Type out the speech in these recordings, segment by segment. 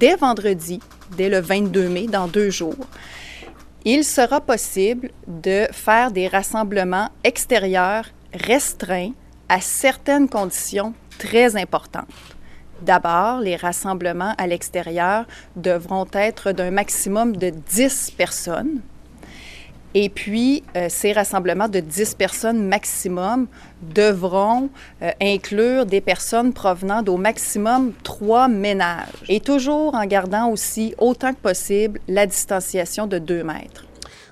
dès vendredi, dès le 22 mai, dans deux jours, il sera possible de faire des rassemblements extérieurs restreints à certaines conditions très importantes. D'abord, les rassemblements à l'extérieur devront être d'un maximum de 10 personnes. Et puis, euh, ces rassemblements de 10 personnes maximum devront euh, inclure des personnes provenant d'au maximum trois ménages. Et toujours en gardant aussi, autant que possible, la distanciation de 2 mètres.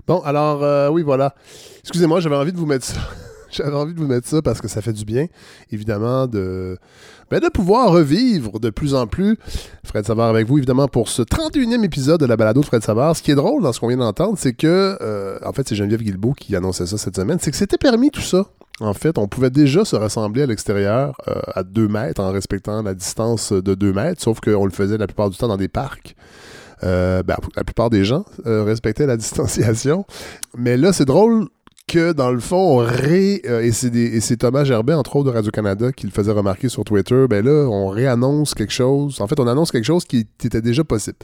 Bon, alors, euh, oui, voilà. Excusez-moi, j'avais envie de vous mettre ça. j'avais envie de vous mettre ça parce que ça fait du bien, évidemment, de ben, de pouvoir revivre de plus en plus Fred Savard avec vous, évidemment, pour ce 31e épisode de la balado de Fred Savard. Ce qui est drôle dans ce qu'on vient d'entendre, c'est que, euh, en fait, c'est Geneviève Guilbeault qui annonçait ça cette semaine, c'est que c'était permis tout ça. En fait, on pouvait déjà se rassembler à l'extérieur euh, à 2 mètres en respectant la distance de 2 mètres, sauf qu'on le faisait la plupart du temps dans des parcs. Euh, ben, la plupart des gens respectaient la distanciation. Mais là, c'est drôle que dans le fond, on ré, euh, et c'est Thomas Gerbet, entre autres de Radio-Canada, qui le faisait remarquer sur Twitter, ben là, on réannonce quelque chose. En fait, on annonce quelque chose qui, était déjà possible.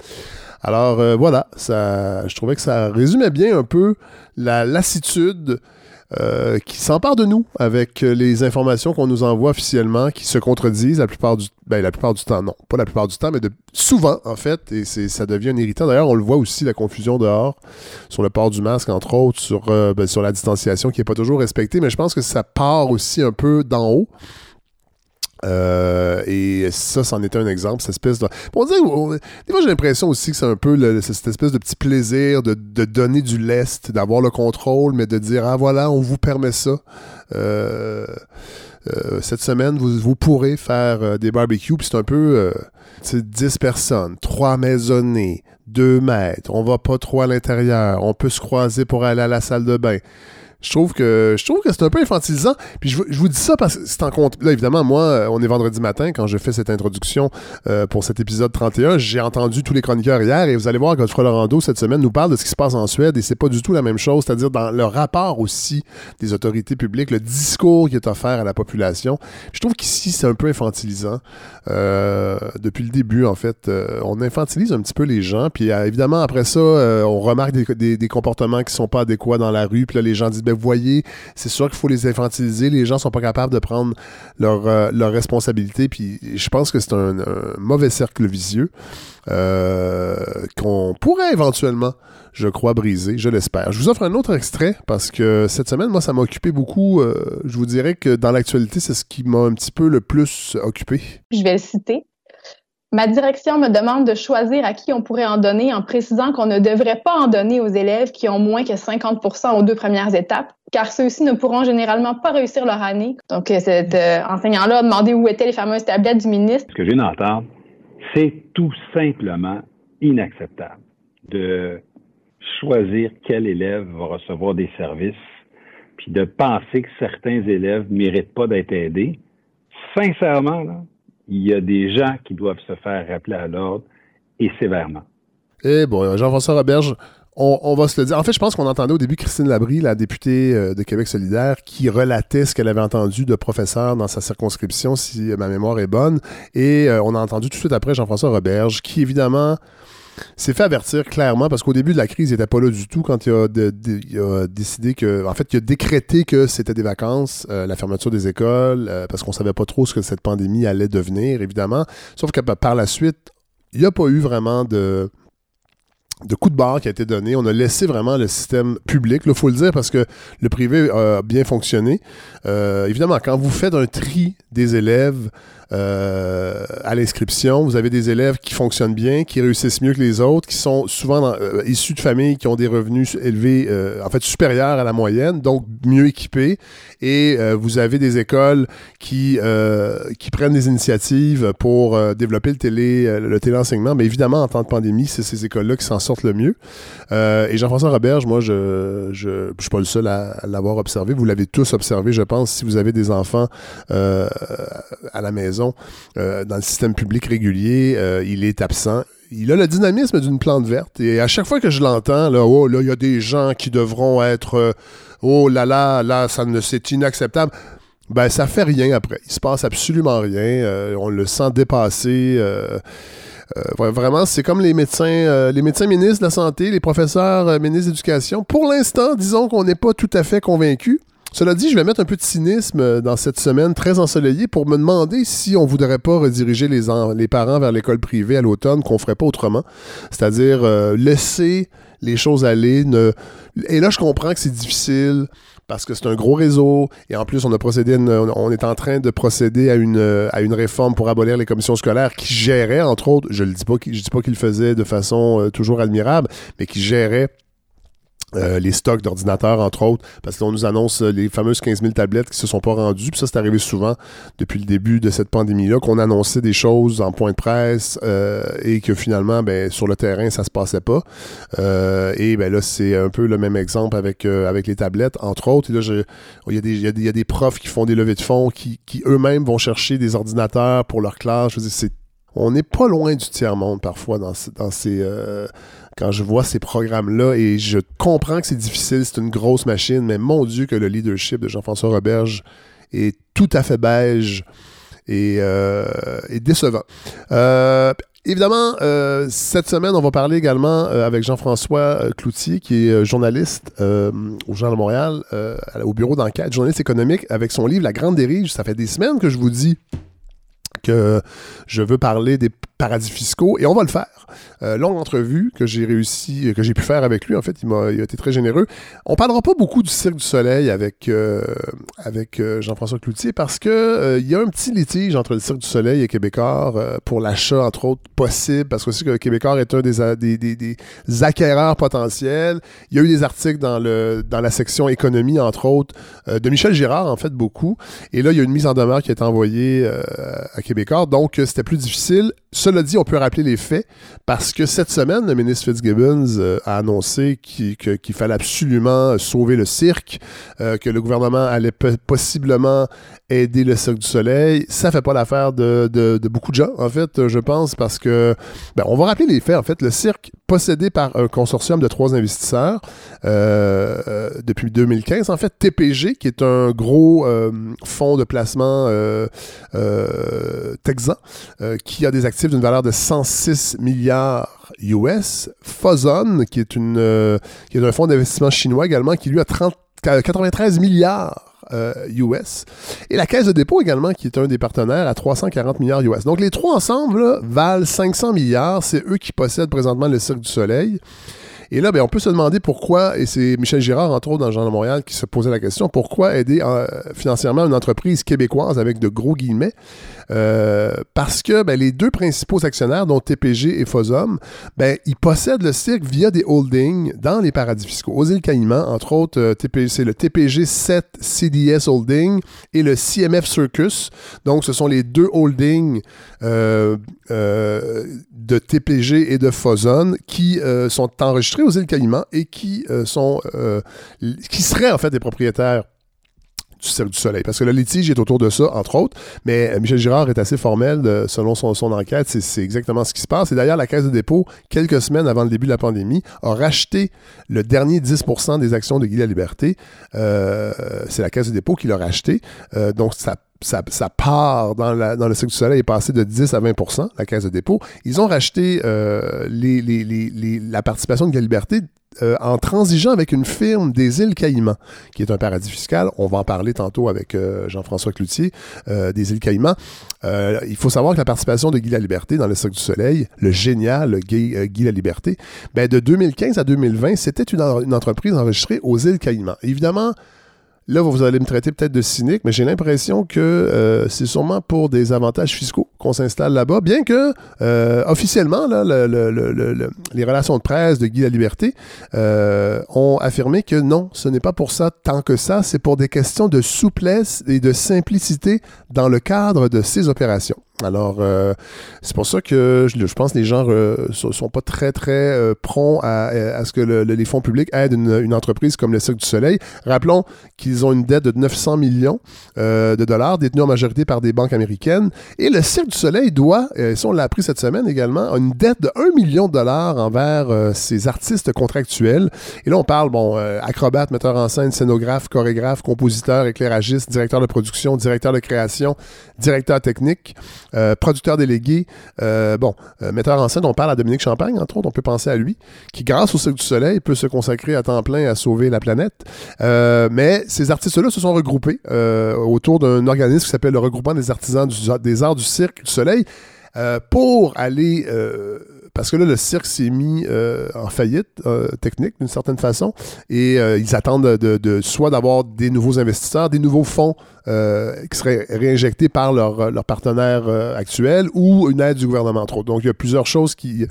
Alors euh, voilà, ça, je trouvais que ça résumait bien un peu la lassitude euh, qui s'empare de nous avec les informations qu'on nous envoie officiellement qui se contredisent la plupart du ben, la plupart du temps non pas la plupart du temps mais souvent en fait et c'est ça devient un irritant. D'ailleurs on le voit aussi la confusion dehors sur le port du masque entre autres sur euh, ben, sur la distanciation qui est pas toujours respectée mais je pense que ça part aussi un peu d'en haut euh, et ça, c'en était un exemple, cette espèce de... On fois, j'ai l'impression aussi que c'est un peu cette espèce de petit plaisir de, donner du lest, d'avoir le contrôle, mais de dire, ah voilà, on vous permet ça. Euh, euh, cette semaine, vous, vous pourrez faire des barbecues, puis c'est un peu... c'est 10 personnes, 3 maisonnées, 2 mètres, on va pas trop à l'intérieur, on peut se croiser pour aller à la salle de bain je trouve que je trouve que c'est un peu infantilisant. Puis je, vous dis ça parce que c'est en compte. Là, évidemment, moi, euh, on est vendredi matin quand je fais cette introduction euh, pour cet épisode 31. J'ai entendu tous les chroniqueurs hier et vous allez voir que Laurando cette semaine nous parle de ce qui se passe en Suède et c'est pas du tout la même chose, c'est-à-dire dans le rapport aussi des autorités publiques, le discours qui est offert à la population. Je trouve qu'ici c'est un peu infantilisant. Euh, depuis le début, en fait, on infantilise un petit peu les gens. Puis évidemment après ça, on remarque des, des, comportements qui sont pas adéquats dans la rue. Puis là, les gens disent ben, voyez, c'est sûr qu'il faut les infantiliser. Les gens sont pas capables de prendre leur, euh, leur responsabilité. Puis je pense que c'est un, mauvais cercle vicieux euh, qu'on pourrait éventuellement je crois, briser, je l'espère. Je vous offre un autre extrait parce que cette semaine, moi, ça m'a occupé beaucoup. Euh, je vous dirais que dans l'actualité, c'est ce qui m'a un petit peu le plus occupé. Je vais le citer. Ma direction me demande de choisir à qui on pourrait en donner en précisant qu'on ne devrait pas en donner aux élèves qui ont moins que 50% aux deux premières étapes, car ceux-ci ne pourront généralement pas réussir leur année. Donc, euh, cet euh, enseignant-là a demandé où étaient les fameuses tablettes du ministre. Ce que viens d'entendre, c'est tout simplement inacceptable de choisir quel élève va recevoir des services, puis de penser que certains élèves ne méritent pas d'être aidés. Sincèrement, là, il y a des gens qui doivent se faire rappeler à l'ordre et sévèrement. Eh bon, Jean-François Roberge, on, va se le dire. En fait, je pense qu'on entendait au début Christine Labrie, la députée euh, de Québec solidaire, qui relatait ce qu'elle avait entendu de professeurs dans sa circonscription, si ma mémoire est bonne. Et euh, on a entendu tout de suite après Jean-François Roberge, qui évidemment s'est fait avertir clairement parce qu'au début de la crise, il n'était pas là du tout quand il a, décidé que, en fait, il a décrété que c'était des vacances, euh, la fermeture des écoles, euh, parce qu'on savait pas trop ce que cette pandémie allait devenir, évidemment. Sauf que par la suite, il n'y a pas eu vraiment de de coup de barre qui a été donné. On a laissé vraiment le système public, il faut le dire, parce que le privé a bien fonctionné. Euh, évidemment, quand vous faites un tri des élèves, euh, à l'inscription. Vous avez des élèves qui fonctionnent bien, qui réussissent mieux que les autres, qui sont souvent euh, issus de familles qui ont des revenus élevés, euh, en fait supérieurs à la moyenne, donc mieux équipés. Et vous avez des écoles qui, qui prennent des initiatives pour développer le télé le téléenseignement. Mais évidemment, en temps de pandémie, c'est ces écoles-là qui s'en sortent le mieux. et Jean-François Roberge, moi, je ne je, suis pas le seul à, l'avoir observé. Vous l'avez tous observé, je pense, si vous avez des enfants à la maison euh, dans le système public régulier, euh, il est absent. Il a le dynamisme d'une plante verte. Et à chaque fois que je l'entends, là, oh, là, il y a des gens qui devront être, euh, oh là là, là, ça ne, c'est inacceptable. Ben, ça fait rien après. Il se passe absolument rien. on le sent dépassé. vraiment, c'est comme les médecins, les médecins ministres de la Santé, les professeurs ministres d'éducation. Pour l'instant, disons qu'on n'est pas tout à fait convaincus. Cela dit, je vais mettre un peu de cynisme dans cette semaine très ensoleillée pour me demander si on voudrait pas rediriger les, parents vers l'école privée à l'automne, qu'on ferait pas autrement. C'est-à-dire laisser les choses aller. Et là, je comprends que c'est difficile parce que c'est un gros réseau et en plus on a procédé on est en train de procéder à une à une réforme pour abolir les commissions scolaires qui géraient entre autres je le dis pas je dis pas qu'ils le faisaient de façon euh, toujours admirable mais qui géraient euh, les stocks d'ordinateurs, entre autres, parce qu'on nous annonce euh, les fameuses 15 000 tablettes qui se sont pas rendues. Puis ça, c'est arrivé souvent depuis le début de cette pandémie-là, qu'on annonçait des choses en point de presse euh, et que finalement, ben, sur le terrain, ça se passait pas. et ben là, c'est un peu le même exemple avec, avec les tablettes, entre autres. Et là, il y, a des, y, a des profs qui font des levées de fonds, qui, qui eux-mêmes vont chercher des ordinateurs pour leur classe. Je veux dire, c'est on n'est pas loin du tiers-monde parfois dans, dans ces, quand je vois ces programmes-là et je comprends que c'est difficile, c'est une grosse machine, mais mon Dieu que le leadership de Jean-François Roberge est tout à fait beige et, euh, décevant. Euh, évidemment, euh, cette semaine, on va parler également avec Jean-François Cloutier, qui est journaliste au Journal de Montréal, au bureau d'enquête, journaliste économique, avec son livre La Grande Dérive. Ça fait des semaines que je vous dis que je veux parler des paradis fiscaux et on va le faire. Euh, longue entrevue que j'ai réussi, que j'ai pu faire avec lui. En fait, il m'a, été très généreux. On parlera pas beaucoup du Cirque du Soleil avec, euh, avec euh, Jean-François Cloutier parce que il y a un petit litige entre le Cirque du Soleil et Québécois pour l'achat, entre autres, possible, parce que que Québécois est un des, des, des, acquéreurs potentiels. Il y a eu des articles dans, le, dans la section économie, entre autres, de Michel Girard, en fait, beaucoup. Et là, il y a une mise en demeure qui a été envoyée à Québécois, donc c'était plus difficile. Cela dit, on peut rappeler les faits parce que cette semaine, le ministre Fitzgibbons euh, a annoncé qu'il fallait absolument sauver le cirque, euh, que le gouvernement allait possiblement aider le Cirque du Soleil. Ça fait pas l'affaire de, beaucoup de gens, en fait, je pense, parce que, ben, on va rappeler les faits, en fait. Le cirque, possédé par un consortium de trois investisseurs euh, depuis 2015, en fait, TPG, qui est un gros fonds de placement texan, qui a des actifs d'une valeur de 106 milliards US. Fozon, qui est, une, euh, qui est un fonds d'investissement chinois également, qui lui a 30, 93 milliards US. Euh, Et la Caisse de dépôt également, qui est un des partenaires, à 340 milliards US. Donc les trois ensemble valent 500 milliards. C'est eux qui possèdent présentement le Cirque du Soleil. Et là, ben, on peut se demander pourquoi, et c'est Michel Girard, entre autres, dans le Journal de Montréal, qui se posait la question, pourquoi aider euh, financièrement une entreprise québécoise avec de gros guillemets? Euh, parce que ben, les deux principaux actionnaires, dont TPG et Fosum, ben, ils possèdent le cirque via des holdings dans les paradis fiscaux. Aux îles Caïmans, entre autres, euh, c'est le TPG 7 CDS Holding et le CMF Circus. Donc, ce sont les deux holdings de TPG et de Fosum qui sont enregistrés aux îles Caïmans et qui sont qui seraient en fait des propriétaires du Cirque du Soleil. Parce que le litige est autour de ça, entre autres. Mais euh, Michel Girard est assez formel selon son, enquête. C'est exactement ce qui se passe. Et d'ailleurs, la Caisse de dépôt, quelques semaines avant le début de la pandémie, a racheté le dernier 10% des actions de Guy Liberté. Euh, c'est la Caisse de dépôt qui l'a racheté. Euh, donc, ça ça, part dans, le Cirque du Soleil est passé de 10 à 20% la caisse de dépôt. Ils ont racheté les, la participation de la Liberté euh, en transigeant avec une firme des îles Caïmans, qui est un paradis fiscal. On va en parler tantôt avec euh, Jean-François Cloutier euh, des îles Caïmans. il faut savoir que la participation de Guy la Liberté dans le Cirque du Soleil, le génial Guy, Guy ben, de 2015 à 2020, c'était une, une, entreprise enregistrée aux îles Caïmans. Évidemment, Là, vous allez me traiter peut-être de cynique, mais j'ai l'impression que euh, c'est sûrement pour des avantages fiscaux qu'on s'installe là-bas, bien que euh, officiellement, les relations de presse de Guy la Liberté euh, ont affirmé que non, ce n'est pas pour ça tant que ça, c'est pour des questions de souplesse et de simplicité dans le cadre de ces opérations. Alors, euh, c'est pour ça que je, pense que les gens ne sont pas très, très euh, à, ce que les fonds publics aident une, entreprise comme le Cirque du Soleil. Rappelons qu'ils ont une dette de 900 millions euh, de dollars détenue en majorité par des banques américaines. Et le Cirque du du Soleil doit, et ça on l'a appris cette semaine également, une dette de 1 million de dollars envers ses artistes contractuels. Et là, on parle, bon, acrobate, metteur en scène, scénographe, chorégraphe, compositeur, éclairagiste, directeur de production, directeur de création, directeur technique, producteur délégué. bon, metteur en scène, on parle à Dominique Champagne, entre autres, on peut penser à lui, qui, grâce au Cirque du Soleil, peut se consacrer à temps plein à sauver la planète. mais ces artistes-là se sont regroupés autour d'un organisme qui s'appelle le regroupement des artisans des arts du cirque du soleil euh, pour aller euh, parce que là, le cirque s'est mis euh, en faillite technique d'une certaine façon et ils attendent de, soit d'avoir des nouveaux investisseurs, des nouveaux fonds qui seraient réinjectés par leurs leur partenaires actuels ou une aide du gouvernement. Donc, il y a plusieurs choses qui,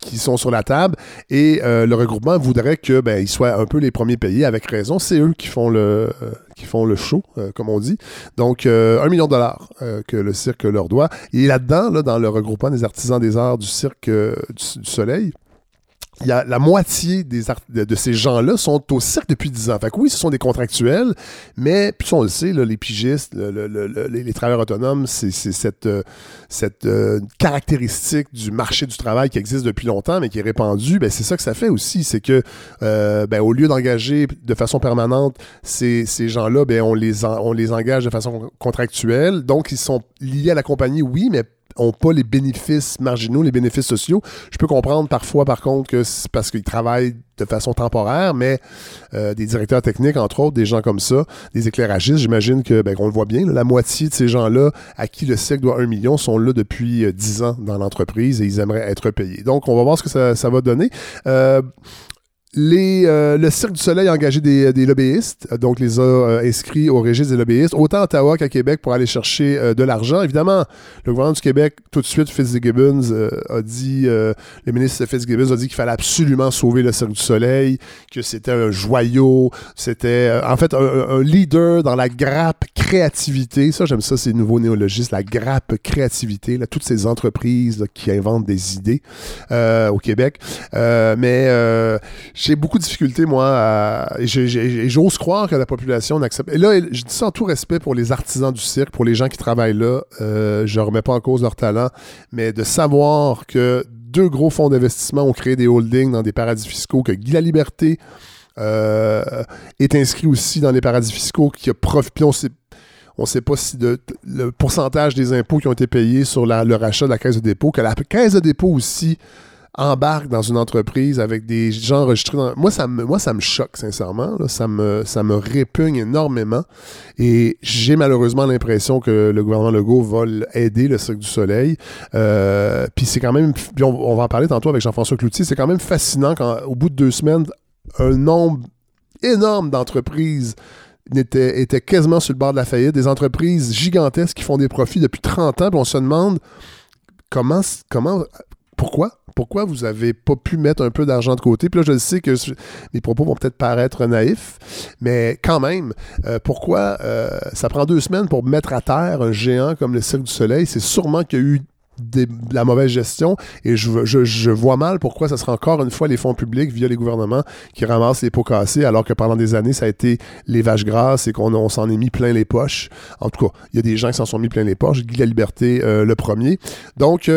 qui sont sur la table et le regroupement voudrait que ben, soient un peu les premiers payés avec raison. C'est eux qui font le, qui font le show, euh, comme on dit. Donc, euh, un million de dollars euh, que le cirque leur doit. Et là-dedans, là, dans le regroupement des artisans des arts du cirque du, Soleil, il y a la moitié des de, ces gens-là sont au cirque depuis 10 ans. Fait que oui, ce sont des contractuels, mais puis on le sait, les pigistes, les, travailleurs autonomes, c'est cette, euh, cette euh, caractéristique du marché du travail qui existe depuis longtemps, mais qui est répandue. Ben, c'est ça que ça fait aussi, c'est que euh, ben, au lieu d'engager de façon permanente ces, ces gens-là, ben, on, les on les engage de façon contractuelle. Donc, ils sont liés à la compagnie, oui, mais ont pas les bénéfices marginaux, les bénéfices sociaux. Je peux comprendre parfois, par contre, que c'est parce qu'ils travaillent de façon temporaire, mais euh, des directeurs techniques, entre autres, des gens comme ça, des éclairagistes, j'imagine que, ben, on le voit bien, la moitié de ces gens-là à qui le SEC doit un million sont là depuis euh, dix ans dans l'entreprise et ils aimeraient être payés. Donc, on va voir ce que ça, ça va donner. Euh, euh, le Cirque du Soleil a engagé des, des lobbyistes, euh, donc les a euh, inscrits au registre des lobbyistes, autant à Ottawa qu'à Québec pour aller chercher de l'argent. Évidemment, le gouvernement du Québec, tout de suite, Fitzgibbons a dit, le ministre Fitzgibbons a dit qu'il fallait absolument sauver le Cirque du Soleil, que c'était un joyau, c'était en fait un, leader dans la grappe créativité. Ça, j'aime ça, ces nouveaux néologistes, la grappe créativité, là, toutes ces entreprises qui inventent des idées au Québec. mais j'ai beaucoup de difficultés, moi, à, j'ose croire que la population n'accepte. Et là, je dis ça en tout respect pour les artisans du cirque, pour les gens qui travaillent là. Euh, je ne remets pas en cause leur talent, mais de savoir que deux gros fonds d'investissement ont créé des holdings dans des paradis fiscaux, que Guy La Liberté euh, est inscrit aussi dans les paradis fiscaux, qui a profité. On ne sait pas si le pourcentage des impôts qui ont été payés sur le rachat de la caisse de dépôt, que la caisse de dépôt aussi embarque dans une entreprise avec des gens enregistrés. Moi, ça me, moi, ça me choque, sincèrement. Ça, me, répugne énormément. Et j'ai malheureusement l'impression que le gouvernement Legault va aider le Cirque du Soleil. Euh, puis c'est quand même... Puis on, va en parler tantôt avec Jean-François Cloutier. C'est quand même fascinant quand, au bout de deux semaines, un nombre énorme d'entreprises était, était quasiment sur le bord de la faillite. Des entreprises gigantesques qui font des profits depuis 30 ans. Puis on se demande comment, comment pourquoi? Pourquoi vous n'avez pas pu mettre un peu d'argent de côté? Puis là, je sais que mes propos vont peut-être paraître naïfs, mais quand même, euh, pourquoi euh, ça prend deux semaines pour mettre à terre un géant comme le Cirque du Soleil? C'est sûrement qu'il y a eu de la mauvaise gestion et je, vois mal pourquoi ça sera encore une fois les fonds publics via les gouvernements qui ramassent les pots cassés alors que pendant des années ça a été les vaches grasses et qu'on s'en est mis plein les poches. En tout cas, il y a des gens qui s'en sont mis plein les poches. Guy La Liberté, euh, le premier. Donc,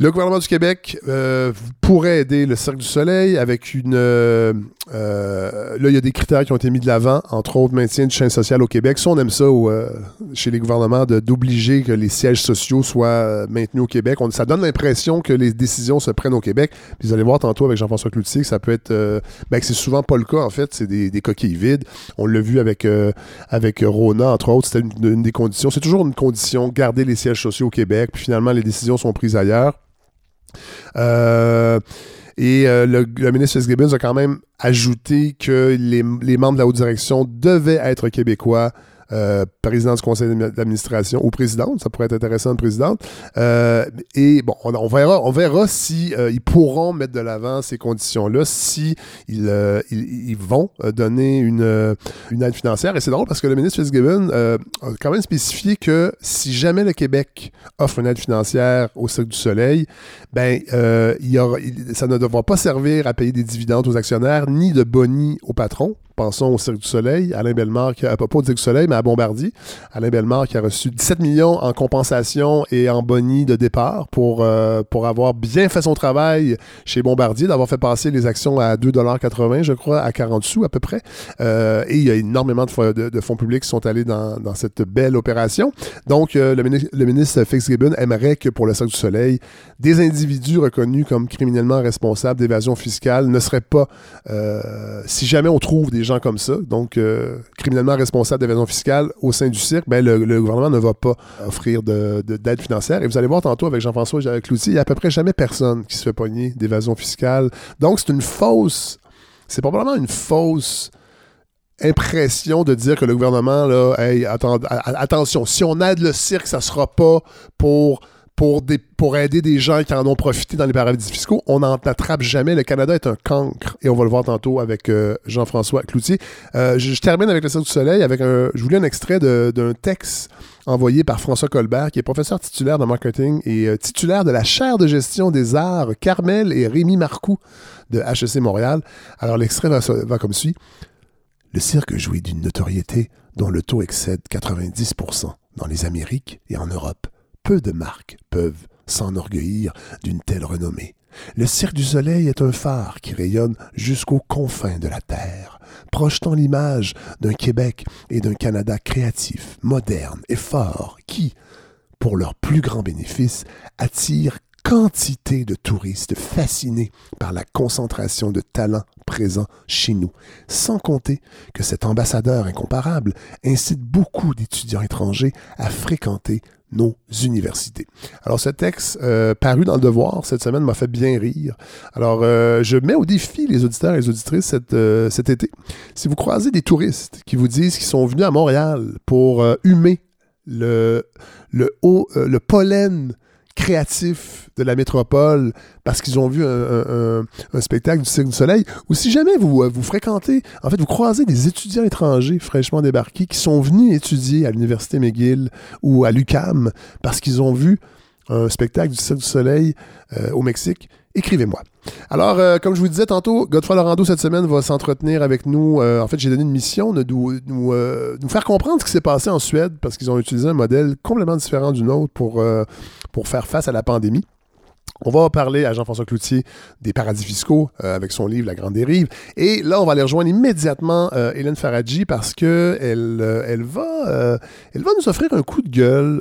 le gouvernement du Québec euh, pourrait aider le Cirque du Soleil avec une... Euh, euh, là, il y a des critères qui ont été mis de l'avant, entre autres maintien du chaîne social au Québec. Ça, on aime ça chez les gouvernements d'obliger que les sièges sociaux soient maintenus au Québec. Ça donne l'impression que les décisions se prennent au Québec. Puis vous allez voir tantôt avec Jean-François Cloutier que ça peut être... ben, c'est souvent pas le cas, en fait. C'est des, coquilles vides. On l'a vu avec, avec Rona, entre autres. C'était une, une des conditions. C'est toujours une condition, garder les sièges sociaux au Québec. Puis finalement, les décisions sont prises ailleurs. Euh, et euh, le, ministre Fitzgibbons a quand même ajouté que les, les, membres de la haute direction devaient être québécois euh, président du conseil d'administration ou présidente, ça pourrait être intéressant de présidente. Euh, et bon, on, verra, on verra si euh, ils pourront mettre de l'avant ces conditions-là, si ils, ils, vont donner une, une aide financière. Et c'est drôle parce que le ministre Fitzgibbon a quand même spécifié que si jamais le Québec offre une aide financière au Cirque du Soleil, ben il y aura, ça ne devra pas servir à payer des dividendes aux actionnaires ni de boni aux patrons Pensons au Cirque du Soleil, Alain Bellemare, qui a, pas au Cirque du Soleil, mais à Bombardier. Alain Bellemare qui a reçu 17 millions en compensation et en boni de départ pour, euh, pour avoir bien fait son travail chez Bombardier, d'avoir fait passer les actions à 2,80 je crois, à 40 sous à peu près. Euh, et il y a énormément de, fonds publics qui sont allés dans, dans cette belle opération. Donc, euh, le, ministre, le ministre Fitzgibbon aimerait que pour le Cirque du Soleil, des individus reconnus comme criminellement responsables d'évasion fiscale ne seraient pas, si jamais on trouve des gens comme ça, donc euh, criminellement responsables d'évasion fiscale au sein du cirque, ben, le, gouvernement ne va pas offrir d'aide de, financière. Et vous allez voir tantôt avec Jean-François Cloutier, il n'y a à peu près jamais personne qui se fait pogner d'évasion fiscale. Donc, c'est une fausse, c'est probablement une fausse impression de dire que le gouvernement, là, hey, attention, si on aide le cirque, ça sera pas pour pour, des, pour aider des gens qui en ont profité dans les paradis fiscaux. On n'en attrape jamais. Le Canada est un cancre. Et on va le voir tantôt avec euh, Jean-François Cloutier. Euh, je, termine avec le Soleil avec un. Je voulais un extrait d'un texte envoyé par François Colbert, qui est professeur titulaire de marketing et euh, titulaire de la chaire de gestion des arts Carmel et Rémi Marcoux de HEC Montréal. Alors l'extrait va, va comme suit. Le cirque jouit d'une notoriété dont le taux excède 90% dans les Amériques et en Europe peu de marques peuvent s'enorgueillir d'une telle renommée. Le Cirque du Soleil est un phare qui rayonne jusqu'aux confins de la Terre, projetant l'image d'un Québec et d'un Canada créatif, moderne et fort qui, pour leur plus grand bénéfice, attire quantité de touristes fascinés par la concentration de talents présents chez nous, sans compter que cet ambassadeur incomparable incite beaucoup d'étudiants étrangers à fréquenter nos universités. Alors, ce texte euh, paru dans le Devoir cette semaine m'a fait bien rire. Alors, euh, je mets au défi les auditeurs et les auditrices cet, euh, cet été. Si vous croisez des touristes qui vous disent qu'ils sont venus à Montréal pour humer le, le pollen créatifs de la métropole parce qu'ils ont vu un, spectacle du Cirque du Soleil, ou si jamais vous, euh, vous fréquentez, en fait, vous croisez des étudiants étrangers fraîchement débarqués qui sont venus étudier à l'Université McGill ou à l'UCAM parce qu'ils ont vu un spectacle du Cirque du Soleil euh, au Mexique, écrivez-moi. Alors, euh, comme je vous disais tantôt, Godefroy Lorando, cette semaine, va s'entretenir avec nous. en fait, j'ai donné une mission de nous, nous, faire comprendre ce qui s'est passé en Suède parce qu'ils ont utilisé un modèle complètement différent du nôtre pour, pour faire face à la pandémie. On va parler à Jean-François Cloutier des paradis fiscaux euh, avec son livre La Grande Dérive. Et là, on va aller rejoindre immédiatement euh, Hélène Faradji parce qu'elle euh, elle va, elle va nous offrir un coup de gueule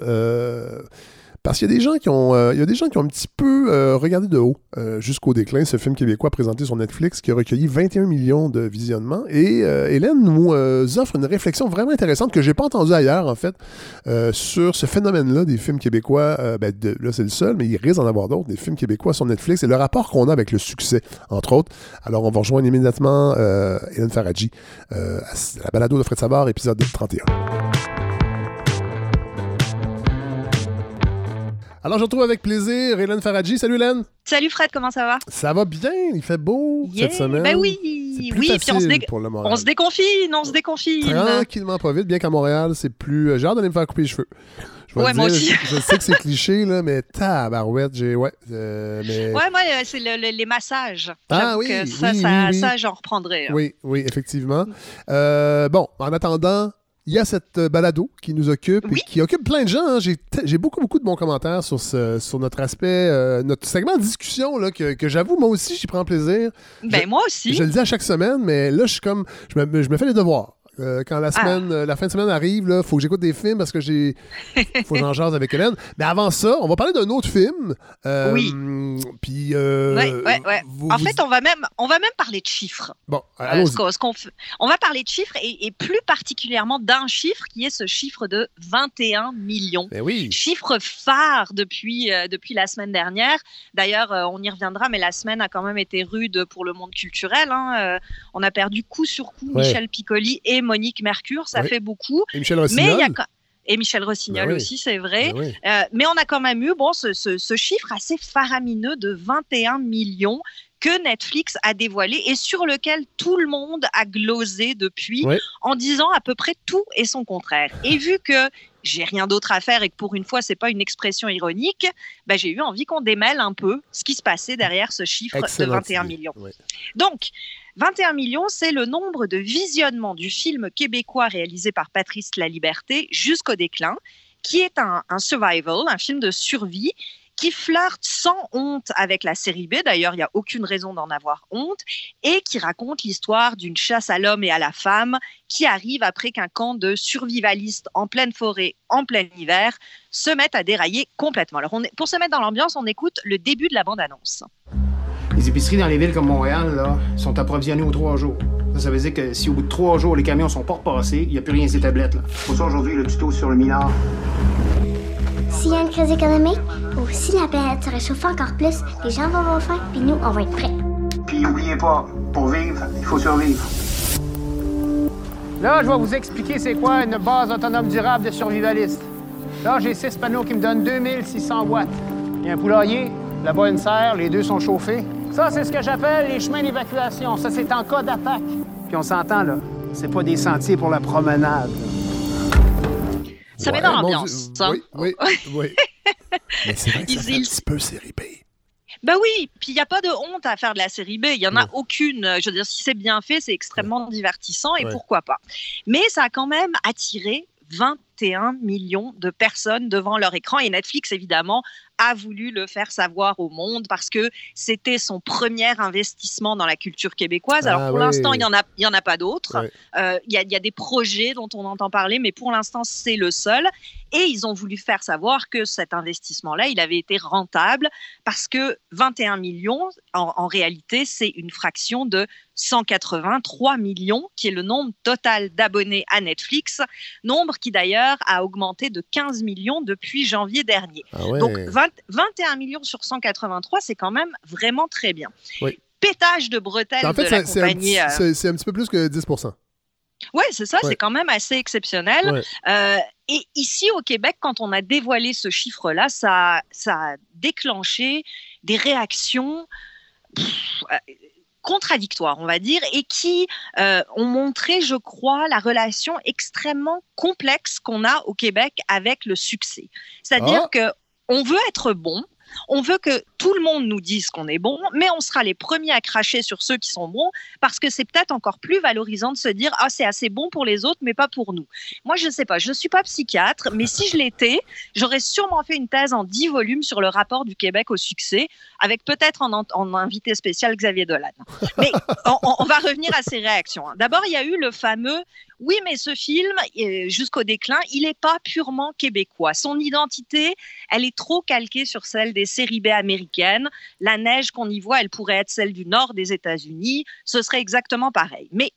parce qu'il y a des gens qui ont, euh, il y a des gens qui ont un petit peu euh, regardé de haut euh, jusqu'au déclin ce film québécois présenté sur Netflix qui a recueilli 21 millions de visionnements. Et Hélène nous offre une réflexion vraiment intéressante que j'ai pas entendue ailleurs en fait sur ce phénomène-là des films québécois. Ben, là c'est le seul, mais il risque d'en avoir d'autres des films québécois sur Netflix et le rapport qu'on a avec le succès entre autres. Alors on va rejoindre immédiatement Hélène Faradji à la balado de Fred Savard épisode 31. Alors, je retrouve avec plaisir Hélène Faradji. Salut Hélène. Salut Fred, comment ça va? Ça va bien, il fait beau cette semaine. Ben oui, oui, puis on se, on se, déconfine, on se déconfine. Tranquillement, pas vite, bien qu'à Montréal, c'est plus. Euh, j'ai hâte d'aller me faire couper les cheveux. Je ouais, moi aussi. je, sais que c'est cliché, là, mais tabarouette, j'ai. Ouais, euh, mais... ouais, moi, euh, c'est les massages. Ah oui, que ça, ça, ça j'en reprendrai. Hein. Oui, oui, effectivement. bon, en attendant, il y a cette euh, balado qui nous occupe et qui occupe plein de gens. Hein. J'ai beaucoup, beaucoup de bons commentaires sur, ce, sur notre aspect, euh, notre segment de discussion là, que, que j'avoue, moi aussi, j'y prends plaisir. Ben, moi aussi. Je le dis à chaque semaine, mais là, je suis comme. Je me, je me fais les devoirs. Euh, quand la ah. semaine, euh, la fin de semaine arrive, il faut que j'écoute des films parce que j'ai. faut que j'en jase avec Hélène. Mais avant ça, on va parler d'un autre film. Euh, oui. Puis. Ouais, ouais, ouais. en fait, on va, même, on va même parler de chiffres. Bon, allons on va parler de chiffres et, plus particulièrement d'un chiffre qui est ce chiffre de 21 millions. Ben oui. Chiffre phare depuis, depuis la semaine dernière. D'ailleurs, on y reviendra, mais la semaine a quand même été rude pour le monde culturel. Hein. on a perdu coup sur coup Michel Piccoli et Monique Mercure, ça fait beaucoup. Et Michel Rossignol. Mais et Michel Rossignol bah aussi, c'est vrai. Bah euh, mais on a quand même eu bon, ce, chiffre assez faramineux de 21 millions que Netflix a dévoilé et sur lequel tout le monde a glosé depuis en disant à peu près tout et son contraire. Et vu que j'ai rien d'autre à faire et que pour une fois, c'est pas une expression ironique, bah, j'ai eu envie qu'on démêle un peu ce qui se passait derrière ce chiffre de 21 millions. Donc, 21 millions, c'est le nombre de visionnements du film québécois réalisé par Patrice La Liberté jusqu'au déclin, qui est un, un survival, un film de survie qui flirte sans honte avec la série B, d'ailleurs il n'y a aucune raison d'en avoir honte, et qui raconte l'histoire d'une chasse à l'homme et à la femme qui arrive après qu'un camp de survivalistes en pleine forêt, en plein hiver, se mette à dérailler complètement. Alors on est, pour se mettre dans l'ambiance, on écoute le début de la bande-annonce. Les épiceries dans les villes comme Montréal là, sont approvisionnées aux trois jours. Ça, veut dire que si au bout de trois jours les camions sont pas repassés, il n'y a plus rien ces tablettes. Là. Pour ça aujourd'hui, le tuto sur le minard. S'il y a une crise économique ou si la planète se réchauffe encore plus, les gens vont avoir faim, puis nous, on va être prêts. Puis oubliez pas, pour vivre, il faut survivre. Là, je vais vous expliquer c'est quoi une base autonome durable de survivaliste. Là, j'ai six panneaux qui me donnent 2600 watts. Il y a un poulailler, là-bas une serre, les deux sont chauffés. Ça, c'est ce que j'appelle les chemins d'évacuation. Ça, c'est en cas d'attaque. Puis on s'entend, là, c'est pas des sentiers pour la promenade. Ça met dans l'ambiance. Oui, oui, oui. Mais c'est vrai que ça fait un petit peu série B. Ben oui, puis il n'y a pas de honte à faire de la série B. Il n'y en a aucune. Je veux dire, si c'est bien fait, c'est extrêmement divertissant et pourquoi pas. Mais ça a quand même attiré 21 millions de personnes devant leur écran et Netflix, évidemment, a voulu le faire savoir au monde parce que c'était son premier investissement dans la culture québécoise. Alors, ah pour l'instant, il n'y en, a, y en a pas d'autres. Euh, il y, a des projets dont on entend parler, mais pour l'instant, c'est le seul. Et ils ont voulu faire savoir que cet investissement-là, il avait été rentable parce que 21 millions, en, réalité, c'est une fraction de 183 millions, qui est le nombre total d'abonnés à Netflix, nombre qui d'ailleurs a augmenté de 15 millions depuis janvier dernier. Ah Donc 21 millions sur 183, c'est quand même vraiment très bien. Pétage de bretelles en fait, de la compagnie. Euh, c'est un petit peu plus que 10 oui, c'est ça, c'est quand même assez exceptionnel. Euh, et ici au Québec, quand on a dévoilé ce chiffre-là, ça, ça a déclenché des réactions euh, contradictoires, on va dire, et qui ont montré, je crois, la relation extrêmement complexe qu'on a au Québec avec le succès. C'est-à-dire ah. que on veut être bon, on veut que tout le monde nous dise qu'on est bon, mais on sera les premiers à cracher sur ceux qui sont bons parce que c'est peut-être encore plus valorisant de se dire ah c'est assez bon pour les autres mais pas pour nous. Moi je ne sais pas, je ne suis pas psychiatre, mais si je l'étais, j'aurais sûrement fait une thèse en 10 volumes sur le rapport du Québec au succès avec peut-être en, invité spécial Xavier Dolan. Mais on, va revenir à ces réactions. Hein. D'abord, il y a eu le fameux oui, mais ce film, jusqu'au déclin, il n'est pas purement québécois. Son identité, elle est trop calquée sur celle des séries B américaines. La neige qu'on y voit, elle pourrait être celle du nord des États-Unis. Ce serait exactement pareil. Mais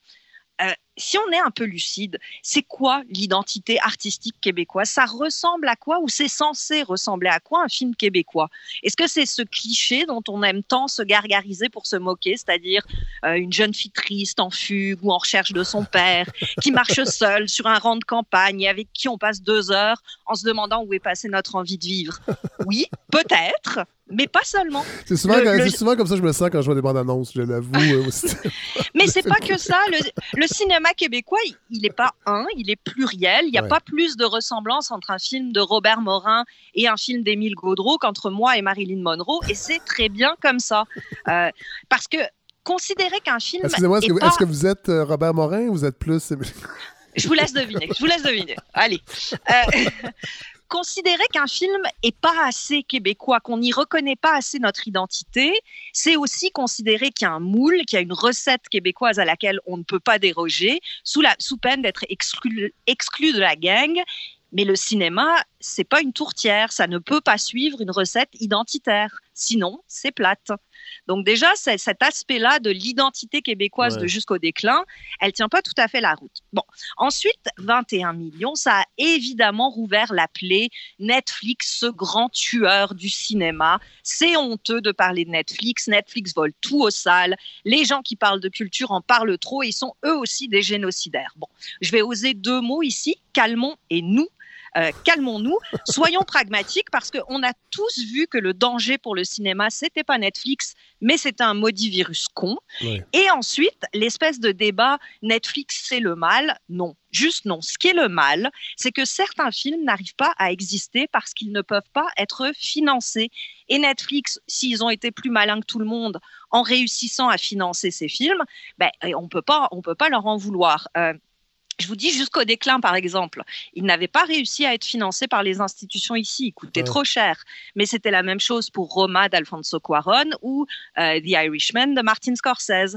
euh, si on est un peu lucide, c'est quoi l'identité artistique québécoise? Ça ressemble à quoi ou c'est censé ressembler à quoi un film québécois? Est-ce que c'est ce cliché dont on aime tant se gargariser pour se moquer, c'est-à-dire euh, une jeune fille triste en fugue ou en recherche de son père, qui marche seule sur un rang de campagne et avec qui on passe deux heures en se demandant où est passée notre envie de vivre? Oui, peut-être, mais pas seulement. C'est souvent, comme ça que je me sens quand je vois des bandes annonces, je l'avoue. Euh, mais c'est pas que ça. Le, cinéma québécois, il n'est pas un, il est pluriel. Il n'y a pas plus de ressemblance entre un film de Robert Morin et un film d'Émile Gaudreau qu'entre moi et Marilyn Monroe, et c'est très bien comme ça. Euh, parce que considérer qu'un film. Excusez-moi, est-ce, que, vous êtes euh, Robert Morin ou vous êtes plus. Je vous laisse deviner. Je vous laisse deviner. Allez. Euh, considérer qu'un film est pas assez québécois, qu'on n'y reconnaît pas assez notre identité, c'est aussi considérer qu'il y a un moule, qu'il y a une recette québécoise à laquelle on ne peut pas déroger, sous, la, sous peine d'être exclu, exclu de la gang. Mais le cinéma, c'est pas une tourtière, ça ne peut pas suivre une recette identitaire. Sinon, c'est plate. Donc déjà, cet aspect-là de l'identité québécoise de jusqu'au déclin, elle tient pas tout à fait la route. Bon, ensuite, 21 millions, ça a évidemment rouvert la plaie. Netflix, ce grand tueur du cinéma, c'est honteux de parler de Netflix. Netflix vole tout aux salles. Les gens qui parlent de culture en parlent trop et ils sont eux aussi des génocidaires. Bon, je vais oser deux mots ici, calmons et nous. Euh, calmons-nous, soyons pragmatiques parce qu'on a tous vu que le danger pour le cinéma, c'était pas Netflix, mais c'était un maudit virus con. Et ensuite, l'espèce de débat Netflix, c'est le mal. Non, juste non. Ce qui est le mal, c'est que certains films n'arrivent pas à exister parce qu'ils ne peuvent pas être financés. Et Netflix, s'ils ont été plus malins que tout le monde en réussissant à financer ces films, ben, on peut pas, on peut pas leur en vouloir. Euh, je vous dis jusqu'au déclin, par exemple, ils n'avaient pas réussi à être financés par les institutions ici. Ils coûtaient trop cher. Mais c'était la même chose pour Roma d'Alfonso Cuaron ou euh, The Irishman de Martin Scorsese.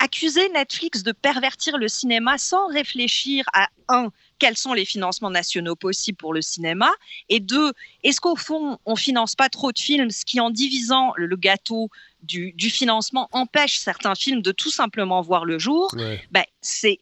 Accuser Netflix de pervertir le cinéma sans réfléchir à un, quels sont les financements nationaux possibles pour le cinéma Et deux, est-ce qu'au fond, on finance pas trop de films, ce qui en divisant le gâteau du, financement empêche certains films de tout simplement voir le jour? Ben, C'est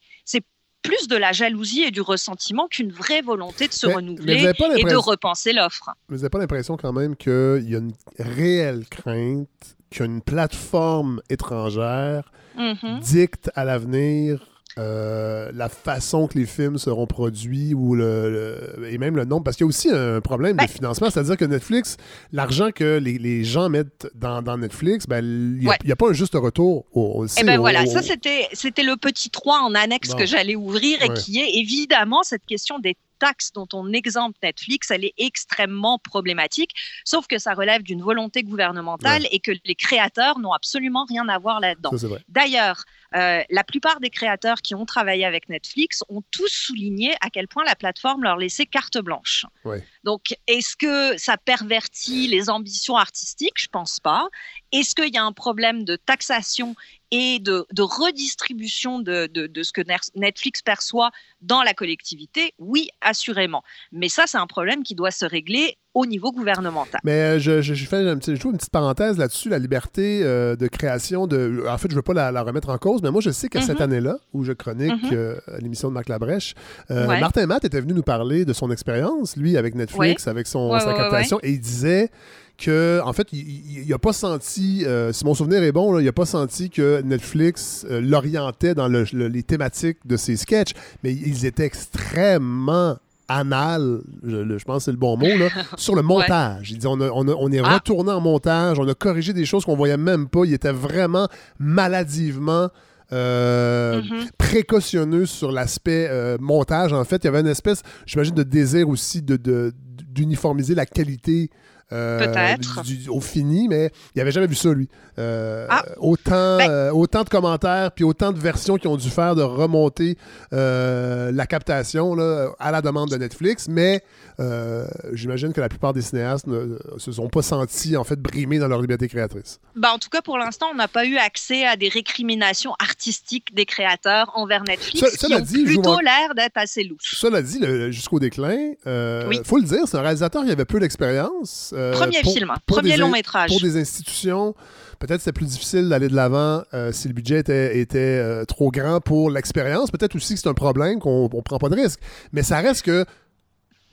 plus de la jalousie et du ressentiment qu'une vraie volonté de se renouveler et de repenser l'offre. Vous n'avez pas l'impression quand même qu'il y a une réelle crainte qu'une plateforme étrangère mm-hmm. dicte à l'avenir euh, la façon que les films seront produits ou le, et même le nombre. Parce qu'il y a aussi un problème de ben financement, c'est-à-dire que Netflix, l'argent que les, les, gens mettent dans, dans Netflix, ben, il n'y a, pas un juste retour. Au, et eh ben voilà, ça c'était, c'était le petit 3 en annexe que j'allais ouvrir et qui est évidemment cette question des taxe dont on exempte Netflix, elle est extrêmement problématique, sauf que ça relève d'une volonté gouvernementale et que les créateurs n'ont absolument rien à voir là-dedans. D'ailleurs, euh, la plupart des créateurs qui ont travaillé avec Netflix ont tous souligné à quel point la plateforme leur laissait carte blanche. Donc, est-ce que ça pervertit les ambitions artistiques? Je pense pas. Est-ce qu'il y a un problème de taxation et de, redistribution de, de, ce que Netflix perçoit dans la collectivité, oui, assurément. Mais ça, c'est un problème qui doit se régler au niveau gouvernemental. Mais euh, je, je, fais un petit, une petite parenthèse là-dessus, la liberté euh, de création. De, en fait, je ne veux pas la, remettre en cause, mais moi, je sais qu'à cette mhm. année-là, où je chronique mhm. euh, l'émission de Marc Labrèche, Martin Matt était venu nous parler de son expérience, lui, avec Netflix, avec son, sa captation, et il disait que, en fait, il n'a pas senti, euh, si mon souvenir est bon, il n'a pas senti que Netflix euh, l'orientait dans les thématiques de ses sketchs, mais ils étaient extrêmement anal, je, pense que c'est le bon mot, là, sur le montage. Il dit on, est ah. retourné en montage, on a corrigé des choses qu'on voyait même pas. Il était vraiment maladivement euh, mm-hmm. précautionneux sur l'aspect montage. En fait, il y avait une espèce, j'imagine, de désir aussi d'uniformiser la qualité euh, Peut-être. au fini, mais il n'avait jamais vu ça, lui. Euh, ah. autant, ben euh, autant de commentaires, puis autant de versions qui ont dû faire de remonter la captation là, à la demande de Netflix, mais j'imagine que la plupart des cinéastes ne se sont pas sentis en fait brimés dans leur liberté créatrice. Ben, en tout cas, pour l'instant, on n'a pas eu accès à des récriminations artistiques des créateurs envers Netflix qui ont dit, plutôt l'air d'être assez louches. Cela dit, jusqu'au déclin, il faut le dire, c'est un réalisateur qui avait peu d'expérience. Euh, premier film, premier long métrage. Pour des institutions, peut-être c'est plus difficile d'aller de l'avant euh, si le budget était, euh, trop grand pour l'expérience. Peut-être aussi que c'est un problème qu'on ne prend pas de risque. Mais ça reste que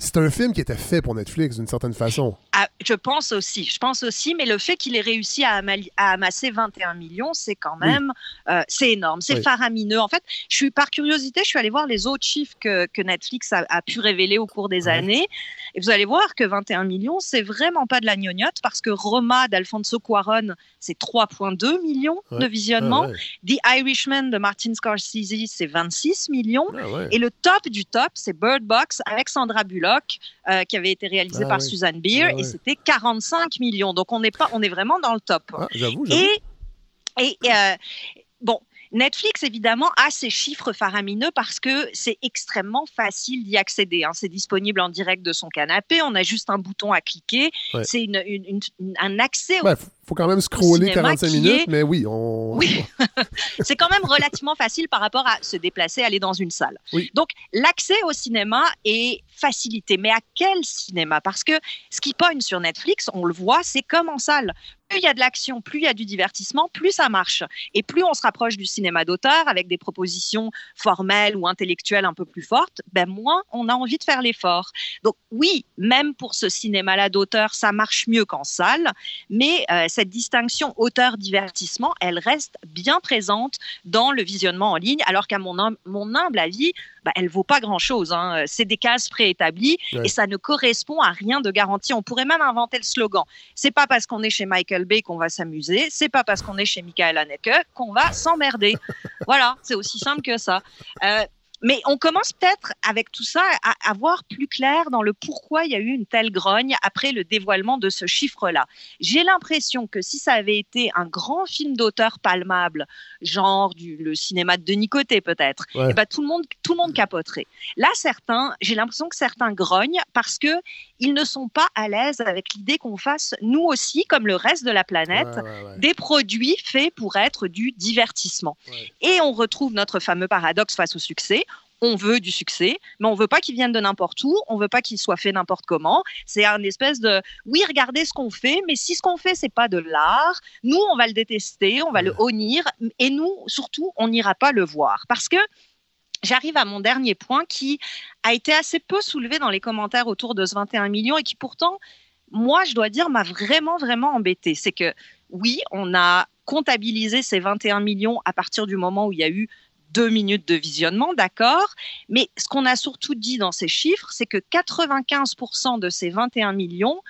c'est un film qui était fait pour Netflix d'une certaine façon. Ah, je pense aussi, je pense aussi, mais le fait qu'il ait réussi à, amasser 21 millions, c'est quand même, euh, c'est énorme, c'est faramineux. En fait, je suis par curiosité, je suis allée voir les autres chiffres que, Netflix a, pu révéler au cours des années, et vous allez voir que 21 millions, c'est vraiment pas de la gnognotte parce que Roma d'Alfonso Cuaron, c'est 3,2 millions de visionnements. The Irishman de Martin Scorsese, c'est 26 millions. Ah et le top du top, c'est Bird Box avec Sandra Bullock, euh, qui avait été réalisé ah par Suzanne Beer, et c'était 45 millions. Donc on est pas, on est vraiment dans le top. j'avoue, Et, et euh, bon, Netflix, évidemment, a ces chiffres faramineux parce que c'est extrêmement facile d'y accéder. Hein. C'est disponible en direct de son canapé. On a juste un bouton à cliquer. C'est un accès au faut quand même scroller 45 minutes, mais oui, on. Oui, c'est quand même relativement facile par rapport à se déplacer, aller dans une salle. Donc, l'accès au cinéma est facilité. Mais à quel cinéma? Parce que ce qui pogne sur Netflix, on le voit, c'est comme en salle plus il y a de l'action, plus il y a du divertissement, plus ça marche. Et plus on se rapproche du cinéma d'auteur avec des propositions formelles ou intellectuelles un peu plus fortes, ben moins on a envie de faire l'effort. Donc oui, même pour ce cinéma-là d'auteur, ça marche mieux qu'en salle, mais euh, cette distinction auteur-divertissement, elle reste bien présente dans le visionnement en ligne, alors qu'à mon, mon humble avis, bah, elle vaut pas grand-chose. Hein. C'est des cases préétablies et ça ne correspond à rien de garanti. On pourrait même inventer le slogan. C'est pas parce qu'on est chez Michael Bay qu'on va s'amuser, c'est pas parce qu'on est chez Michael Haneke qu'on va s'emmerder. voilà, c'est aussi simple que ça. Euh, mais on commence peut-être avec tout ça à, voir plus clair dans le pourquoi il y a eu une telle grogne après le dévoilement de ce chiffre-là. J'ai l'impression que si ça avait été un grand film d'auteur palmable, genre du, le cinéma de Denis Côté peut-être, eh ben, tout le monde tout le monde capoterait. Là, certains, j'ai l'impression que certains grognent parce que ils ne sont pas à l'aise avec l'idée qu'on fasse nous aussi, comme le reste de la planète, des produits faits pour être du divertissement. Et on retrouve notre fameux paradoxe face au succès. On veut du succès, mais on veut pas qu'il vienne de n'importe où, on veut pas qu'il soit fait n'importe comment. C'est un espèce de oui, regardez ce qu'on fait, mais si ce qu'on fait c'est pas de l'art, nous on va le détester, on va le honnir, et nous surtout on n'ira pas le voir. Parce que J'arrive à mon dernier point qui a été assez peu soulevé dans les commentaires autour de ce 21 millions et qui pourtant, moi, je dois dire, m'a vraiment, vraiment embêté. C'est que oui, on a comptabilisé ces 21 millions à partir du moment où il y a eu deux minutes de visionnement, d'accord, mais ce qu'on a surtout dit dans ces chiffres, c'est que 95% de ces 21 millions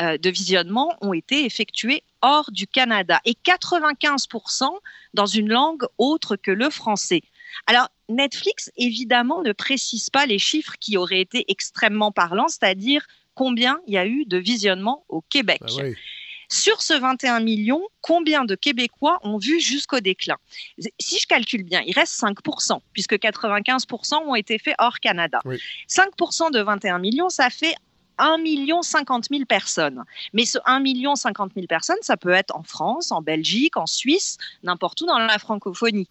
euh, de visionnements ont été effectués hors du Canada et 95% dans une langue autre que le français. Alors, Netflix, évidemment, ne précise pas les chiffres qui auraient été extrêmement parlants, c'est-à-dire combien il y a eu de visionnements au Québec. Bah sur ce 21 millions, combien de Québécois ont vu jusqu'au déclin? Si je calcule bien, il reste 5%, puisque 95% ont été faits hors Canada. 5% de 21 millions, ça fait 1 million 50 000 personnes. Mais ce 1 million 50 000 personnes, ça peut être en France, en Belgique, en Suisse, n'importe où dans la francophonie.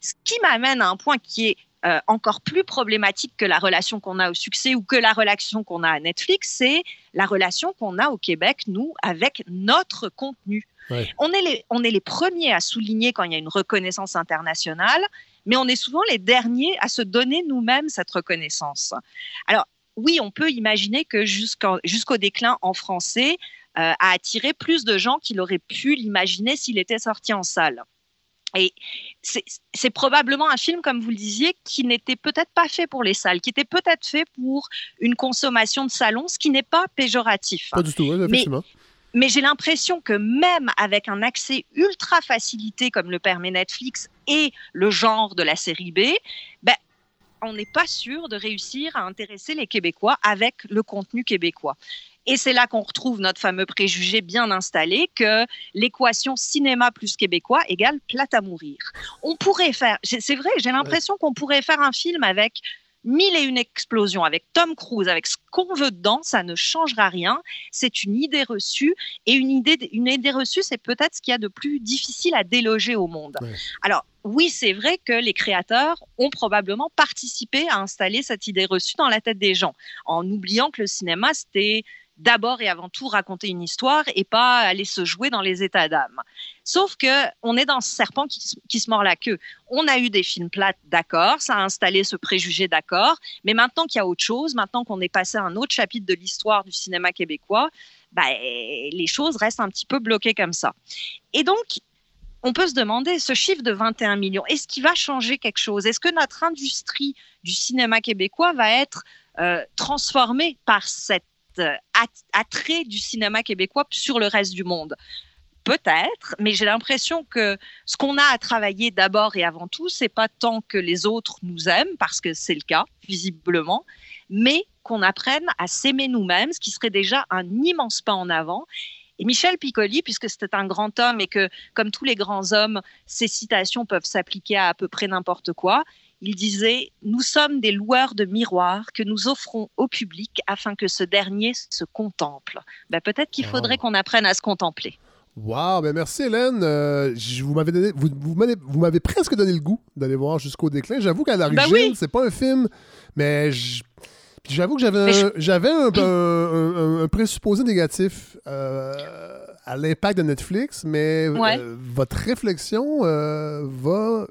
Ce qui m'amène à un point qui est euh, encore plus problématique que la relation qu'on a au succès ou que la relation qu'on a à Netflix, c'est la relation qu'on a au Québec, nous, avec notre contenu. On, est les, on est les premiers à souligner quand il y a une reconnaissance internationale, mais on est souvent les derniers à se donner nous-mêmes cette reconnaissance. Alors, oui, on peut imaginer que jusqu'au déclin en français euh, a attiré plus de gens qu'il aurait pu l'imaginer s'il était sorti en salle. Et c'est probablement un film, comme vous le disiez, qui n'était peut-être pas fait pour les salles, qui était peut-être fait pour une consommation de salon, ce qui n'est pas péjoratif. Pas du tout, effectivement. Mais, j'ai l'impression que même avec un accès ultra facilité comme le permet Netflix et le genre de la série B, ben, on n'est pas sûr de réussir à intéresser les Québécois avec le contenu québécois. Et c'est là qu'on retrouve notre fameux préjugé bien installé que l'équation cinéma plus québécois égale plate à mourir. On pourrait faire, c'est vrai, j'ai l'impression qu'on pourrait faire un film avec mille et une explosions avec Tom Cruise, avec ce qu'on veut dedans, ça ne changera rien. C'est une idée reçue et une idée, une idée reçue, c'est peut-être ce qu'il y a de plus difficile à déloger au monde. Alors, oui, c'est vrai que les créateurs ont probablement participé à installer cette idée reçue dans la tête des gens, en oubliant que le cinéma, c'était d'abord et avant tout raconter une histoire et pas aller se jouer dans les états d'âme. Sauf que on est dans ce serpent qui, se mord la queue. On a eu des films plates, d'accord, ça a installé ce préjugé, d'accord, mais maintenant qu'il y a autre chose, maintenant qu'on est passé à un autre chapitre de l'histoire du cinéma québécois, bah, les choses restent un petit peu bloquées comme ça. Et donc, on peut se demander, ce chiffre de 21 millions, est-ce qu'il va changer quelque chose? Est-ce que notre industrie du cinéma québécois va être euh, transformée par cette attrait du cinéma québécois sur le reste du monde. Peut-être, mais j'ai l'impression que ce qu'on a à travailler d'abord et avant tout, c'est pas tant que les autres nous aiment, parce que c'est le cas, visiblement, mais qu'on apprenne à s'aimer nous-mêmes, ce qui serait déjà un immense pas en avant. Et Michel Piccoli, puisque c'était un grand homme et que, comme tous les grands hommes, ses citations peuvent s'appliquer à à peu près n'importe quoi, il disait Nous sommes des loueurs de miroirs que nous offrons au public afin que ce dernier se contemple. Ben, Peut-être qu'il faudrait qu'on apprenne à se contempler. Wow, ben merci Hélène. Euh, vous m'avez vous, vous m'avez presque donné le goût d'aller voir jusqu'au déclin. J'avoue qu'à l'origine, ben c'est pas un film, mais j'avoue que j'avais j'avais un, présupposé négatif euh, à l'impact de Netflix, mais euh, votre réflexion va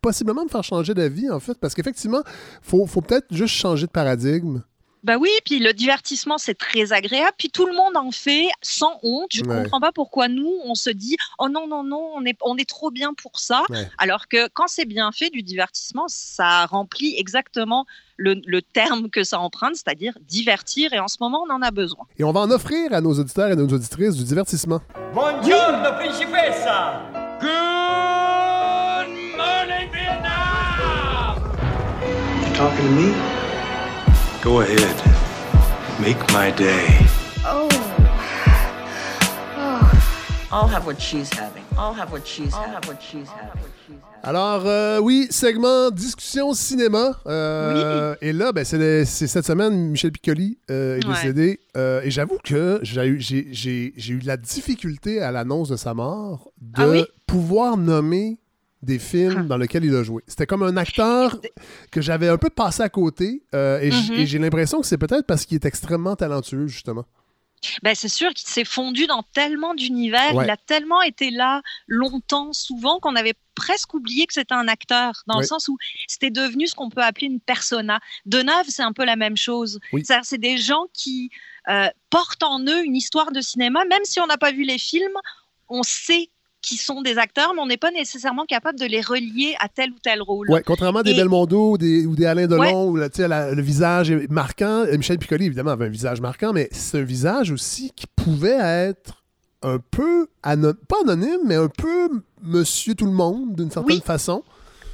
possiblement me faire changer d'avis, en fait, parce qu'effectivement, il faut, faut peut-être juste changer de paradigme Bah oui, puis le divertissement, c'est très agréable. Puis tout le monde en fait sans honte. Je ne comprends pas pourquoi nous, on se dit oh non, non, non, on est, on est trop bien pour ça. Alors que quand c'est bien fait, du divertissement, ça remplit exactement le, le terme que ça emprunte, c'est-à-dire divertir. Et en ce moment, on en a besoin. Et on va en offrir à nos auditeurs et à nos auditrices du divertissement. Buongiorno, principessa! Talking to me? Go ahead. Make my day. Oh. oh. I'll have what she's having. I'll have what she's having. I'll have what she's having. Alors, euh, oui, segment discussion cinéma. Euh, oui. Et là, ben, c'est cette semaine, Michel Piccoli euh, est décédé. Euh, et j'avoue que j'ai eu de la difficulté à l'annonce de sa mort de ah oui? pouvoir nommer des films ah. dans lesquels il a joué. C'était comme un acteur que j'avais un peu passé à côté euh, mm-hmm. et j'ai l'impression que c'est peut-être parce qu'il est extrêmement talentueux, justement. Ben, c'est sûr qu'il s'est fondu dans tellement d'univers, il a tellement été là longtemps, souvent, qu'on avait presque oublié que c'était un acteur, dans le sens où c'était devenu ce qu'on peut appeler une persona. Deneuve, c'est un peu la même chose. C'est des gens qui euh, portent en eux une histoire de cinéma, même si on n'a pas vu les films, on sait qui sont des acteurs, mais on n'est pas nécessairement capable de les relier à tel ou tel rôle. Ouais, contrairement à des Belmondo ou des, ou des Alain Delon, où le visage est marquant. Michel Piccoli, évidemment, avait un visage marquant, mais c'est un visage aussi qui pouvait être un peu, pas anonyme, mais un peu monsieur tout le monde, d'une certaine façon.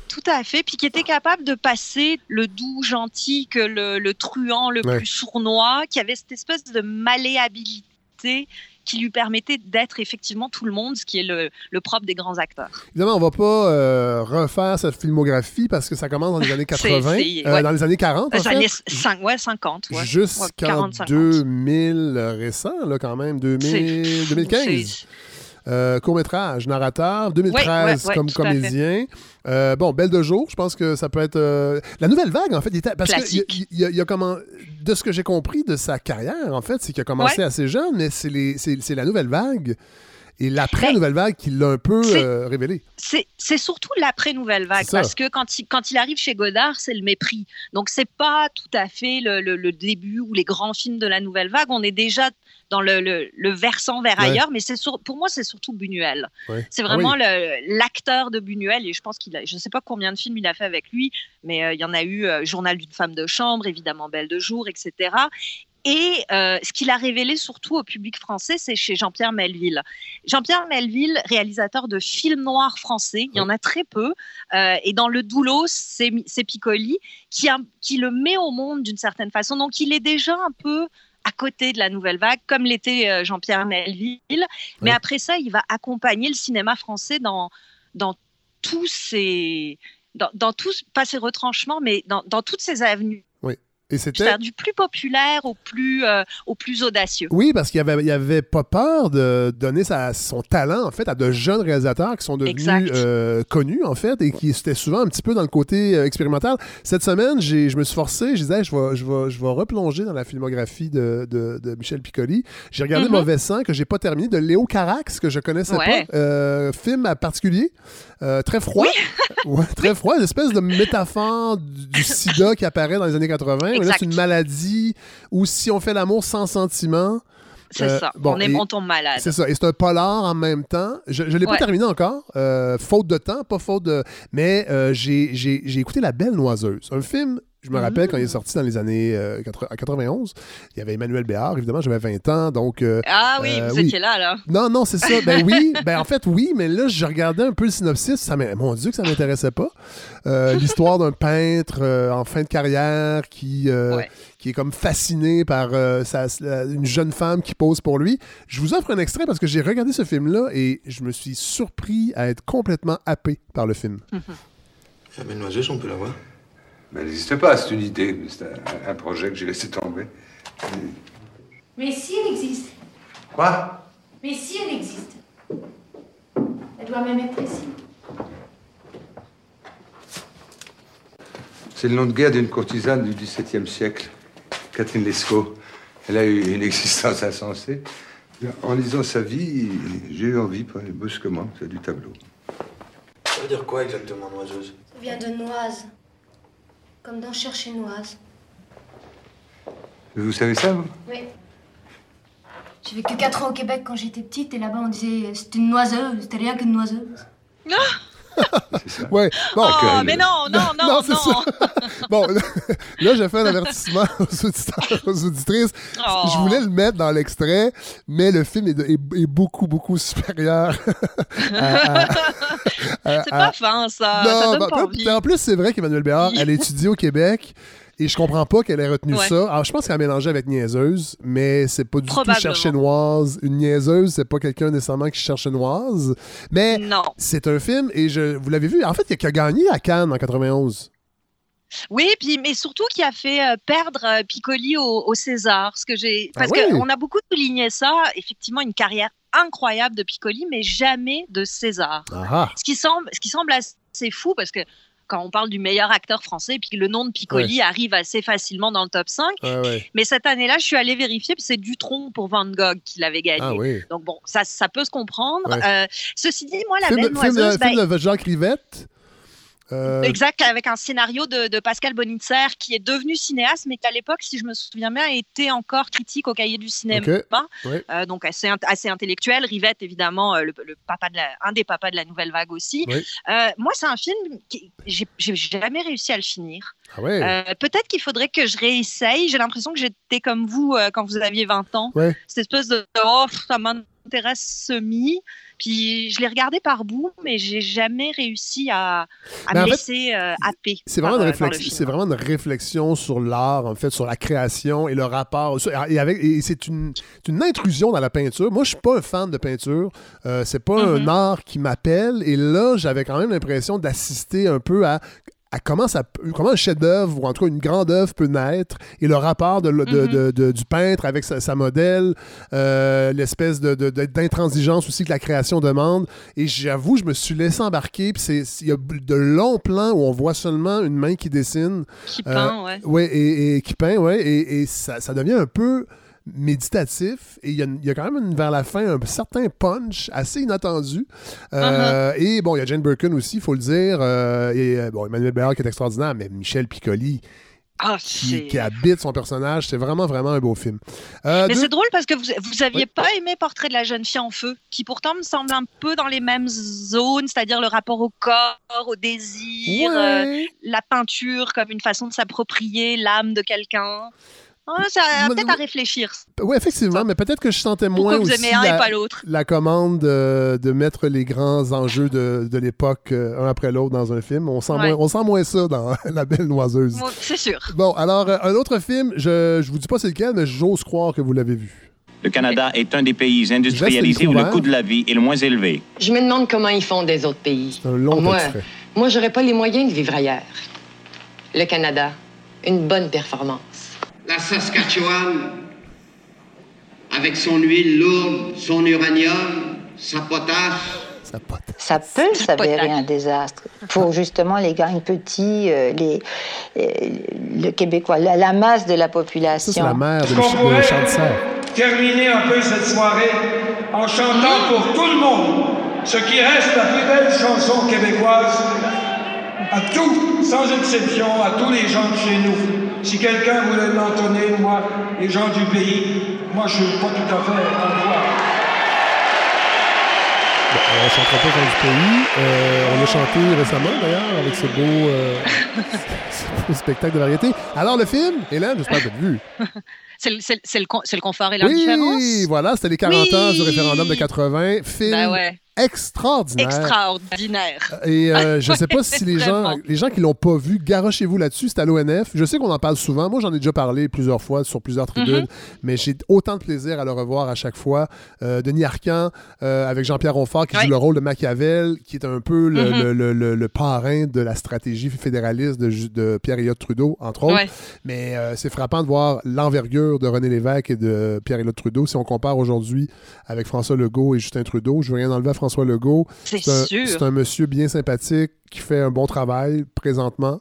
Tout à fait, puis qui était capable de passer le doux, gentil, que le, le truand, le plus sournois, qui avait cette espèce de malléabilité qui lui permettait d'être effectivement tout le monde, ce qui est le, le propre des grands acteurs. Évidemment, on va pas euh, refaire sa filmographie parce que ça commence dans les années 80, euh, dans les années 40. Les années 5, ouais, 50. Ouais. Jusqu'en 2000 récent, là, quand même, 2000, 2015. Euh, court-métrage, narrateur, 2013 comme comédien. Euh, bon, Belle de jour, je pense que ça peut être. Euh, la nouvelle vague, en fait, il était, parce que il, il, a comment, de ce que j'ai compris de sa carrière, en fait, c'est qu'il a commencé assez jeune, mais c'est la nouvelle vague et l'après-nouvelle vague qui l'a un peu révélé. C'est surtout l'après-nouvelle vague, parce que quand il, quand il arrive chez Godard, c'est le mépris. Donc, c'est pas tout à fait le, le, début ou les grands films de la nouvelle vague. On est déjà dans le, le, versant vers ailleurs, mais c'est pour moi, c'est surtout Buñuel. C'est ah vraiment l'acteur de Buñuel, et je pense qu'il a, je ne sais pas combien de films il a fait avec lui, mais euh, il y en a eu euh, Journal d'une femme de chambre, évidemment Belle de jour, etc. Et euh, ce qu'il a révélé surtout au public français, c'est chez Jean-Pierre Melville. Jean-Pierre Melville, réalisateur de films noirs français, il y en a très peu. et dans Le Doulos, c'est Piccoli qui, qui le met au monde d'une certaine façon. Donc il est déjà un peu à côté de la nouvelle vague, comme l'était euh, Jean-Pierre Melville. Mais après ça, il va accompagner le cinéma français dans, dans tous ces... Dans, dans tous, pas ses retranchements, mais dans, dans toutes ces avenues. Et c'était du plus populaire au plus, euh, au plus audacieux. Oui, parce qu'il avait, il avait pas peur de donner sa, son talent en fait à de jeunes réalisateurs qui sont devenus euh, connus en fait et qui étaient souvent un petit peu dans le côté euh, expérimental. Cette semaine, j'ai, je me suis forcé, je disais, je vais, je vais, je vais replonger dans la filmographie de, de, de Michel Piccoli. J'ai regardé mm-hmm. Mauvais sang que j'ai pas terminé de Léo Carax que je connaissais pas, film à particulier. Euh, très froid. ouais, très froid, une espèce de métaphore du, sida qui apparaît dans les années 80. C'est une maladie où si on fait l'amour sans sentiment, c'est euh, ça. on, est, on tombe malade. C'est ça. Et c'est un polar en même temps. Je ne l'ai pas terminé encore. Euh, faute de temps, pas faute de. Mais j'ai écouté La Belle Noiseuse. Un film je me rappelle quand il est sorti dans les années 91, euh, il y avait Emmanuel Béard, évidemment, j'avais 20 ans, donc... Euh, ah oui, vous euh, étiez là, là. Non, non, c'est ça. Ben oui, ben en fait, oui, mais là, je regardais un peu le synopsis, ça mon Dieu que ça m'intéressait pas. L'histoire d'un peintre en fin de carrière qui, qui est comme fasciné par une jeune femme qui pose pour lui. Je vous offre un extrait parce que j'ai regardé ce film-là et je me suis surpris à être complètement happé par le film. Belle noiseuse, on peut la voir mais elle n'existe pas, c'est une idée, c'est un, projet que j'ai laissé tomber. Mais si elle existe. Quoi? Mais si elle existe. Elle doit même être ici. C'est le nom de guerre d'une courtisane du XVIIe siècle, Catherine Lescaut. Elle a eu une existence insensée. En lisant sa vie, j'ai eu envie, brusquement, c'est du tableau. Ça veut dire quoi exactement, noiseuse? Ça vient de noise comme dans Chercher Noise. Vous savez ça, vous? Oui. J'ai vécu 4 ans au Québec quand j'étais petite et là-bas on disait c'était une noiseuse, c'était rien qu'une noiseuse. Ouais. Bon, Oh, mais non, non, non, non. ça. bon, là, là, j'ai fait un avertissement aux auditeurs, aux auditrices. Oh. Je voulais le mettre dans l'extrait, mais le film est, de- est- est beaucoup, beaucoup supérieur. C'est pas fin, ça. Non, ça donne bah, pas puis envie. en plus, c'est vrai qu'Emmanuel Béard, elle a étudié au Québec. Et je comprends pas qu'elle ait retenu Ouais. ça. Alors, je pense qu'elle a mélangé avec niaiseuse, mais c'est pas du tout Probablement. chercher noise. Une niaiseuse, c'est pas quelqu'un nécessairement qui cherche noise. Mais Non. c'est un film, et je, vous l'avez vu, en fait, il a gagné à Cannes en 91. Oui, puis, mais surtout qui a fait euh, perdre euh, Piccoli au, au César. Ce que j'ai, Ah parce oui? qu'on a beaucoup souligné ça. Effectivement, une carrière incroyable de Piccoli, mais jamais de César. Ah ah. Ce qui semble, ce qui semble assez fou parce que quand on parle du meilleur acteur français, puis le nom de Piccoli arrive assez facilement dans le top 5. Ouais, ouais. Mais cette année-là, je suis allée vérifier, puis c'est Dutronc pour Van Gogh qui l'avait gagné. Ah oui. Donc bon, ça, ça peut se comprendre. Ouais. Euh, ceci dit, moi, la Film, belle film noiseuse, ben, film de Jacques Rivette. Euh, Exact, avec un scénario de, de Pascal Bonitzer qui est devenu cinéaste, mais qui à l'époque, si je me souviens bien, était encore critique au cahier du cinéma. Ouais. Euh, donc assez, assez intellectuel. Rivette, évidemment, euh, le, le papa de la, un des papas de la nouvelle vague aussi. Euh, moi, c'est un film qui j'ai jamais réussi à le finir. Ah ouais. Peut-être qu'il faudrait que je réessaye. J'ai l'impression que j'étais comme vous quand vous aviez 20 ans. Cette espèce de oh, ça m'intéresse semi. Puis je l'ai regardé par bout, mais j'ai jamais réussi à, à me fait, laisser euh, happer. C'est par, vraiment, une euh, c'est vraiment une réflexion sur l'art, en fait, sur la création et le rapport. Et, avec, et c'est une, une intrusion dans la peinture. Moi, je suis pas un fan de peinture. Euh, c'est pas un art qui m'appelle. Et là, j'avais quand même l'impression d'assister un peu à à comment, ça, comment un chef-d'œuvre, ou en tout cas une grande œuvre peut naître, et le rapport de, Mhm. de- de- du peintre avec sa, sa modèle, euh, l'espèce d'intransigeance aussi que la création demande. Et j'avoue, je me suis laissé embarquer, puis c'est- il y a de longs plans où on voit seulement une main qui dessine. Qui Euh, peint, ouais. Ouais, et, et qui peint, ouais, et, et ça, ça devient un peu méditatif et il y, a, il y a quand même une- vers la fin un certain punch assez inattendu. Euh, Et bon, il y a Jane Birkin aussi, il faut le dire. euh, et euh, bon, Emmanuel Béard qui est extraordinaire, mais Michel Piccoli Ah, qui, habite son personnage, c'est vraiment, vraiment un beau film. Euh, Mais c'est drôle parce que vous, vous aviez Oui. pas aimé Portrait de la jeune fille en feu, qui pourtant me semble un peu dans les mêmes zones, c'est-à-dire le rapport au corps, au désir, Ouais. euh, la peinture comme une façon de s'approprier l'âme de quelqu'un. Ah, ça peut-être à réfléchir. Oui, effectivement, mais peut-être que je sentais Pourquoi moins vous aussi aimez un et la, pas l'autre? la commande euh, de mettre les grands enjeux de, de l'époque euh, un après l'autre dans un film. On sent, Ouais. moins, on sent moins ça dans La Belle Noiseuse. C'est sûr. Bon, alors, euh, un autre film, je, je vous dis pas c'est lequel, mais j'ose croire que vous l'avez vu. Le Canada est un des pays industrialisés où le coût de la vie est le moins élevé. Je me demande comment ils font des autres pays. C'est un long moi, extrait. moi, j'aurais pas les moyens de vivre ailleurs. Le Canada, une bonne performance. La Saskatchewan, avec son huile lourde, son uranium, sa potasse, Ça peut s'avérer un désastre pour justement les gangs petits, euh, les, euh, le Québécois, la, la masse de la population. C'est la mère de, de. Terminer un peu cette soirée en chantant pour tout le monde ce qui reste la plus belle chanson québécoise à tous, sans exception, à tous les gens de chez nous. Si quelqu'un voulait l'entonner, moi, les gens du pays, moi je suis pas tout à fait en droit. Bon, on ne chantera pas dans du pays. Euh, on a chanté récemment, d'ailleurs, avec ce beau, euh, ce beau spectacle de variété. Alors, le film, Hélène, j'espère que vous l'avez vu. C'est le, le- le, con- c'est le confort et l'indifférence. Oui, voilà, c'était les 40 Oui. ans du référendum de 80. Film Ben ouais. Extraordinaire. Extraordinaire. Et euh, je ne sais pas si les gens, les gens qui l'ont pas vu, garochez-vous là-dessus. C'est à l'ONF. Je sais qu'on en parle souvent. Moi, j'en ai déjà parlé plusieurs fois sur plusieurs tribunes, Mhm. mais j'ai autant de plaisir à le revoir à chaque fois. Euh, Denis Arcan euh, avec Jean-Pierre Ronfort qui joue le rôle de Machiavel, qui est un peu le, Mhm. le- le- le- le parrain de la stratégie fédéraliste de, de Pierre Elliott Trudeau, entre autres. Mais euh, c'est frappant de voir l'envergure de René Lévesque et de Pierre Elliott Trudeau. Si on compare aujourd'hui avec François Legault et Justin Trudeau, je veux rien enlever à François Legault. C'est un- sûr. C'est un monsieur bien sympathique qui fait un bon travail présentement,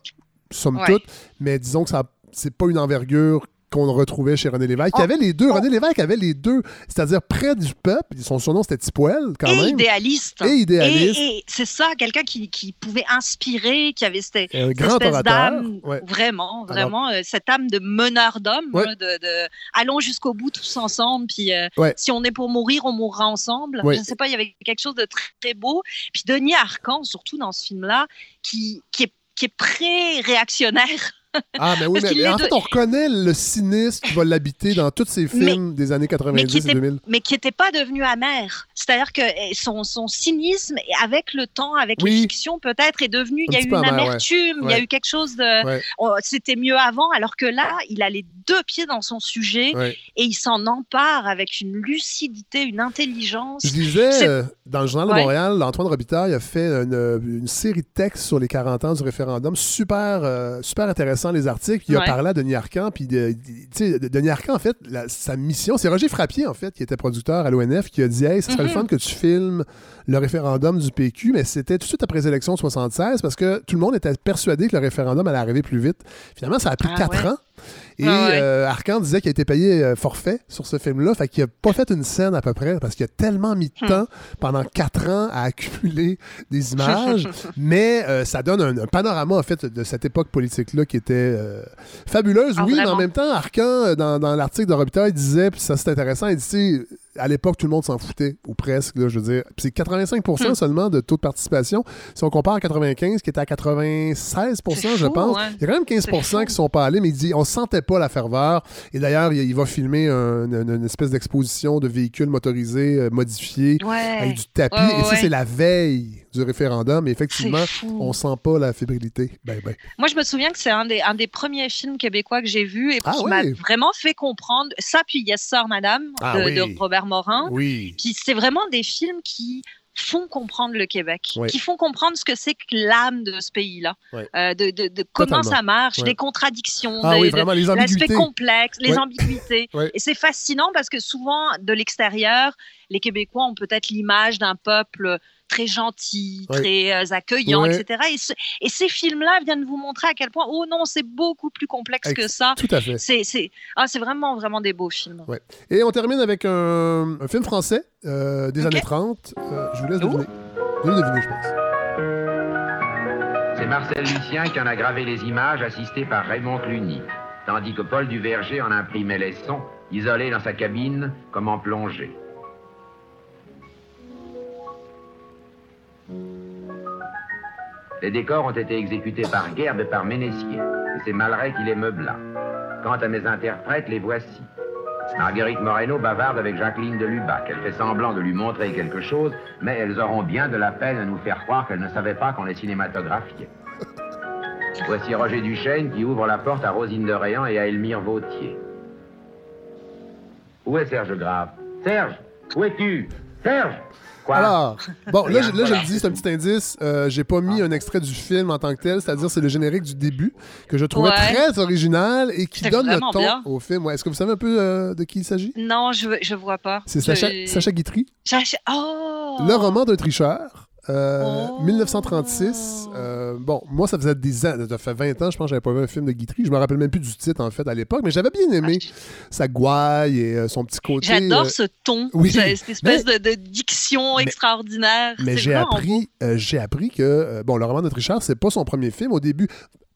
somme Ouais. toute, mais disons que ça c'est pas une envergure qu'on retrouvait chez René Lévesque. Il y avait les deux. René Lévesque avait les deux, c'est-à-dire près du peuple. Son surnom, c'était Tipoel, quand et même. Idéaliste. Et idéaliste. Et, c'est ça, quelqu'un qui, qui, pouvait inspirer, qui avait cette, un grand espèce d'âme. Ouais. Vraiment, vraiment, Alors... euh, cette âme de meneur d'homme. Ouais. De, de, allons jusqu'au bout tous ensemble. Puis euh, ouais. si on est pour mourir, on mourra ensemble. Je ne sais pas, il y avait quelque chose de très, très beau. Puis Denis Arcan, surtout dans ce film-là, qui, qui est, qui est pré-réactionnaire. Ah, mais oui, mais, mais en fait, on reconnaît le cynisme qui va l'habiter dans tous ces films mais, des années 90 était, et 2000. Mais qui n'était pas devenu amer. C'est-à-dire que eh, son, son, cynisme, avec le temps, avec oui. les fictions peut-être, est devenu. Il y a eu une amer, amertume, ouais. il y a eu quelque chose de. Ouais. Oh, C'était mieux avant, alors que là, il a les deux pieds dans son sujet et il s'en empare avec une lucidité, une intelligence. Je disais, euh, dans le Journal de Montréal, Antoine Robitaille a fait une, une, série de textes sur les 40 ans du référendum, super, euh, super intéressant, les articles. Il a parlé à Denis Arcan. Puis, de, de, Denis Arcan, en fait, la, sa mission, c'est Roger Frappier, en fait, qui était producteur à l'ONF, qui a dit Hey, ce serait mm -hmm. le fun que tu filmes le référendum du PQ, mais c'était tout de suite après les élections de 76 parce que tout le monde était persuadé que le référendum allait arriver plus vite. Finalement, ça a pris ah, quatre ouais. ans. Et ah ouais. euh, Arcan disait qu'il a été payé euh, forfait sur ce film-là, fait qu'il a pas fait une scène à peu près parce qu'il a tellement mis de temps pendant quatre ans à accumuler des images, mais euh, ça donne un, un, panorama en fait de cette époque politique-là qui était fabuleuse, ah, oui, vraiment? mais en même temps, Arcan, dans, dans l'article de Robitaille, disait, puis ça c'est intéressant, il dit, à l'époque, tout le monde s'en foutait, ou presque, là, je veux dire. Puis c'est 85% Hmm. seulement de taux de participation. Si on compare à 95, qui était à 96 je fou, pense, ouais. il y a quand même 15 qui sont pas allés, mais il dit on sentait pas la ferveur. Et d'ailleurs, il, il, va filmer un, une, une, espèce d'exposition de véhicules motorisés euh, modifiés ouais. avec du tapis. Ouais, et ça, c'est la veille du référendum. Et effectivement, on sent pas la fébrilité. Ben, ben. Moi, je me souviens que c'est un des, un des premiers films québécois que j'ai vu et ah, qui oui. m'a vraiment fait comprendre ça, puis Yes Sir Madame ah, de, oui. de, Robert Morin. Oui. Puis c'est vraiment des films qui font comprendre le Québec, oui. qui font comprendre ce que c'est que l'âme de ce pays-là, oui. euh, de, de, de, comment Totalement. ça marche, les contradictions, ah, l'aspect complexe, les ambiguïtés. Et c'est fascinant parce que souvent, de l'extérieur, les Québécois ont peut-être l'image d'un peuple très gentil, ouais. très euh, accueillant, ouais. etc. Et, ce, et, ces films-là viennent vous montrer à quel point, oh non, c'est beaucoup plus complexe Ex que ça. Tout à fait. C'est ah, vraiment, vraiment des beaux films. Ouais. Et on termine avec un, un film français euh, des okay. années 30. Euh, je vous laisse deviner. Je vais deviner, je pense. C'est Marcel Lucien qui en a gravé les images assistées par Raymond Cluny, tandis que Paul Duverger en imprimait les sons, isolé dans sa cabine comme en plongée. Les décors ont été exécutés par Gerbe et par Ménessier, et c'est Malray qui les meubla. Quant à mes interprètes, les voici. Marguerite Moreno bavarde avec Jacqueline de Lubac. Elle fait semblant de lui montrer quelque chose, mais elles auront bien de la peine à nous faire croire qu'elles ne savaient pas qu'on les cinématographiait. Voici Roger Duchesne qui ouvre la porte à Rosine de Réan et à Elmire Vautier. Où est Serge Grave? Serge Où es-tu? Serge Quoi? Alors, bon, là, je, là, je le dis, c'est un petit indice. Euh, j'ai pas mis un extrait du film en tant que tel, c'est-à-dire c'est le générique du début que je trouvais ouais. très original et qui donne le ton bien. au film. Ouais. Est-ce que vous savez un peu euh, de qui il s'agit? Non, je je vois pas. C'est Sacha, Sacha Guitry. Sacha... Oh Le roman d'un tricheur. Euh, oh. 1936. Euh, bon, moi, ça faisait des ans, ça fait 20 ans, je pense que j'avais pas vu un film de Guitry. Je me rappelle même plus du titre, en fait, à l'époque, mais j'avais bien aimé ah, sa gouaille et euh, son petit côté. J'adore ce ton, oui, cette espèce mais, de, de, diction mais, extraordinaire. Mais j'ai appris, j'ai appris que, bon, le roman de Trichard, c'est pas son premier film. Au début,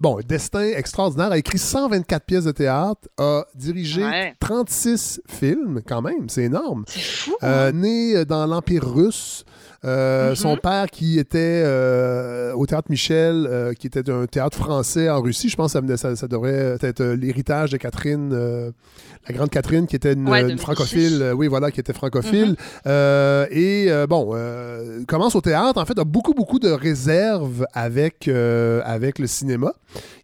Bon, Destin extraordinaire, a écrit 124 pièces de théâtre, a dirigé ouais. 36 films, quand même, c'est énorme. C'est fou. Euh, né dans l'Empire russe, euh, mm -hmm. Son père qui était euh, au Théâtre Michel, euh, qui était un théâtre français en Russie, je pense que ça, ça, ça devrait être l'héritage de Catherine, euh, la grande Catherine, qui était une, ouais, une francophile, euh, oui, voilà, qui était francophile. Mm -hmm. et euh, bon, commence au théâtre, en fait, a beaucoup, beaucoup de réserves avec, avec le cinéma.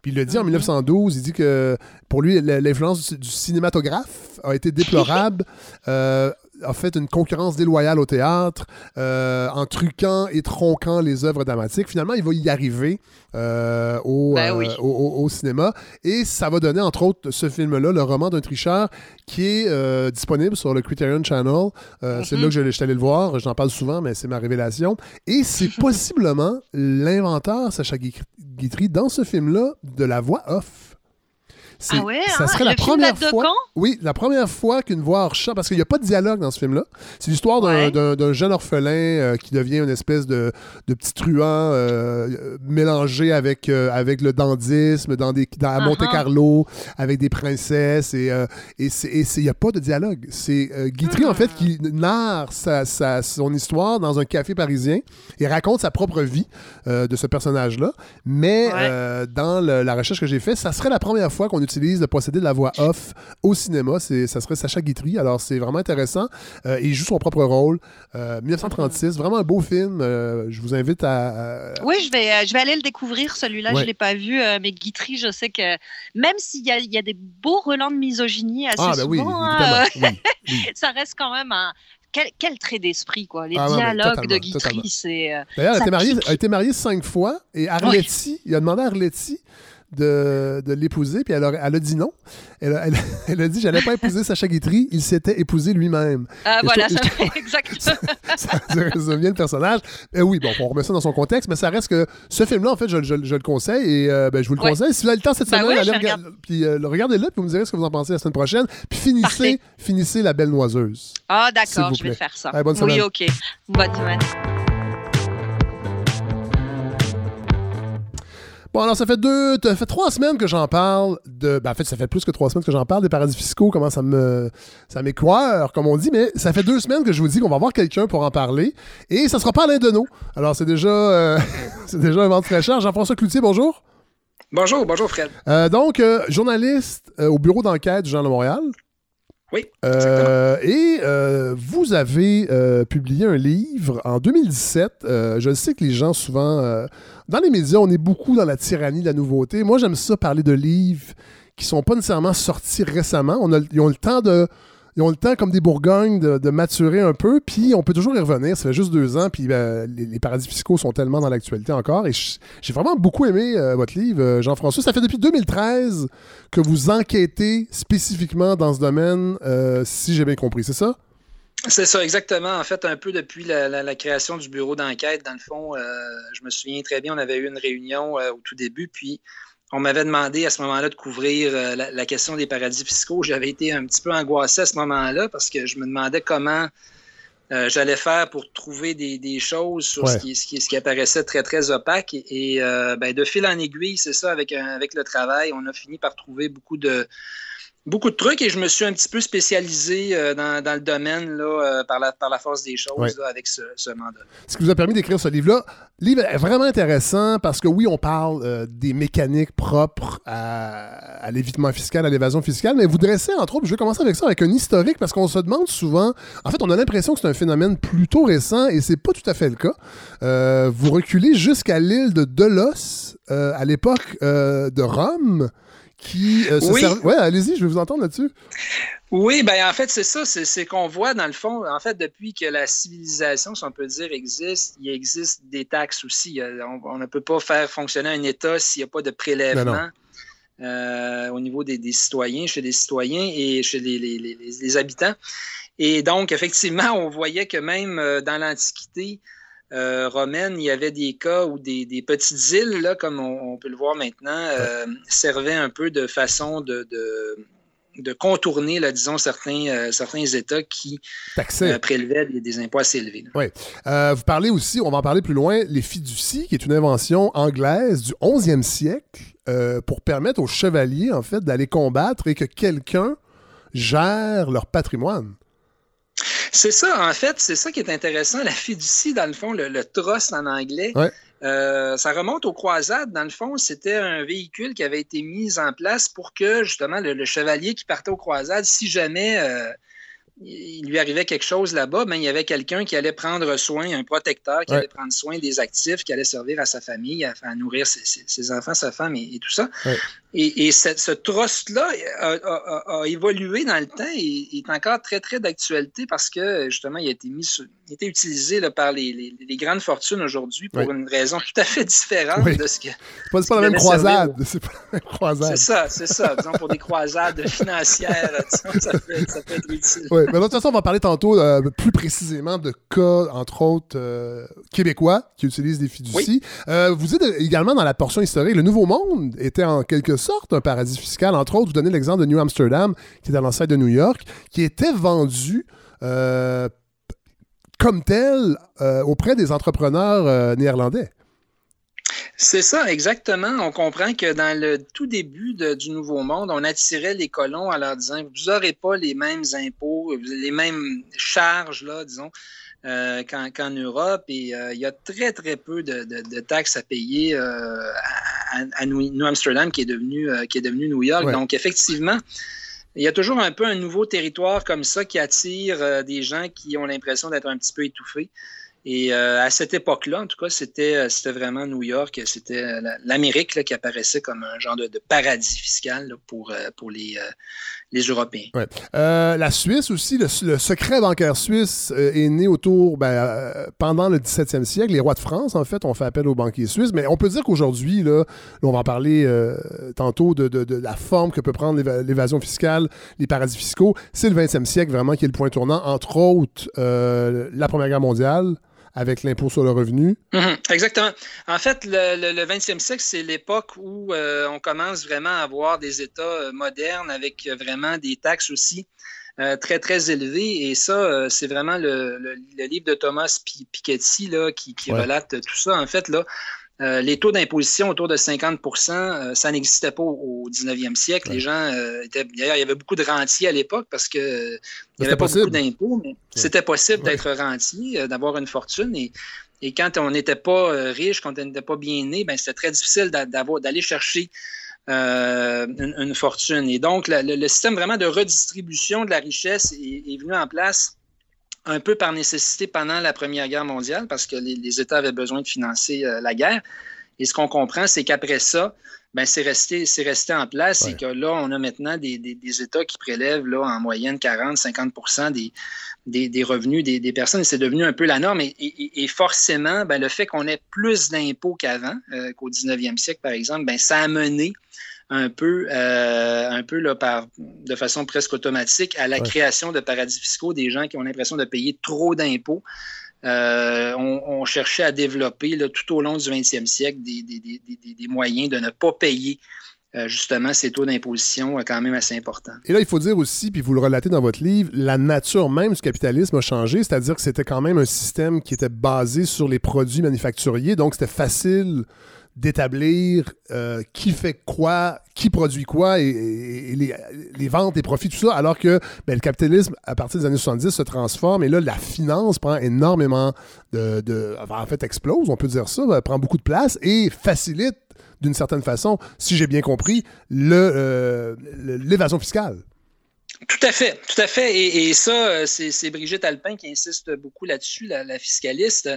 Puis il le dit Mhm. en 1912, il dit que pour lui, l'influence du, du, cinématographe a été déplorable. a fait une concurrence déloyale au théâtre euh, en truquant et tronquant les œuvres dramatiques. Finalement, il va y arriver euh, au, ben oui. euh, au, au, cinéma et ça va donner, entre autres, ce film-là, le roman d'un tricheur, qui est disponible sur le Criterion Channel. Mm -hmm. C'est là que je, je suis allé le voir. J'en parle souvent, mais c'est ma révélation. Et c'est possiblement l'inventeur, Sacha Guitry, dans ce film-là, de la voix off. Ah ouais, ça hein? serait la première de fois. quand? Oui, la première fois qu'une voix hors champ, parce qu'il n'y a pas de dialogue dans ce film-là. C'est l'histoire d'un Ouais. jeune orphelin euh, qui devient une espèce de, de petit truand euh, mélangé avec, euh, avec le dandisme dans des, dans, à Uh-huh. Monte-Carlo, avec des princesses. Et il n'y a pas de dialogue. C'est Guitry, en fait, qui narre sa, sa- son histoire dans un café parisien et raconte sa propre vie de ce personnage-là. Mais Ouais. dans le- la recherche que j'ai faite, ça serait la première fois qu'on utilise le procédé de la voix off au cinéma. Ça serait Sacha Guitry. Alors, c'est vraiment intéressant. Euh, il joue son propre rôle. Euh, 1936, vraiment un beau film. Euh, je vous invite à... à- Oui, je vais, euh, je vais aller le découvrir, celui-là. Ouais. Je ne l'ai pas vu, mais Guitry, je sais que même s'il y a, il y a des beaux relents de misogynie assez Ah, ben oui, souvent, hein, Oui, ça reste quand même un. Quel, quel trait d'esprit, quoi. Les Ah dialogues de. Guitry, c'est. euh, D'ailleurs, elle ça a été mariée- pique. a été mariée cinq fois et Arletty, il a demandé à Arletty de, de l'épouser, puis elle a, elle a dit non. Elle a, elle, elle a dit J'allais pas épouser Sacha Guitry, il s'était épousé lui-même. Ah, Et je voilà, ça je trouve- fait exactement. ça résume bien le personnage. Euh, oui, bon, on remet ça dans son contexte, mais ça reste que ce film-là, en fait, je, je- je le conseille et euh, ben, je vous le Ouais. conseille. Si vous avez le temps cette Ben semaine, je allez puis, euh, le- regardez-le, puis vous me direz ce que vous en pensez la semaine prochaine. Puis finissez, finissez La Belle Noiseuse. Ah, d'accord, je vais faire ça. Allez, bonne oui, semaine. ok. Bonne semaine. Bon, alors ça fait deux, ça fait trois semaines que j'en parle de. Ben, en fait, ça fait plus que trois semaines que j'en parle des paradis fiscaux, comment ça me, ça m'écoire, comme on dit, mais ça fait deux semaines que je vous dis qu'on va avoir quelqu'un pour en parler, et ça sera pas Alain Deneau. Alors c'est déjà, euh, c'est déjà un vent de fraîcheur. Jean-François Cloutier, bonjour. Bonjour, bonjour Fred. Euh, donc, euh, journaliste au bureau d'enquête du Journal de Montréal. Oui. Euh, et euh, vous avez euh, publié un livre en 2017. Euh, je sais que les gens, souvent, dans les médias, on est beaucoup dans la tyrannie de la nouveauté. Moi, j'aime ça parler de livres qui sont pas nécessairement sortis récemment. On a, ils ont le temps de. Ils ont le temps, comme des Bourgognes, de, maturer un peu, puis on peut toujours y revenir. Ça fait juste deux ans, puis ben, les, paradis fiscaux sont tellement dans l'actualité encore. Et j'ai vraiment beaucoup aimé euh, votre livre, euh, Jean-François. Ça fait depuis 2013 que vous enquêtez spécifiquement dans ce domaine, euh, si j'ai bien compris, c'est ça? C'est ça, exactement. En fait, un peu depuis la, la- la création du bureau d'enquête, dans le fond, euh, je me souviens très bien, on avait eu une réunion euh, au tout début, puis on m'avait demandé à ce moment-là de couvrir euh, la, la question des paradis fiscaux. J'avais été un petit peu angoissé à ce moment-là parce que je me demandais comment j'allais faire pour trouver des, des choses sur ce, qui, ce, qui, ce qui apparaissait très, très opaque. Et, et, ben, de fil en aiguille, c'est ça, avec, un- avec le travail, on a fini par trouver beaucoup de, beaucoup de trucs et je me suis un petit peu spécialisé euh, dans, dans le domaine là, euh, par, la, par la force des choses là, avec ce, ce mandat. Ce qui vous a permis d'écrire ce livre-là. livre est vraiment intéressant parce que oui, on parle euh, des mécaniques propres à, à l'évitement fiscal, à l'évasion fiscale, mais vous dressez, entre autres, je vais commencer avec ça, avec un historique, parce qu'on se demande souvent, en fait, on a l'impression que c'est un phénomène plutôt récent, et c'est pas tout à fait le cas. Vous reculez jusqu'à l'île de Delos, à l'époque de Rome, qui euh, se Oui. Ouais, allez-y, je vais vous entendre là-dessus. Oui, ben en fait, c'est ça, c'est qu'on voit dans le fond, en fait, depuis que la civilisation, si on peut dire, existe, il existe des taxes aussi. A- On, on ne peut pas faire fonctionner un État s'il n'y a pas de prélèvement euh, au niveau des, des citoyens, chez les citoyens et chez les, les- les- les- les habitants. Et donc, effectivement, on voyait que même euh, dans l'Antiquité euh, romaine, il y avait des cas où des, des petites îles, là, comme on, on peut le voir maintenant, euh, servaient un peu de façon de, de, de contourner, là, disons, certains, euh, certains États qui prélevaient des, des impôts assez élevés. là. Oui. Vous parlez aussi, on va en parler plus loin, les fiducies, qui est une invention anglaise du 11e siècle pour permettre aux chevaliers, en fait, d'aller combattre et que quelqu'un gère leur patrimoine. C'est ça, en fait, c'est ça qui est intéressant. La fiducie, dans le fond, le, le trust en anglais, Ouais. euh, ça remonte aux croisades. Dans le fond, c'était un véhicule qui avait été mis en place pour que, justement, le, le chevalier qui partait aux croisades, si jamais euh, il lui arrivait quelque chose là-bas, ben, il y avait quelqu'un qui allait prendre soin, un protecteur qui Ouais. allait prendre soin des actifs, qui allait servir à sa famille, à, à nourrir ses, ses- ses enfants, sa femme et, et tout ça. Ouais. Et, et ce, ce trust-là a, a- évolué dans le temps et est encore très, très d'actualité parce que, justement, il a été mis sur- il a été utilisé là, par les, les- les grandes fortunes aujourd'hui pour une raison tout à fait différente Oui. de ce que. C'est pas, c'est pas ce la même croisade. C'est pas la même croisade. C'est ça, c'est ça. Disons, pour des croisades financières, disons, ça, peut, ça peut être utile. Oui, mais de toute façon, on va parler tantôt euh, plus précisément de cas, entre autres, euh, québécois qui utilisent des fiducies. Euh, vous êtes également dans la portion historique. Le Nouveau Monde était en quelque sorte un paradis fiscal. Entre autres, vous donnez l'exemple de New Amsterdam, qui est à l'ancêtre de New York, qui était vendu euh, comme tel euh, auprès des entrepreneurs euh, néerlandais. C'est ça, exactement. On comprend que dans le tout début du Nouveau Monde, on attirait les colons en leur disant Vous n'aurez pas les mêmes impôts, les mêmes charges, là, disons, euh, qu'en Europe. Et euh, il y a très, très peu de, taxes à payer euh, à, New, Amsterdam, qui est devenu, qui est devenu New York. Donc, effectivement, il y a toujours un peu un nouveau territoire comme ça qui attire des gens qui ont l'impression d'être un petit peu étouffés. Et à cette époque-là, en tout cas, c'était, c'était vraiment New York, c'était l'Amérique qui apparaissait comme un genre de, paradis fiscal pour, pour les, les Européens. la Suisse aussi, le, secret bancaire suisse est né autour, ben, pendant le 17e siècle. Les rois de France, en fait, ont fait appel aux banquiers suisses. Mais on peut dire qu'aujourd'hui, là, on va en parler tantôt de, de, la forme que peut prendre l'évasion fiscale, les paradis fiscaux. C'est le 20e siècle vraiment qui est le point tournant, entre autres la Première Guerre mondiale avec l'impôt sur le revenu. Mhm, exactement. En fait, le, 20e siècle, c'est l'époque où euh, on commence vraiment à avoir des États euh, modernes avec euh, vraiment des taxes aussi très, très élevées. Et ça, c'est vraiment le, livre de Thomas Piketty là, qui, relate tout ça. En fait, là, euh, les taux d'imposition autour de 50% euh, ça n'existait pas au, 19e siècle. Les gens euh, étaient. D'ailleurs, il y avait beaucoup de rentiers à l'époque parce qu'il n'y avait pas beaucoup d'impôts, mais c'était possible d'être rentier, d'avoir une fortune. Et, et quand on n'était pas riche, quand on n'était pas bien né, ben, c'était très difficile d'aller chercher une, fortune. Et donc, le, système vraiment de redistribution de la richesse est venu en place un peu par nécessité pendant la Première Guerre mondiale, parce que les, États avaient besoin de financer euh, la guerre. Et ce qu'on comprend, c'est qu'après ça, ben, c'est resté, resté en place et que là, on a maintenant des, États qui prélèvent là, en moyenne 40-50 des, des, revenus des, personnes. C'est devenu un peu la norme. Et, forcément, ben, le fait qu'on ait plus d'impôts qu'avant, euh, qu'au 19e siècle, par exemple, ben, ça a mené un peu, euh, un peu là, par, de façon presque automatique à la création de paradis fiscaux, des gens qui ont l'impression de payer trop d'impôts. Euh, on, cherchait à développer là, tout au long du 20e siècle des, des, des, des moyens de ne pas payer euh, justement ces taux d'imposition quand même assez importants. Et là, il faut dire aussi, puis vous le relatez dans votre livre, la nature même du capitalisme a changé, c'est-à-dire que c'était quand même un système qui était basé sur les produits manufacturiers, donc c'était facile d'établir euh, qui fait quoi, qui produit quoi, et, les, ventes, les profits, tout ça, alors que ben, le capitalisme, à partir des années 70, se transforme, et là, la finance prend énormément de... en fait, explose, on peut dire ça, ben, prend beaucoup de place et facilite, d'une certaine façon, si j'ai bien compris, euh, l'évasion fiscale. Tout à fait, tout à fait. Et, ça, euh, c'est Brigitte Alpin qui insiste beaucoup là-dessus, la, fiscaliste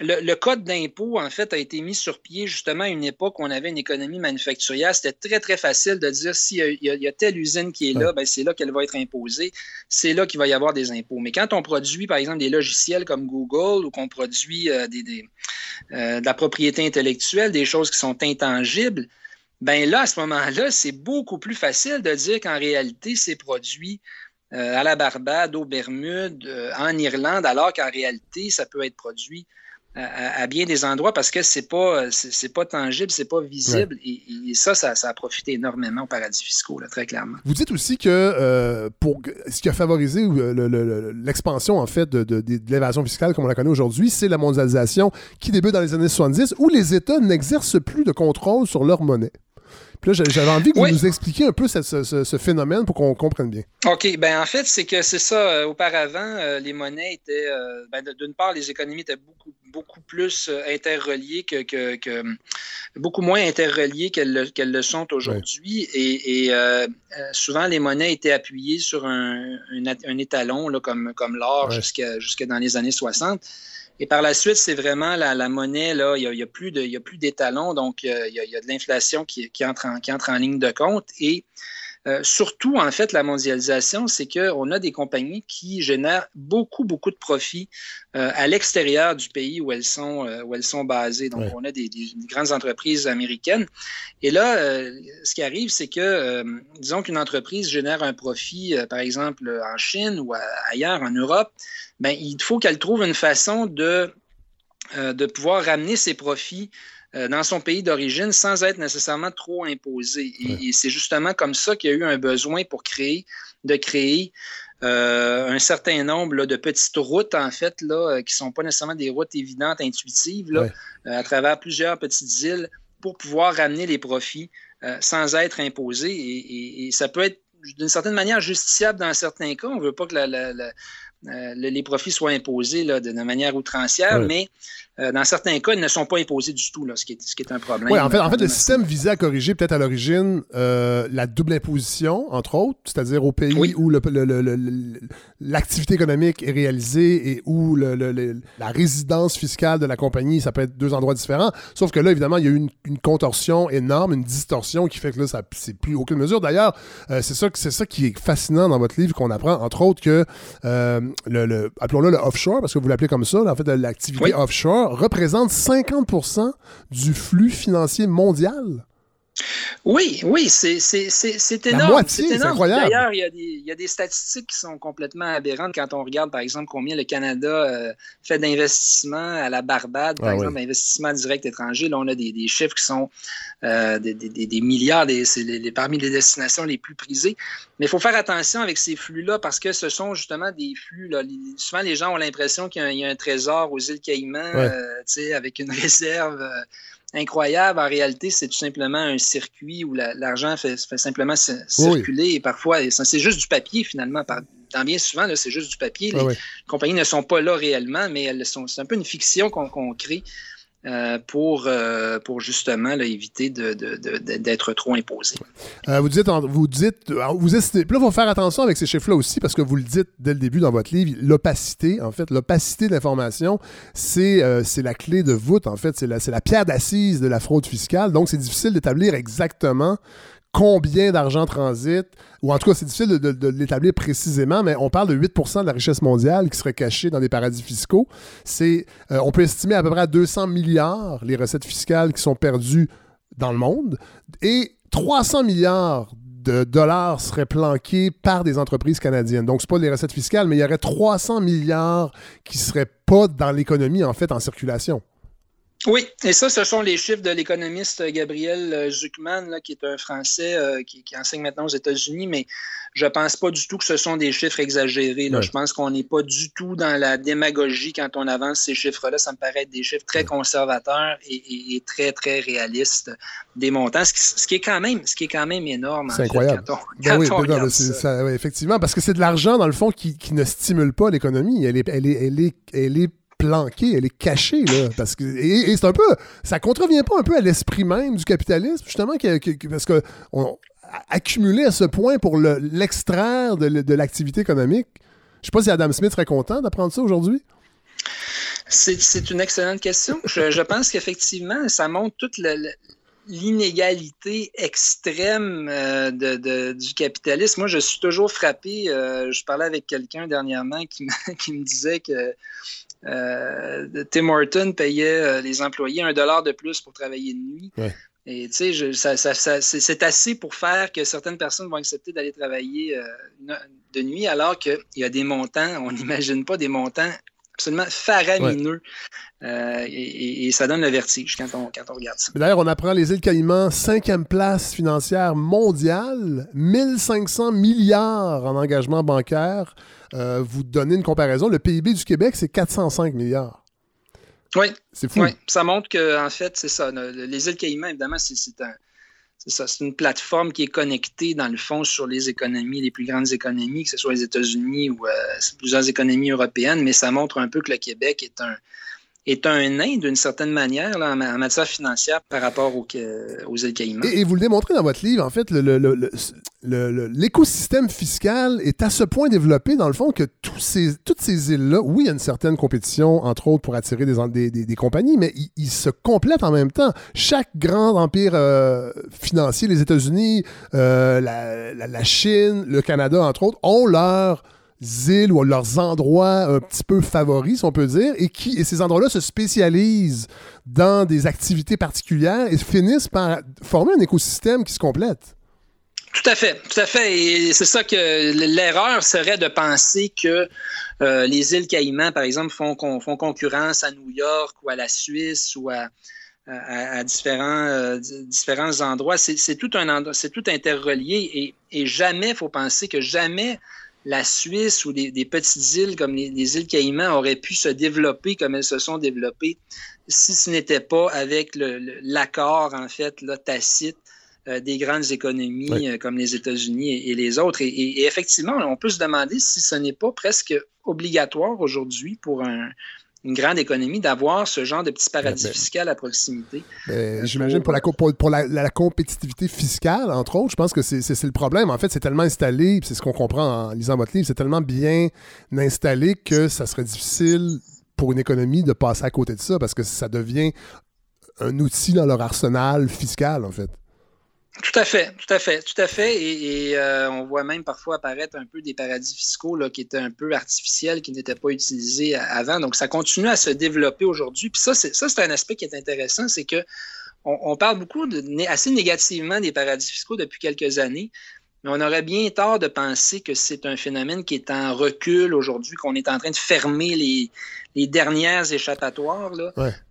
le, code d'impôt, en fait, a été mis sur pied justement à une époque où on avait une économie manufacturière. C'était très, très facile de dire s'il y, y, a telle usine qui est là, ben, c'est là qu'elle va être imposée. C'est là qu'il va y avoir des impôts. Mais quand on produit, par exemple, des logiciels comme Google ou qu'on produit euh, des, euh, de la propriété intellectuelle, des choses qui sont intangibles, ben là, à ce moment-là, c'est beaucoup plus facile de dire qu'en réalité, c'est produit euh, à la Barbade, aux Bermudes, en Irlande, alors qu'en réalité, ça peut être produit à, bien des endroits parce que c'est pas c'est pas tangible, c'est pas visible. Et, ça, ça, a profité énormément aux paradis fiscaux, là, très clairement. Vous dites aussi que euh, pour ce qui a favorisé euh, l'expansion en fait de, de l'évasion fiscale comme on la connaît aujourd'hui, c'est la mondialisation qui débute dans les années 70 où les États n'exercent plus de contrôle sur leur monnaie j'avais envie que vous nous expliquiez un peu ce, phénomène pour qu'on comprenne bien. OK. Ben, en fait, c'est que c'est ça. Euh, auparavant, euh, les monnaies étaient, euh, ben, d'une part, les économies étaient beaucoup, beaucoup plus interreliées que, beaucoup moins interreliées qu'elles le sont aujourd'hui. Et, souvent, les monnaies étaient appuyées sur un, étalon, là, comme, comme l'or, jusqu'à dans les années 60. Et par la suite, c'est vraiment la, monnaie, là, il n'y a, plus d'étalons, donc euh, il y a, de l'inflation qui, entre en, qui entre en ligne de compte. Et euh, surtout, en fait, la mondialisation, c'est qu'on a des compagnies qui génèrent beaucoup, beaucoup de profits euh, à l'extérieur du pays où elles sont, où elles sont basées. Donc, on a des, grandes entreprises américaines. Et là, ce qui arrive, c'est que, disons qu'une entreprise génère un profit, par exemple, en Chine ou ailleurs, en Europe, ben, il faut qu'elle trouve une façon de de pouvoir ramener ses profits dans son pays d'origine sans être nécessairement trop imposé. Et, c'est justement comme ça qu'il y a eu un besoin pour créer, de créer un certain nombre de petites routes, en fait, là, qui ne sont pas nécessairement des routes évidentes, intuitives, là, à travers plusieurs petites îles pour pouvoir ramener les profits sans être imposé. Et, ça peut être d'une certaine manière justiciable dans certains cas. On ne veut pas que les profits soient imposés là, de, manière outrancière, mais euh, dans certains cas, ils ne sont pas imposés du tout, là, ce, qui est, ce qui est un problème. Oui, en fait, en fait le système visait à corriger peut-être à l'origine euh, la double imposition, entre autres, c'est-à-dire au pays où l'activité économique est réalisée et où la résidence fiscale de la compagnie, ça peut être deux endroits différents. Sauf que là, évidemment, il y a eu une, contorsion énorme, une distorsion qui fait que là, ça c'est plus aucune mesure. D'ailleurs, euh, c'est ça, ça qui est fascinant dans votre livre qu'on apprend, entre autres, que le, appelons-le le offshore, parce que vous l'appelez comme ça, en fait, l'activité offshore représente 50% du flux financier mondial. Oui, oui, c'est énorme. C'est incroyable. D'ailleurs, il, y, a des statistiques qui sont complètement aberrantes quand on regarde, par exemple, combien le Canada euh, fait d'investissements à la Barbade, par ah exemple, d'investissements directs étrangers. Là, on a des, chiffres qui sont euh, des, milliards, c'est parmi les destinations les plus prisées. Mais il faut faire attention avec ces flux-là parce que ce sont justement des flux. Là, souvent, les gens ont l'impression qu'il y, a un trésor aux îles Caïmans, euh, avec une réserve incroyable. En réalité, c'est tout simplement un circuit où l'argent fait, simplement circuler et parfois, c'est juste du papier finalement. Tant bien souvent, c'est juste du papier. Les compagnies ne sont pas là réellement, mais elles sont, c'est un peu une fiction qu'on crée euh, pour, euh, pour justement éviter d'être trop imposé. Euh, vous dites, vous dites, vous estimez, là, il faut faire attention avec ces chiffres-là aussi parce que vous le dites dès le début dans votre livre, l'opacité, en fait, l'opacité de l'information, c'est la clé de voûte, en fait, c'est la, la pierre d'assise de la fraude fiscale. Donc, c'est difficile d'établir exactement combien d'argent transite, ou en tout cas, c'est difficile de, l'établir précisément, mais on parle de 8 de la richesse mondiale qui serait cachée dans des paradis fiscaux. Euh, on peut estimer à peu près à 200 milliards les recettes fiscales qui sont perdues dans le monde, et 300 milliards de dollars seraient planqués par des entreprises canadiennes. Donc, ce pas les recettes fiscales, mais il y aurait 300 milliards qui ne seraient pas dans l'économie, en fait, en circulation. Oui, et ça, ce sont les chiffres de l'économiste Gabriel euh, Zuckman, qui est un Français euh, qui, enseigne maintenant aux États-Unis, mais je ne pense pas du tout que ce sont des chiffres exagérés. Je pense qu'on n'est pas du tout dans la démagogie quand on avance ces chiffres-là. Ça me paraît être des chiffres très conservateurs et, très, très réalistes des montants, ce qui, est, quand même, ce qui est quand même énorme. C'est incroyable. Ben oui, effectivement, parce que c'est de l'argent, dans le fond, qui, ne stimule pas l'économie. Elle est, elle, est, elle, est, elle est planquée, elle est cachée, là. Parce que, et, c'est un peu. Ça contrevient pas un peu à l'esprit même du capitalisme, justement, parce que on, accumulé à ce point pour l'extraire de, l'activité économique. Je sais pas si Adam Smith serait content d'apprendre ça aujourd'hui. C'est une excellente question. Je, pense qu'effectivement, ça montre toute l'inégalité extrême euh, du capitalisme. Moi, je suis toujours frappé. Euh, je parlais avec quelqu'un dernièrement qui, me disait que Tim Horton payait euh, les employés un dollar de plus pour travailler de nuit. Et tu sais, c'est assez pour faire que certaines personnes vont accepter d'aller travailler euh, de nuit, alors qu'il y a des montants, on n'imagine pas des montants absolument faramineux. Euh, et, ça donne le vertige quand on, quand on regarde ça. D'ailleurs, on apprend les îles Caïmans, cinquième place financière mondiale, 1500 milliards en engagement bancaire. Euh, vous donnez une comparaison, le PIB du Québec, c'est 405 milliards. Oui. C'est fou. Oui. Ça montre que, en fait, c'est ça. Les îles Caïmans, évidemment, c'est un c'est ça, c'est une plateforme qui est connectée, dans le fond, sur les économies, les plus grandes économies, que ce soit les États-Unis ou euh, plusieurs économies européennes, mais ça montre un peu que le Québec est un, est un nain d'une certaine manière en matière financière par rapport aux, aux îles Caïmans. Et, vous le démontrez dans votre livre, en fait, l'écosystème fiscal est à ce point développé, dans le fond, que tous ces, toutes ces îles-là, oui, il y a une certaine compétition, entre autres, pour attirer des, des, compagnies, mais ils, se complètent en même temps. Chaque grand empire euh, financier, les États-Unis, euh, la, la Chine, le Canada, entre autres, ont leur îles ou leurs endroits un petit peu favoris, si on peut dire, et, qui, et ces endroits-là se spécialisent dans des activités particulières et finissent par former un écosystème qui se complète. Tout à fait, tout à fait. Et c'est ça que l'erreur serait de penser que euh, les îles Caïmans, par exemple, font, font, concurrence à New York ou à la Suisse ou à, différents, euh, différents endroits. C'est tout, un c'est tout interrelié et, et jamais, il faut penser que jamais la Suisse ou des, petites îles comme les, îles Caïmans auraient pu se développer comme elles se sont développées si ce n'était pas avec l'accord, en fait, là, tacite euh, des grandes économies euh, comme les États-Unis et, les autres. Et, effectivement, on peut se demander si ce n'est pas presque obligatoire aujourd'hui pour une grande économie d'avoir ce genre de petit paradis fiscal à proximité. Euh, j'imagine pour, la, pour, la, compétitivité fiscale, entre autres, je pense que c'est le problème. En fait, c'est tellement installé, c'est ce qu'on comprend en lisant votre livre, c'est tellement bien installé que ça serait difficile pour une économie de passer à côté de ça parce que ça devient un outil dans leur arsenal fiscal, en fait. Tout à fait, tout à fait, tout à fait. Et, euh, on voit même parfois apparaître un peu des paradis fiscaux là, qui étaient un peu artificiels, qui n'étaient pas utilisés avant. Donc, ça continue à se développer aujourd'hui. Puis ça, c'est, ça, c'est un aspect qui est intéressant, c'est que on, parle beaucoup de, assez négativement des paradis fiscaux depuis quelques années. Mais on aurait bien tort de penser que c'est un phénomène qui est en recul aujourd'hui, qu'on est en train de fermer les, les dernières échappatoires.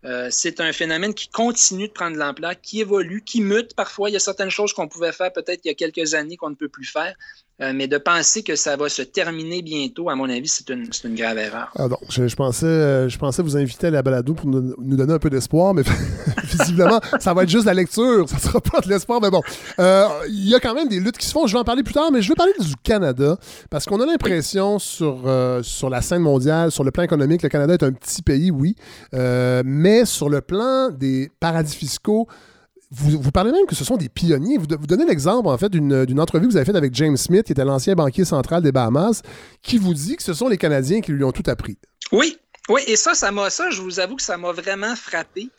Euh, c'est un phénomène qui continue de prendre l'ampleur, qui évolue, qui mute. Parfois, il y a certaines choses qu'on pouvait faire peut-être il y a quelques années qu'on ne peut plus faire. Euh, mais de penser que ça va se terminer bientôt, à mon avis, c'est une, grave erreur. Ah je, pensais, euh, je pensais vous inviter à la balado pour nous, donner un peu d'espoir, mais visiblement, ça va être juste la lecture, ça sera pas de l'espoir, mais bon. Euh, il y a quand même des luttes qui se font, je vais en parler plus tard, mais je veux parler du Canada, parce qu'on a l'impression sur, sur la scène mondiale, sur le plan économique, le Canada est un petit pays, oui, mais sur le plan des paradis fiscaux, vous, parlez même que ce sont des pionniers. Vous, vous donnez l'exemple, en fait, d'une entrevue que vous avez faite avec James Smith, qui était l'ancien banquier central des Bahamas, qui vous dit que ce sont les Canadiens qui lui ont tout appris. Oui, oui, et ça, ça m'a, ça, je vous avoue que ça m'a vraiment frappé.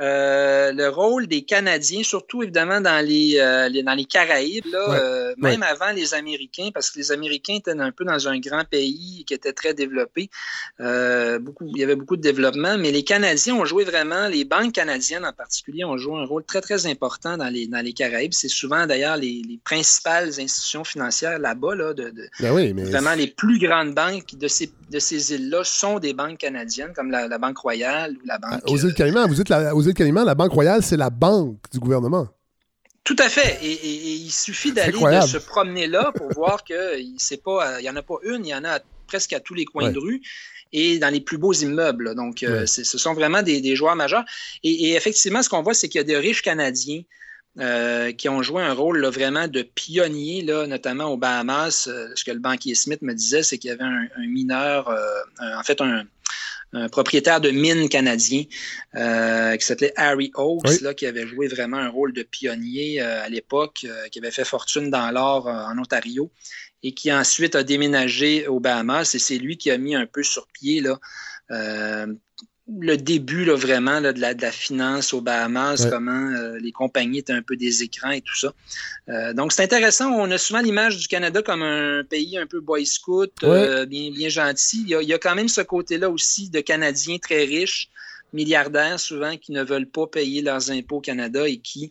Euh, le rôle des Canadiens, surtout évidemment dans les, euh, dans les Caraïbes, là, euh, même avant les Américains, parce que les Américains étaient un peu dans un grand pays qui était très développé. beaucoup, il y avait beaucoup de développement, mais les Canadiens ont joué vraiment, les banques canadiennes en particulier, ont joué un rôle très, très important dans les, dans les Caraïbes. C'est souvent d'ailleurs les, les, principales institutions financières là-bas, là, de, ben vraiment les plus grandes banques de ces, de ces îles-là sont des banques canadiennes, comme la, Banque Royale ou la Banque. Aux îles Caïmans, vous êtes la, aux la Banque Royale, c'est la banque du gouvernement. Tout à fait. Et, il suffit d'aller se promener là pour voir qu'il n'y en a pas une, il y en a presque à tous les coins de rue et dans les plus beaux immeubles. Donc, euh, ce sont vraiment des, joueurs majeurs. Et, effectivement, ce qu'on voit, c'est qu'il y a des riches Canadiens euh, qui ont joué un rôle vraiment de pionnier, là, notamment aux Bahamas. Euh, ce que le banquier Smith me disait, c'est qu'il y avait un, mineur, en fait, un, un propriétaire de mines canadien euh, qui s'appelait Harry Oakes, là, qui avait joué vraiment un rôle de pionnier euh, à l'époque, euh, qui avait fait fortune dans l'or en Ontario et qui ensuite a déménagé aux Bahamas. Et c'est lui qui a mis un peu sur pied là, le début là, vraiment de, la, de, la, finance aux Bahamas, comment euh, les compagnies étaient un peu des écrans et tout ça. Euh, donc c'est intéressant. On a souvent l'image du Canada comme un pays un peu boy scout, euh, bien, bien gentil. Il y, a, il y, a, quand même ce côté-là aussi de Canadiens très riches, milliardaires souvent, qui ne veulent pas payer leurs impôts au Canada et qui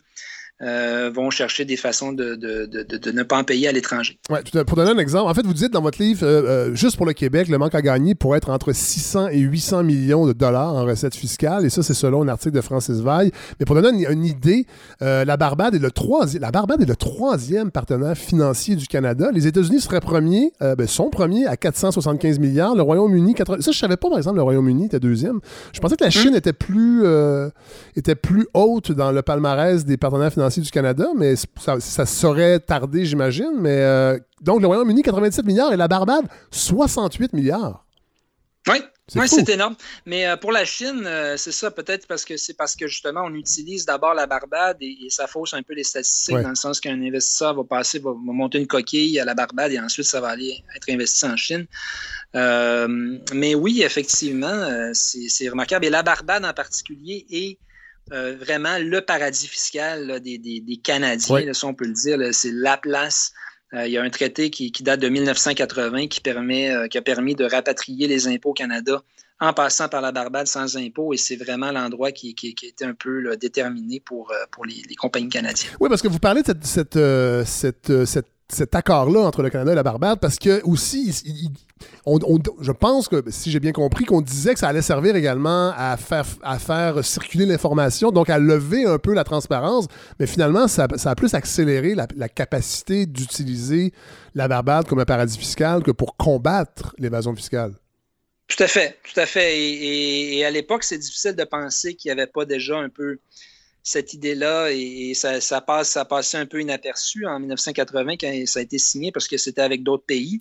euh, vont chercher des façons de, de, de, de, ne pas en payer à l'étranger. Ouais, pour donner un exemple, en fait, vous dites dans votre livre, euh, euh, juste pour le Québec, le manque à gagner pourrait être entre 600 et 800 millions de dollars en recettes fiscales, et ça, c'est selon un article de Francis Vaille. Mais pour donner une, idée, la Barbade est le troisième, la Barbade est le troisième partenaire financier du Canada. Les États-Unis seraient premiers, ben, sont premiers à 475 milliards. Le Royaume-Uni, 80... ça, je savais pas, par exemple, le Royaume-Uni était deuxième. Je pensais que la Chine hum. était plus, était plus haute dans le palmarès des partenaires financiers du Canada, mais ça, ça saurait tarder, j'imagine. Mais euh, donc, le Royaume-Uni, 97 milliards et la Barbade, 68 milliards. Oui, c'est c'est énorme. Mais euh, pour la Chine, euh, c'est ça, peut-être parce que c'est parce que justement, on utilise d'abord la Barbade et, ça fausse un peu les statistiques, dans le sens qu'un investisseur va passer, va, monter une coquille à la Barbade et ensuite ça va aller être investi en Chine. mais oui, effectivement, c'est remarquable. Et la Barbade en particulier est euh, vraiment le paradis fiscal des, Canadiens, si on peut le dire. C'est la place. Euh, il y a un traité qui, date de 1980 qui, permet, euh, qui a permis de rapatrier les impôts au Canada en passant par la Barbade sans impôt. Et c'est vraiment l'endroit qui, qui, qui, était un peu déterminé pour, pour les, compagnies canadiennes. Oui, parce que vous parlez de cette, cette, cette, cette cet accord-là entre le Canada et la Barbade parce que aussi, je pense que, si j'ai bien compris, qu'on disait que ça allait servir également à faire, circuler l'information, donc à lever un peu la transparence, mais finalement, ça, a plus accéléré la, capacité d'utiliser la Barbade comme un paradis fiscal que pour combattre l'évasion fiscale. Tout à fait, tout à fait. Et, à l'époque, c'est difficile de penser qu'il n'y avait pas déjà un peu cette idée-là et, ça, passe, ça passait un peu inaperçu en 1980 quand ça a été signé parce que c'était avec d'autres pays.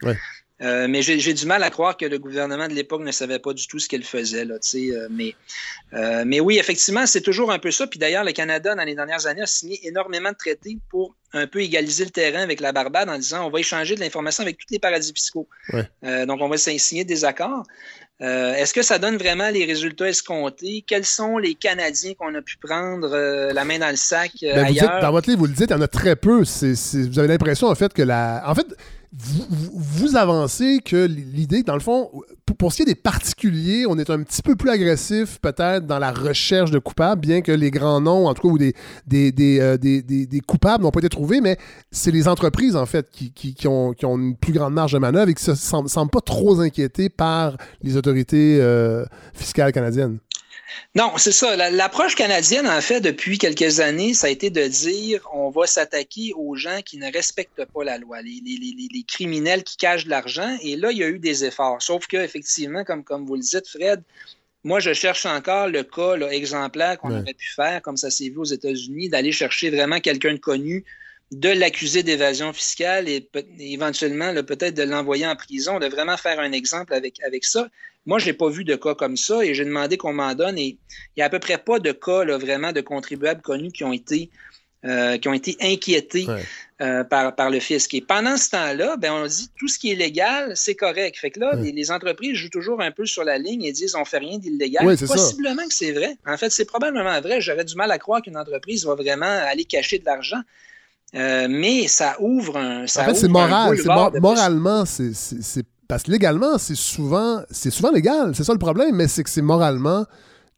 Euh, mais j'ai du mal à croire que le gouvernement de l'époque ne savait pas du tout ce qu'il faisait. Là, euh, mais, euh, mais oui, effectivement, c'est toujours un peu ça. Puis d'ailleurs, le Canada, dans les dernières années, a signé énormément de traités pour un peu égaliser le terrain avec la Barbade en disant on va échanger de l'information avec tous les paradis fiscaux. donc, on va signer des accords. Est-ce que ça donne vraiment les résultats escomptés? Quels sont les Canadiens qu'on a pu prendre la main dans le sac ben, ailleurs? dans votre livre, vous le dites, il y en a très peu. vous avez l'impression, en fait, que la. En fait, vous, avancez que l'idée, dans le fond, pour, ce qui est des particuliers, on est un petit peu plus agressif peut-être dans la recherche de coupables, bien que les grands noms, en tout cas, ou des, euh, coupables n'ont pas été trouvés, mais c'est les entreprises, en fait, qui, ont, une plus grande marge de manœuvre et qui ne se semblent, pas trop inquiétés par les autorités euh, fiscales canadiennes. Non, c'est ça. L'approche canadienne, en fait, depuis quelques années, ça a été de dire on va s'attaquer aux gens qui ne respectent pas la loi, les, criminels qui cachent de l'argent. Et là, il y a eu des efforts. Sauf que, effectivement, comme, comme vous le dites, Fred, moi, je cherche encore le cas exemplaire qu'on aurait pu faire, comme ça s'est vu aux États-Unis, d'aller chercher vraiment quelqu'un de connu, de l'accuser d'évasion fiscale et, éventuellement peut-être de l'envoyer en prison, de vraiment faire un exemple avec, avec ça. Moi, je n'ai pas vu de cas comme ça et j'ai demandé qu'on m'en donne et il n'y a à peu près pas de cas vraiment de contribuables connus qui ont été, euh, qui ont été inquiétés euh, par, par le fisc. Et pendant ce temps-là, ben, on dit tout ce qui est légal, c'est correct. Fait que là, les, entreprises jouent toujours un peu sur la ligne et disent on fait rien d'illégal. Possiblement que c'est vrai. En fait, c'est probablement vrai. J'aurais du mal à croire qu'une entreprise va vraiment aller cacher de l'argent. Euh, mais ça ouvre un. Ça en fait, c'est moral. moralement, c'est parce que légalement, c'est souvent, c'est souvent légal. C'est ça le problème, mais c'est que c'est moralement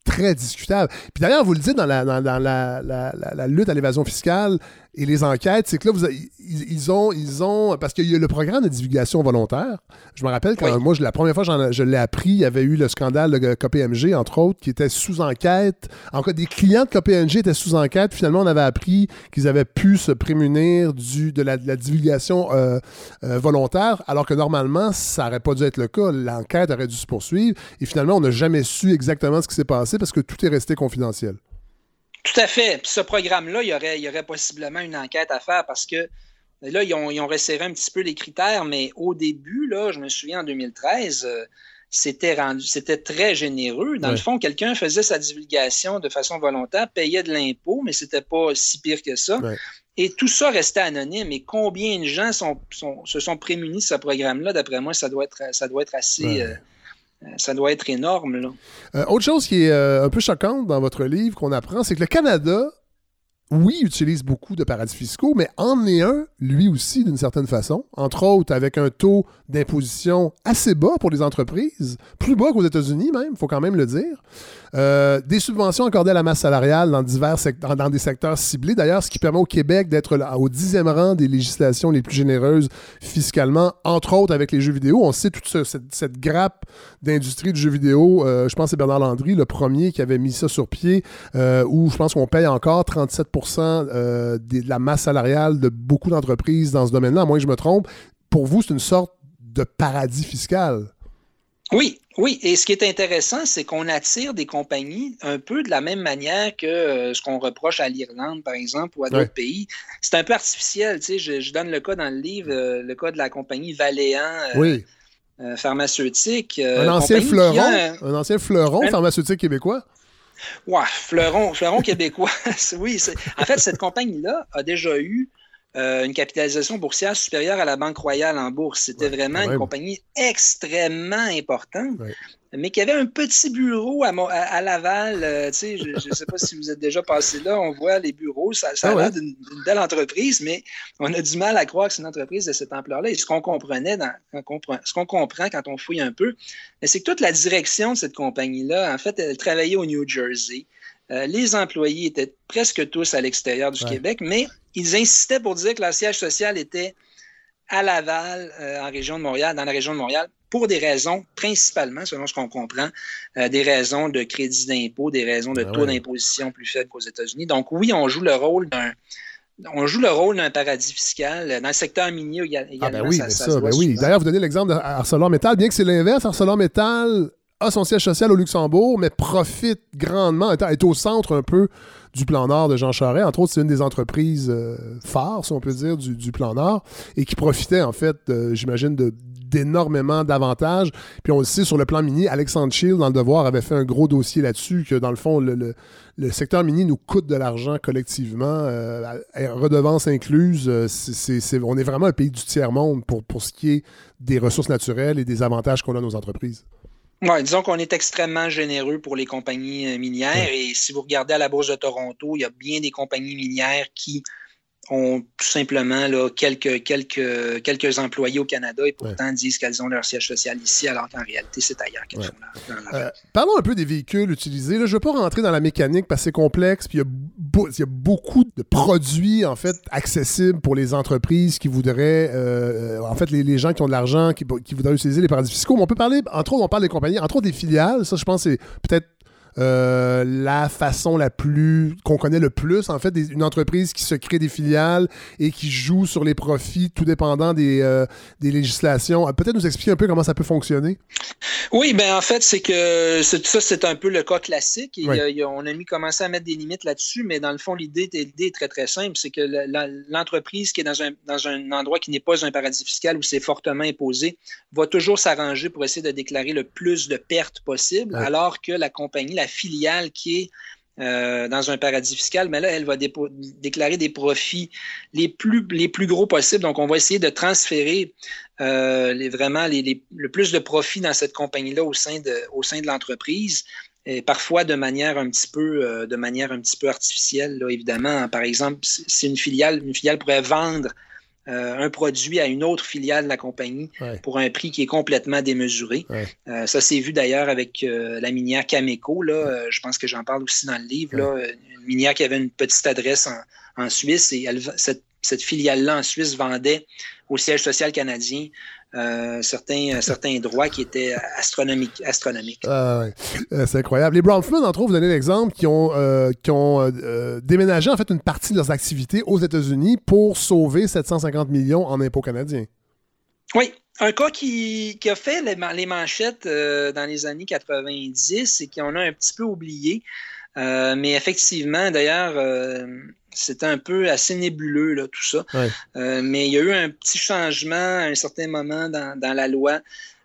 très discutable. Puis d'ailleurs, vous le dites dans la, dans, la, la, lutte à l'évasion fiscale et les enquêtes, c'est que là, vous, ils, ont, ils ont, parce qu'il y a le programme de divulgation volontaire. Je me rappelle quand moi, la première fois que je l'ai appris, il y avait eu le scandale de KPMG, entre autres, qui était sous enquête. En cas, des clients de KPMG étaient sous enquête. Finalement, on avait appris qu'ils avaient pu se prémunir du, de, la, divulgation euh, euh, volontaire, alors que normalement, ça n'aurait pas dû être le cas. L'enquête aurait dû se poursuivre. Et finalement, on n'a jamais su exactement ce qui s'est passé parce que tout est resté confidentiel. Tout à fait. Puis ce programme-là, il y aurait, il y aurait possiblement une enquête à faire parce que là, ils ont, ils ont resserré un petit peu les critères, mais au début, là, je me souviens en 2013, euh, c'était rendu, c'était très généreux. Dans le fond, quelqu'un faisait sa divulgation de façon volontaire, payait de l'impôt, mais c'était pas si pire que ça. Et tout ça restait anonyme. Et combien de gens sont, se sont prémunis de ce programme-là? D'après moi, ça doit être, ça doit être assez. Euh, ça doit être énorme. Là. Euh, autre chose qui est euh, un peu choquante dans votre livre qu'on apprend, c'est que le Canada, oui, utilise beaucoup de paradis fiscaux, mais en est un, lui aussi, d'une certaine façon. Entre autres, avec un taux d'imposition assez bas pour les entreprises, plus bas qu'aux États-Unis même, il faut quand même le dire. Euh, des subventions accordées à la masse salariale dans, divers dans, des secteurs ciblés, d'ailleurs, ce qui permet au Québec d'être au dixième rang des législations les plus généreuses fiscalement, entre autres avec les jeux vidéo. On sait toute cette, grappe d'industrie du jeu vidéo. Euh, je pense que c'est Bernard Landry, le premier qui avait mis ça sur pied, euh, où je pense qu'on paye encore 37 de la masse salariale de beaucoup d'entreprises dans ce domaine-là, à moins que je me trompe. Pour vous, c'est une sorte de paradis fiscal. Oui, oui. Et ce qui est intéressant, c'est qu'on attire des compagnies un peu de la même manière que euh, ce qu'on reproche à l'Irlande, par exemple, ou à d'autres pays. C'est un peu artificiel. Tu sais, je, donne le cas dans le livre, euh, le cas de la compagnie Valéant. Euh, pharmaceutique. un, ancien fleuron, un... ancien fleuron pharmaceutique québécois? Ouais, fleuron, fleuron québécois. oui, en fait, cette compagnie-là a déjà eu euh, une capitalisation boursière supérieure à la Banque Royale en bourse. C'était vraiment une compagnie extrêmement importante. Mais qui avait un petit bureau à, Laval. Euh, je ne sais pas si vous êtes déjà passé là, on voit les bureaux, ça, ça a ah l'air d'une belle entreprise, mais on a du mal à croire que c'est une entreprise de cette ampleur-là. Et ce qu'on comprenait, dans, ce qu'on comprend quand on fouille un peu, c'est que toute la direction de cette compagnie-là, en fait, elle travaillait au New Jersey. Euh, les employés étaient presque tous à l'extérieur du Québec, mais ils insistaient pour dire que leur siège social était à Laval, euh, en région de Montréal, dans la région de Montréal, pour des raisons, principalement, selon ce qu'on comprend, euh, des raisons de crédit d'impôt, des raisons de ben taux d'imposition plus faibles qu'aux États-Unis. Donc oui, on joue le rôle d'un on joue le rôle d'un paradis fiscal. Dans le secteur minier également. Ah ben oui, ça, ça, ben oui. D'ailleurs, vous donnez l'exemple d'ArcelorMittal, bien que c'est l'inverse. ArcelorMittal a son siège social au Luxembourg, mais profite grandement, est au centre un peu du plan Nord de Jean Charest. Entre autres, c'est une des entreprises euh, phares, si on peut dire, du, plan Nord, et qui profitait, en fait, j'imagine, d'énormément d'avantages. Puis on le sait, sur le plan mini, Alexandre Schill, dans Le Devoir, avait fait un gros dossier là-dessus, que dans le fond, le, secteur mini nous coûte de l'argent collectivement, euh, redevance incluse. Euh, on est vraiment un pays du tiers-monde pour, pour ce qui est des ressources naturelles et des avantages qu'on a nos entreprises. Oui, disons qu'on est extrêmement généreux pour les compagnies euh, minières. Et si vous regardez à la Bourse de Toronto, il y a bien des compagnies minières qui ont tout simplement là, quelques, quelques, quelques employés au Canada et pourtant disent qu'elles ont leur siège social ici, alors qu'en réalité, c'est ailleurs qu'elles font euh, Parlons un peu des véhicules utilisés. Là, je ne veux pas rentrer dans la mécanique parce que c'est complexe, puis il y, a beaucoup de produits en fait accessibles pour les entreprises qui voudraient, euh, en fait, les, gens qui ont de l'argent, qui, qui, voudraient utiliser les paradis fiscaux. Mais on peut parler, entre autres, on parle des compagnies, entre autres des filiales. Ça, je pense, c'est peut-être euh, la façon la plus qu'on connaît le plus, en fait, une entreprise qui se crée des filiales et qui joue sur les profits tout dépendant des, euh, des législations. Euh, peut-être nous expliquer un peu comment ça peut fonctionner? Oui, ben en fait, c'est que ça, c'est un peu le cas classique. on a mis commencé à mettre des limites là-dessus, mais dans le fond, l'idée, est très, très simple. C'est que l'entreprise qui est dans un, dans un endroit qui n'est pas un paradis fiscal où c'est fortement imposé va toujours s'arranger pour essayer de déclarer le plus de pertes possible, alors que la compagnie, la filiale qui est euh, dans un paradis fiscal, mais là, elle va déclarer des profits les plus, gros possibles. Donc, on va essayer de transférer euh, vraiment le plus de profits dans cette compagnie-là au sein de, au sein de l'entreprise. Et parfois de manière un petit peu, euh, artificielle, évidemment. Par exemple, si une filiale, une filiale pourrait vendre euh, un produit à une autre filiale de la compagnie pour un prix qui est complètement démesuré. Euh, ça s'est vu d'ailleurs avec euh, la minière Cameco. Là, je pense que j'en parle aussi dans le livre. Là, une minière qui avait une petite adresse en, Suisse et cette, cette filiale-là en Suisse vendait au siège social canadien euh, certains, euh, certains droits qui étaient astronomiques. astronomiques. Ah, euh, c'est incroyable. Les Brownfield, entre autres, vous donnez l'exemple, qui ont, qui ont déménagé en fait une partie de leurs activités aux États-Unis pour sauver 750 millions en impôts canadiens. Oui, un cas qui, qui a fait les, les manchettes dans les années 90 et qu'on a un petit peu oublié. mais effectivement, d'ailleurs, c'était un peu assez nébuleux, là, tout ça. Euh, mais il y a eu un petit changement à un certain moment dans, dans la loi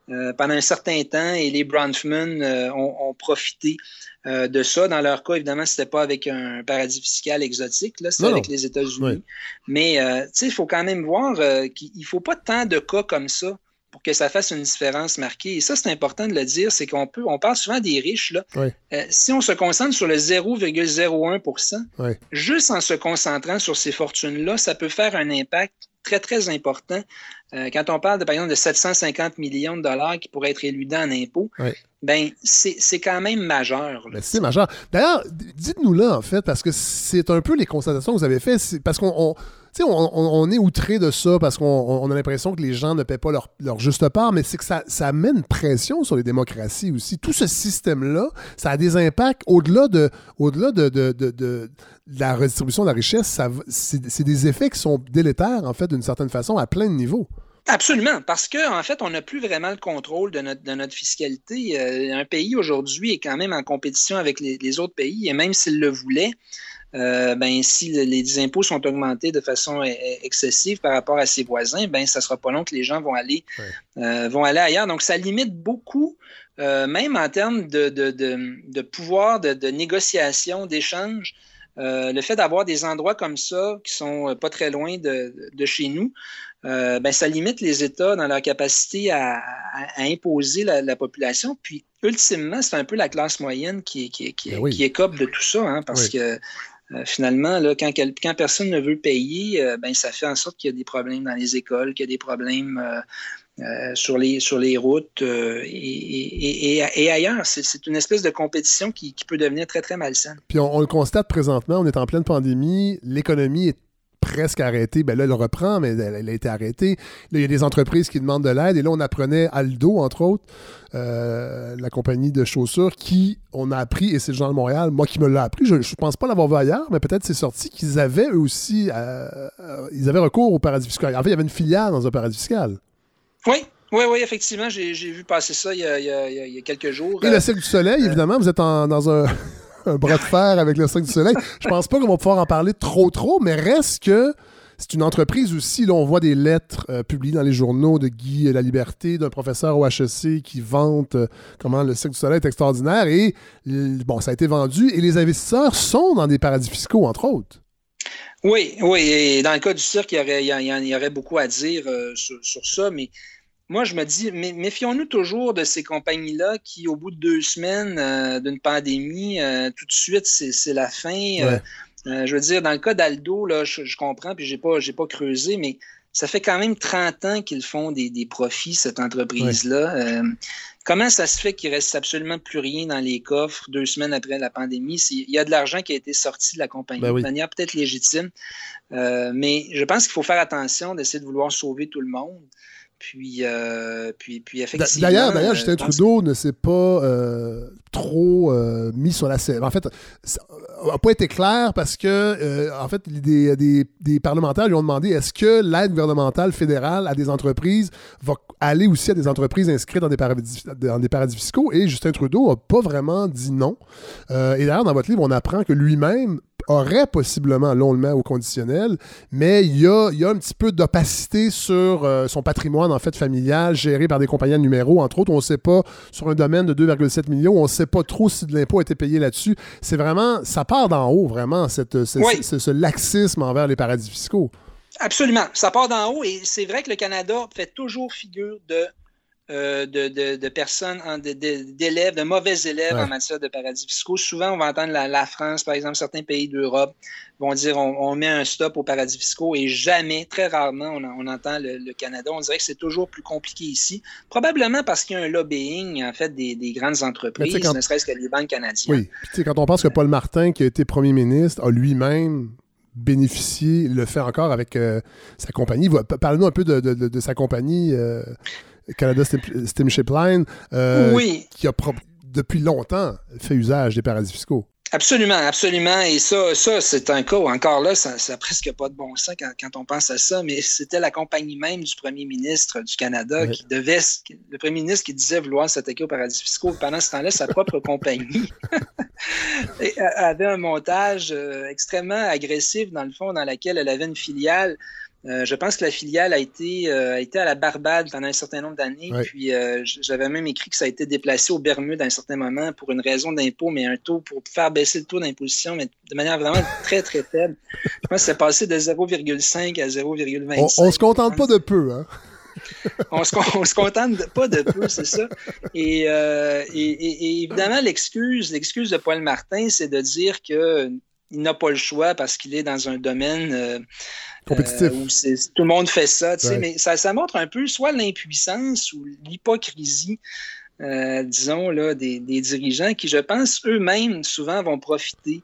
euh, pendant un certain temps et les Bronfman euh, ont, profité de ça. Dans leur cas, évidemment, c'était pas avec un paradis fiscal exotique, c'était avec les États-Unis. Mais il faut quand même voir qu'il ne faut pas tant de cas comme ça pour que ça fasse une différence marquée. Et ça, c'est important de le dire, c'est qu'on peut, on parle souvent des riches. Là. Euh, si on se concentre sur le 0,01% juste en se concentrant sur ces fortunes-là, ça peut faire un impact très, très important. Euh, quand on parle, de, par exemple, de 750 millions de dollars qui pourraient être éludés en impôts, ben, c'est quand même majeur. Ben, c'est majeur. D'ailleurs, dites-nous là, en fait, parce que c'est un peu les constatations que vous avez faites, parce qu'on on, on, est outré de ça parce qu'on a l'impression que les gens ne paient pas leur, juste part, mais c'est que ça, une pression sur les démocraties aussi. Tout ce système-là, ça a des impacts au-delà de, la redistribution de la richesse. C'est des effets qui sont délétères, en fait, d'une certaine façon, à plein de niveaux. Absolument, parce qu'en en fait, on n'a plus vraiment le contrôle de notre, fiscalité. Euh, un pays aujourd'hui est quand même en compétition avec les autres pays, et même s'il le voulait, euh, ben, si les impôts sont augmentés de façon e, e, excessive par rapport à ses voisins, ben, ça ne sera pas long que les gens vont aller, euh, vont aller ailleurs. Donc, ça limite beaucoup, euh, même en termes de, de, de, de pouvoir de, négociation, d'échange. le fait d'avoir des endroits comme ça qui sont pas très loin de, chez nous, ben, ça limite les États dans leur capacité à, imposer la, population. Puis, ultimement, c'est un peu la classe moyenne qui, qui, qui, ben écope de tout ça, hein, parce que finalement, là, quand, personne ne veut payer, ben, ça fait en sorte qu'il y a des problèmes dans les écoles, qu'il y a des problèmes euh, sur, les, routes euh, et, ailleurs. C'est une espèce de compétition qui, peut devenir très, très malsaine. Puis on, le constate présentement, on est en pleine pandémie, l'économie est presque arrêtée. Ben là, elle reprend, mais elle, a été arrêtée. Là, il y a des entreprises qui demandent de l'aide. Et là, on apprenait Aldo, entre autres, euh, la compagnie de chaussures, qui, on a appris, et c'est le genre de Montréal, moi qui me l'a appris, je ne pense pas l'avoir vu ailleurs, mais peut-être c'est sorti qu'ils avaient eux aussi, ils avaient recours au paradis fiscal. En fait, il y avait une filiale dans un paradis fiscal. Oui, oui, oui, effectivement, j'ai vu passer ça il y a, quelques jours. Et le Cirque du Soleil, euh, évidemment, vous êtes dans un, bras de fer avec le Cirque du Soleil. Je pense pas qu'on va pouvoir en parler trop, trop, mais reste que c'est une entreprise aussi. Là, on voit des lettres euh, publiées dans les journaux de Guy La Liberté, d'un professeur au HEC qui vante euh, comment le Cirque du Soleil est extraordinaire. Et bon, ça a été vendu et les investisseurs sont dans des paradis fiscaux, entre autres. Oui, oui. Et dans le cas du cirque, il y aurait, aurait beaucoup à dire sur, sur, ça, mais moi, je me dis, méfions-nous toujours de ces compagnies-là qui, au bout de deux semaines euh, d'une pandémie, euh, tout de suite, c'est la fin. Euh, je veux dire, dans le cas d'Aldo, là, je, comprends, puis j'ai pas, pas creusé, mais ça fait quand même 30 ans qu'ils font des, profits, cette entreprise-là. comment ça se fait qu'il reste absolument plus rien dans les coffres deux semaines après la pandémie? Il y a de l'argent qui a été sorti de la compagnie ben de manière peut-être légitime, mais je pense qu'il faut faire attention d'essayer de vouloir sauver tout le monde. Puis, euh, puis, puis effectivement. D'ailleurs, d'ailleurs, euh, Justin Trudeau ne s'est pas euh, trop mis sur la scène. En fait, n'a pas été clair parce que, en fait, des, des, des, parlementaires lui ont demandé est-ce que l'aide gouvernementale fédérale à des entreprises va aller aussi à des entreprises inscrites dans des paradis, dans des paradis fiscaux? Et Justin Trudeau n'a pas vraiment dit non. et d'ailleurs, dans votre livre, on apprend que lui-même aurait possiblement, là on le met au conditionnel, mais il y a, il y a un petit peu d'opacité sur euh, son patrimoine en fait familial géré par des compagnies de numéros. Entre autres, on ne sait pas, sur un domaine de 2,7 millions, on ne sait pas trop si de l'impôt a été payé là-dessus. C'est vraiment, ça part d'en haut, vraiment, cette, ce, laxisme envers les paradis fiscaux. Absolument, ça part d'en haut et c'est vrai que le Canada fait toujours figure de euh, de, personnes, d'élèves, de, mauvais élèves en matière de paradis fiscaux. Souvent, on va entendre la, France, par exemple, certains pays d'Europe vont dire on, met un stop aux paradis fiscaux et jamais, très rarement, on, entend le, Canada. On dirait que c'est toujours plus compliqué ici. Probablement parce qu'il y a un lobbying, en fait, des, grandes entreprises, ne serait-ce que les banques canadiennes. Oui. quand on pense que Paul Martin, qui a été premier ministre, a lui-même bénéficié, le fait encore avec euh, sa compagnie. Parle-nous un peu de, sa compagnie. Euh, Canada Steamship Line, euh, qui a depuis longtemps fait usage des paradis fiscaux. Absolument, absolument. Et ça, ça c'est un cas encore là, ça n'a presque pas de bon sens quand, on pense à ça, mais c'était la compagnie même du premier ministre du Canada qui devait, le premier ministre qui disait vouloir s'attaquer aux paradis fiscaux. Pendant ce temps-là, sa propre compagnie avait un montage euh, extrêmement agressif, dans le fond, dans lequel elle avait une filiale euh, je pense que la filiale a été, euh, été à la Barbade pendant un certain nombre d'années. Puis euh, j'avais même écrit que ça a été déplacé au Bermude à un certain moment pour une raison d'impôt, mais un taux pour faire baisser le taux d'imposition, mais de manière vraiment très, très faible. Je pense que c'est passé de 0,5 à 0,25. On, ne se contente pas de peu, hein? on, se, se contente pas de peu, c'est ça. Et, et, évidemment, l'excuse, l'excuse de Paul Martin, c'est de dire que il n'a pas le choix parce qu'il est dans un domaine compétitif. Euh, où tout le monde fait ça, mais ça, ça, montre un peu soit l'impuissance ou l'hypocrisie, euh, disons, là, des, des, dirigeants qui, je pense, eux-mêmes, souvent vont profiter.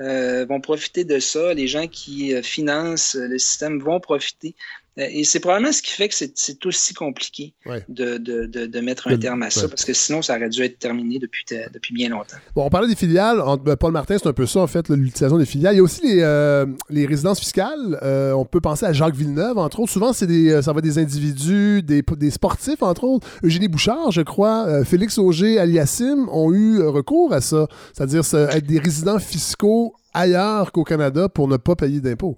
Euh, vont profiter de ça. Les gens qui financent le système vont profiter. Euh, et c'est probablement ce qui fait que c'est aussi compliqué de, de, de, mettre un terme à ça, parce que sinon, ça aurait dû être terminé depuis, depuis bien longtemps. Bon, on parlait des filiales. Ben, Paul Martin, c'est un peu ça, en fait, l'utilisation des filiales. Il y a aussi les, euh, les résidences fiscales. Euh, on peut penser à Jacques Villeneuve, entre autres. Souvent, c'est des, ça va des individus, des, des, sportifs, entre autres. Eugénie Bouchard, je crois, Félix Auger, Aliassim ont eu recours à ça. C'est-à-dire être des résidents fiscaux ailleurs qu'au Canada pour ne pas payer d'impôts.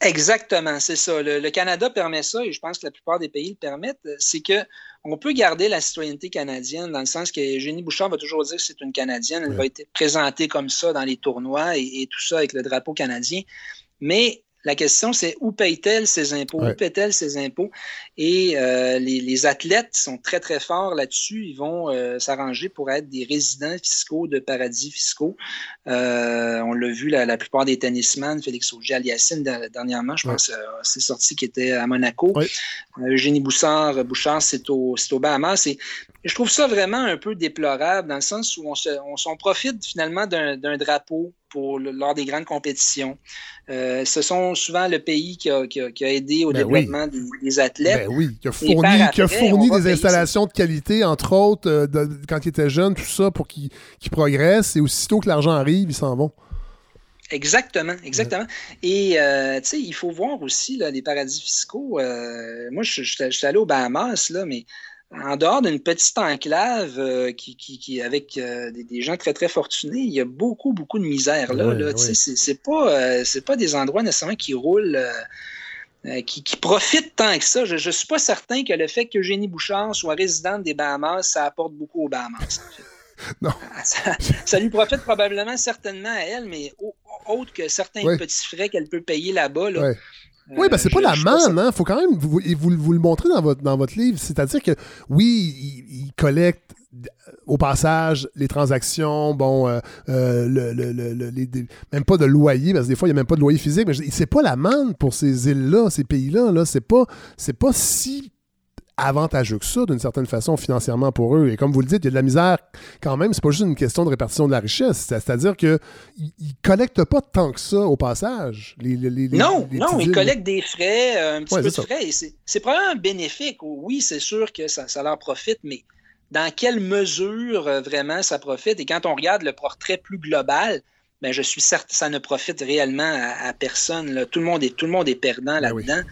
Exactement, c'est ça. Le, Canada permet ça et je pense que la plupart des pays le permettent. C'est que on peut garder la citoyenneté canadienne dans le sens que Eugénie Bouchard va toujours dire que c'est une Canadienne. Elle va être présentée comme ça dans les tournois et, tout ça avec le drapeau canadien. Mais la question, c'est où paye-t-elle ses impôts? Où paye-t-elle ses impôts? Et euh, les, athlètes sont très, très forts là-dessus. Ils vont euh, s'arranger pour être des résidents fiscaux de paradis fiscaux. Euh, on l'a vu, la, plupart des tennisman, Félix Auger-Aliassime, dernièrement, je pense, c'est sorti qui était à Monaco. Eugénie Boussard, Bouchard, c'est au, au Bahamas. Et je trouve ça vraiment un peu déplorable dans le sens où on, se, on, profite finalement d'un drapeau pour lors des grandes compétitions. Euh, ce sont souvent le pays qui a, qui a, aidé au ben développement des, athlètes. Ben oui, qui a fourni, qui a fourni des installations de qualité, entre autres, euh, quand ils étaient jeunes, tout ça, pour qu'ils progressent. Et aussitôt que l'argent arrive, ils s'en vont. Exactement, exactement. Et euh, tu sais, il faut voir aussi là, les paradis fiscaux. moi, je, je, suis allé aux Bahamas, là, mais en dehors d'une petite enclave euh, qui, qui, avec euh, des, gens très, très fortunés, il y a beaucoup, beaucoup de misère là. là C'est pas, euh, pas des endroits nécessairement qui roulent, qui, qui, profitent tant que ça. Je ne suis pas certain que le fait que Eugénie Bouchard soit résidente des Bahamas, ça apporte beaucoup aux Bahamas, Non. Ça, lui profite probablement certainement à elle, mais autre que certains petits frais qu'elle peut payer là-bas. Là, oui, ben c'est pas la manne, hein. Faut quand même vous, vous, le montrer dans votre, dans votre livre. C'est-à-dire que oui, il, collecte au passage les transactions, bon, euh, euh, le, même pas de loyer, parce que des fois, il n'y a même pas de loyer physique, mais c'est pas la manne pour ces îles-là, ces pays-là. -là, c'est pas, pas si avantageux que ça, d'une certaine façon, financièrement pour eux. Et comme vous le dites, il y a de la misère quand même. C'est pas juste une question de répartition de la richesse. C'est-à-dire qu'ils ne collectent pas tant que ça au passage. non, non, ils collectent des frais, euh, un petit peu de frais. C'est probablement bénéfique. Oui, c'est sûr que ça, leur profite, mais dans quelle mesure euh, vraiment ça profite? Et quand on regarde le portrait plus global, ben, je suis certain que ça ne profite réellement à, personne. Tout, le monde est, tout le monde est perdant ben là-dedans.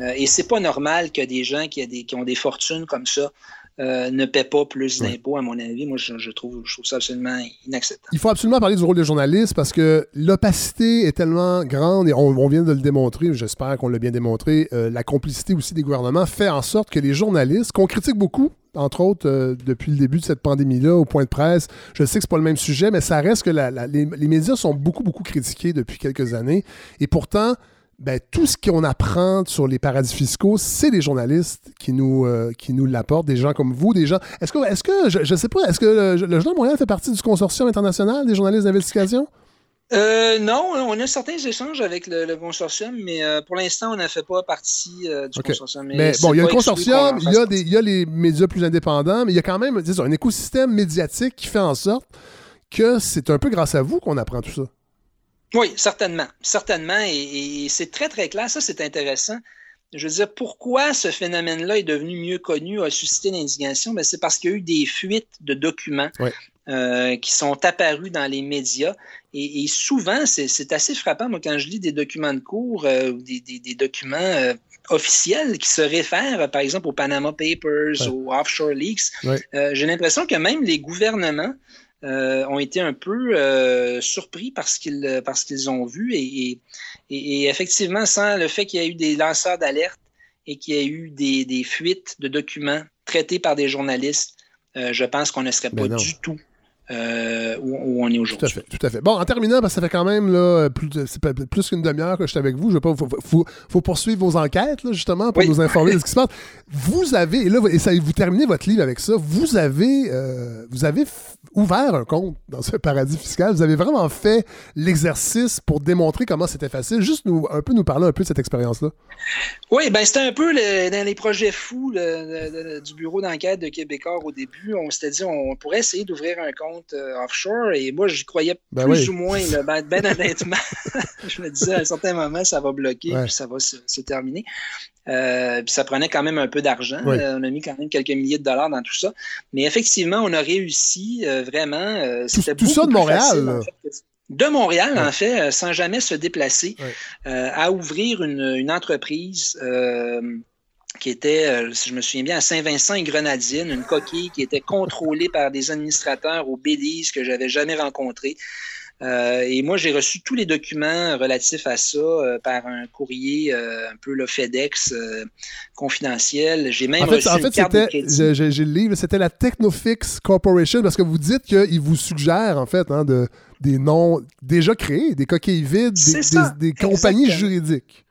Euh, et c'est pas normal que des gens qui, ont des fortunes comme ça euh, ne paient pas plus d'impôts, à mon avis. Moi, je, trouve, ça absolument inacceptable. Il faut absolument parler du rôle des journalistes parce que l'opacité est tellement grande et on, vient de le démontrer, j'espère qu'on l'a bien démontré, euh, la complicité aussi des gouvernements fait en sorte que les journalistes, qu'on critique beaucoup, entre autres, depuis le début de cette pandémie-là, au point de presse. Je sais que c'est pas le même sujet, mais ça reste que les, médias sont beaucoup, beaucoup critiqués depuis quelques années. Et pourtant, ben, tout ce qu'on apprend sur les paradis fiscaux, c'est des journalistes qui nous, euh, qui nous l'apportent, des gens comme vous, des gens. Est-ce que, est-ce que je, ne sais pas, est-ce que le, Journal de Montréal fait partie du consortium international des journalistes d'investigation? Euh, non, on a certains échanges avec le, consortium, mais euh, pour l'instant, on n'a fait pas partie du consortium. Mais, bon, il y a le consortium, il y a, des, il y a les médias plus indépendants, mais il y a quand même un écosystème médiatique qui fait en sorte que c'est un peu grâce à vous qu'on apprend tout ça. Oui, certainement. Certainement. Et, c'est très, très clair. Ça, c'est intéressant. Je veux dire, pourquoi ce phénomène-là est devenu mieux connu, a suscité l'indignation? Ben, c'est parce qu'il y a eu des fuites de documents euh, qui sont apparus dans les médias. Et, souvent, c'est assez frappant, moi, quand je lis des documents de cours euh, ou des, documents euh, officiels qui se réfèrent, par exemple, aux Panama Papers, aux Offshore Leaks. J'ai l'impression que même les gouvernements euh, ont été un peu euh, surpris parce qu'ils parce qu'ils ont vu et, et, effectivement sans le fait qu'il y ait eu des lanceurs d'alerte et qu'il y ait eu des, des, fuites de documents traités par des journalistes, euh, je pense qu'on ne serait pas du tout euh, où, on est aujourd'hui. Tout à fait, tout à fait. Bon, en terminant, parce que ça fait quand même là, plus, plus qu'une demi-heure que je suis avec vous. Je pas, faut, faut, poursuivre vos enquêtes, là, justement, pour nous informer de ce qui se passe. Vous avez, et là, et ça, vous terminez votre livre avec ça, vous avez, euh, vous avez ouvert un compte dans ce paradis fiscal. Vous avez vraiment fait l'exercice pour démontrer comment c'était facile. Juste nous, un peu nous parler un peu de cette expérience-là. Oui, ben c'était un peu dans les projets fous du bureau d'enquête de Québécois au début. On s'était dit, on pourrait essayer d'ouvrir un compte euh, offshore et moi, j'y croyais ben plus ou moins. ben, ben honnêtement, je me disais à un certain moment, ça va bloquer puis ça va se, terminer. Euh, puis ça prenait quand même un peu d'argent. Euh, on a mis quand même quelques milliers de dollars dans tout ça. Mais effectivement, on a réussi vraiment. C'était tout, ça de Montréal. de Montréal, en fait, sans jamais se déplacer, à ouvrir une, une entreprise qui était, euh, si je me souviens bien, à Saint-Vincent et Grenadine, une coquille qui était contrôlée par des administrateurs au Belize que j'avais jamais rencontrés. Euh, et moi, j'ai reçu tous les documents relatifs à ça euh, par un courrier un peu le FedEx confidentiel. J'ai même en fait, reçu en une fait, carte de c'était, crédit. j'ai, le livre, c'était la Technofix Corporation, parce que vous dites qu'ils vous suggèrent, en fait, hein, de, des noms déjà créés, des coquilles vides, des, compagnies juridiques.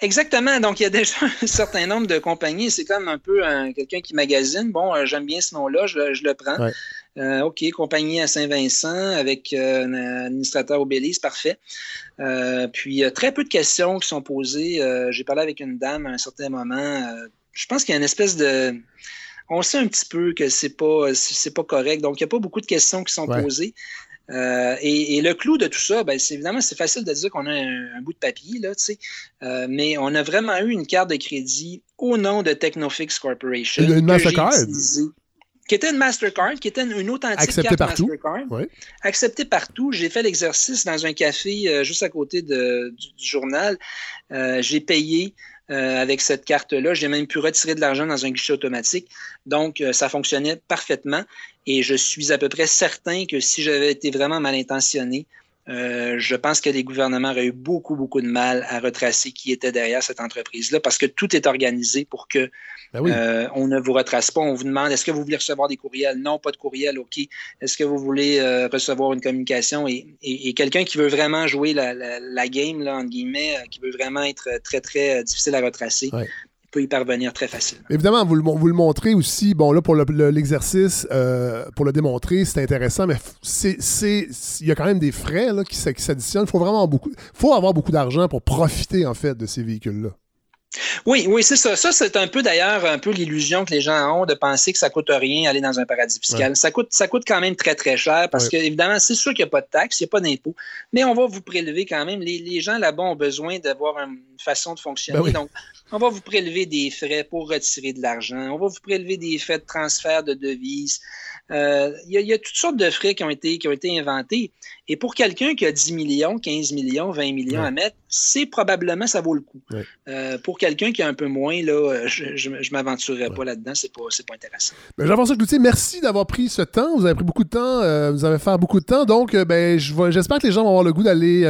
Exactement. Donc, il y a déjà un certain nombre de compagnies. C'est comme un peu un- quelqu'un qui magasine. Bon, euh, j'aime bien ce nom-là, je, le- je le prends. Ouais. Euh, OK, compagnie à Saint-Vincent avec euh, un administrateur au Belize, parfait. Euh, puis, euh, très peu de questions qui sont posées. Euh, J'ai parlé avec une dame à un certain moment. Euh, je pense qu'il y a une espèce de... On sait un petit peu que c'est pas, c'est pas correct. Donc, il n'y a pas beaucoup de questions qui sont Ouais. posées. Euh, et, et le clou de tout ça, ben, c'est évidemment, c'est facile de dire qu'on a un, un bout de papier, là. Euh, mais on a vraiment eu une carte de crédit au nom de Technofix Corporation. Une- une Mastercard. Qui était une Mastercard, qui était une, une authentique carte partout. Mastercard. Oui. Acceptée partout. J'ai fait l'exercice dans un café euh, juste à côté de- du, du journal. J'ai payé euh, avec cette carte-là. J'ai même pu retirer de l'argent dans un guichet automatique. Donc, euh, ça fonctionnait parfaitement. Et je suis à peu près certain que si j'avais été vraiment mal intentionné, euh, je pense que les gouvernements auraient eu beaucoup, beaucoup de mal à retracer qui était derrière cette entreprise-là parce que tout est organisé pour que Ben oui. euh, on ne vous retrace pas. On vous demande est-ce que vous voulez recevoir des courriels? Non, pas de courriel, OK. Est-ce que vous voulez euh, recevoir une communication? Et, et- et quelqu'un qui veut vraiment jouer la, la- la game, là, entre guillemets, euh, qui veut vraiment être très, très difficile à retracer, Ouais. peut y parvenir très facilement. Évidemment, vous le, mon- vous le montrez aussi. Bon, là, pour le- le- l'exercice, euh, pour le démontrer, c'est intéressant, mais il y a quand même des frais là, qui, s'additionnent. Il faut vraiment beaucoup, faut avoir beaucoup d'argent pour profiter, en fait, de ces véhicules-là. Oui, oui, c'est ça. Ça, c'est un peu d'ailleurs un peu l'illusion que les gens ont de penser que ça coûte rien aller dans un paradis fiscal. Ouais. Ça coûte, ça coûte quand même très, très cher parce Ouais. que, évidemment, c'est sûr qu'il n'y a pas de taxes, il n'y a pas d'impôts, mais on va vous prélever quand même. Les, les gens là-bas ont besoin d'avoir une façon de fonctionner. Ben oui. Donc, on va vous prélever des frais pour retirer de l'argent. On va vous prélever des frais de transfert de devises. Euh, Il y, a- il y a toutes sortes de frais qui ont été, qui ont été inventés. Et pour quelqu'un qui a 10 millions, 15 millions, 20 millions Ouais. à mettre, c'est probablement, ça vaut le coup. Ouais. Euh, pour quelqu'un qui a un peu moins, là, euh, je ne m'aventurerai pas là-dedans, c'est pas, c'est pas intéressant. Ben, Jean-François Cloutier, merci d'avoir pris ce temps. Vous avez pris beaucoup de temps. euh, vous avez fait beaucoup de temps. Donc, ben, j'espère que les gens vont avoir le goût d'aller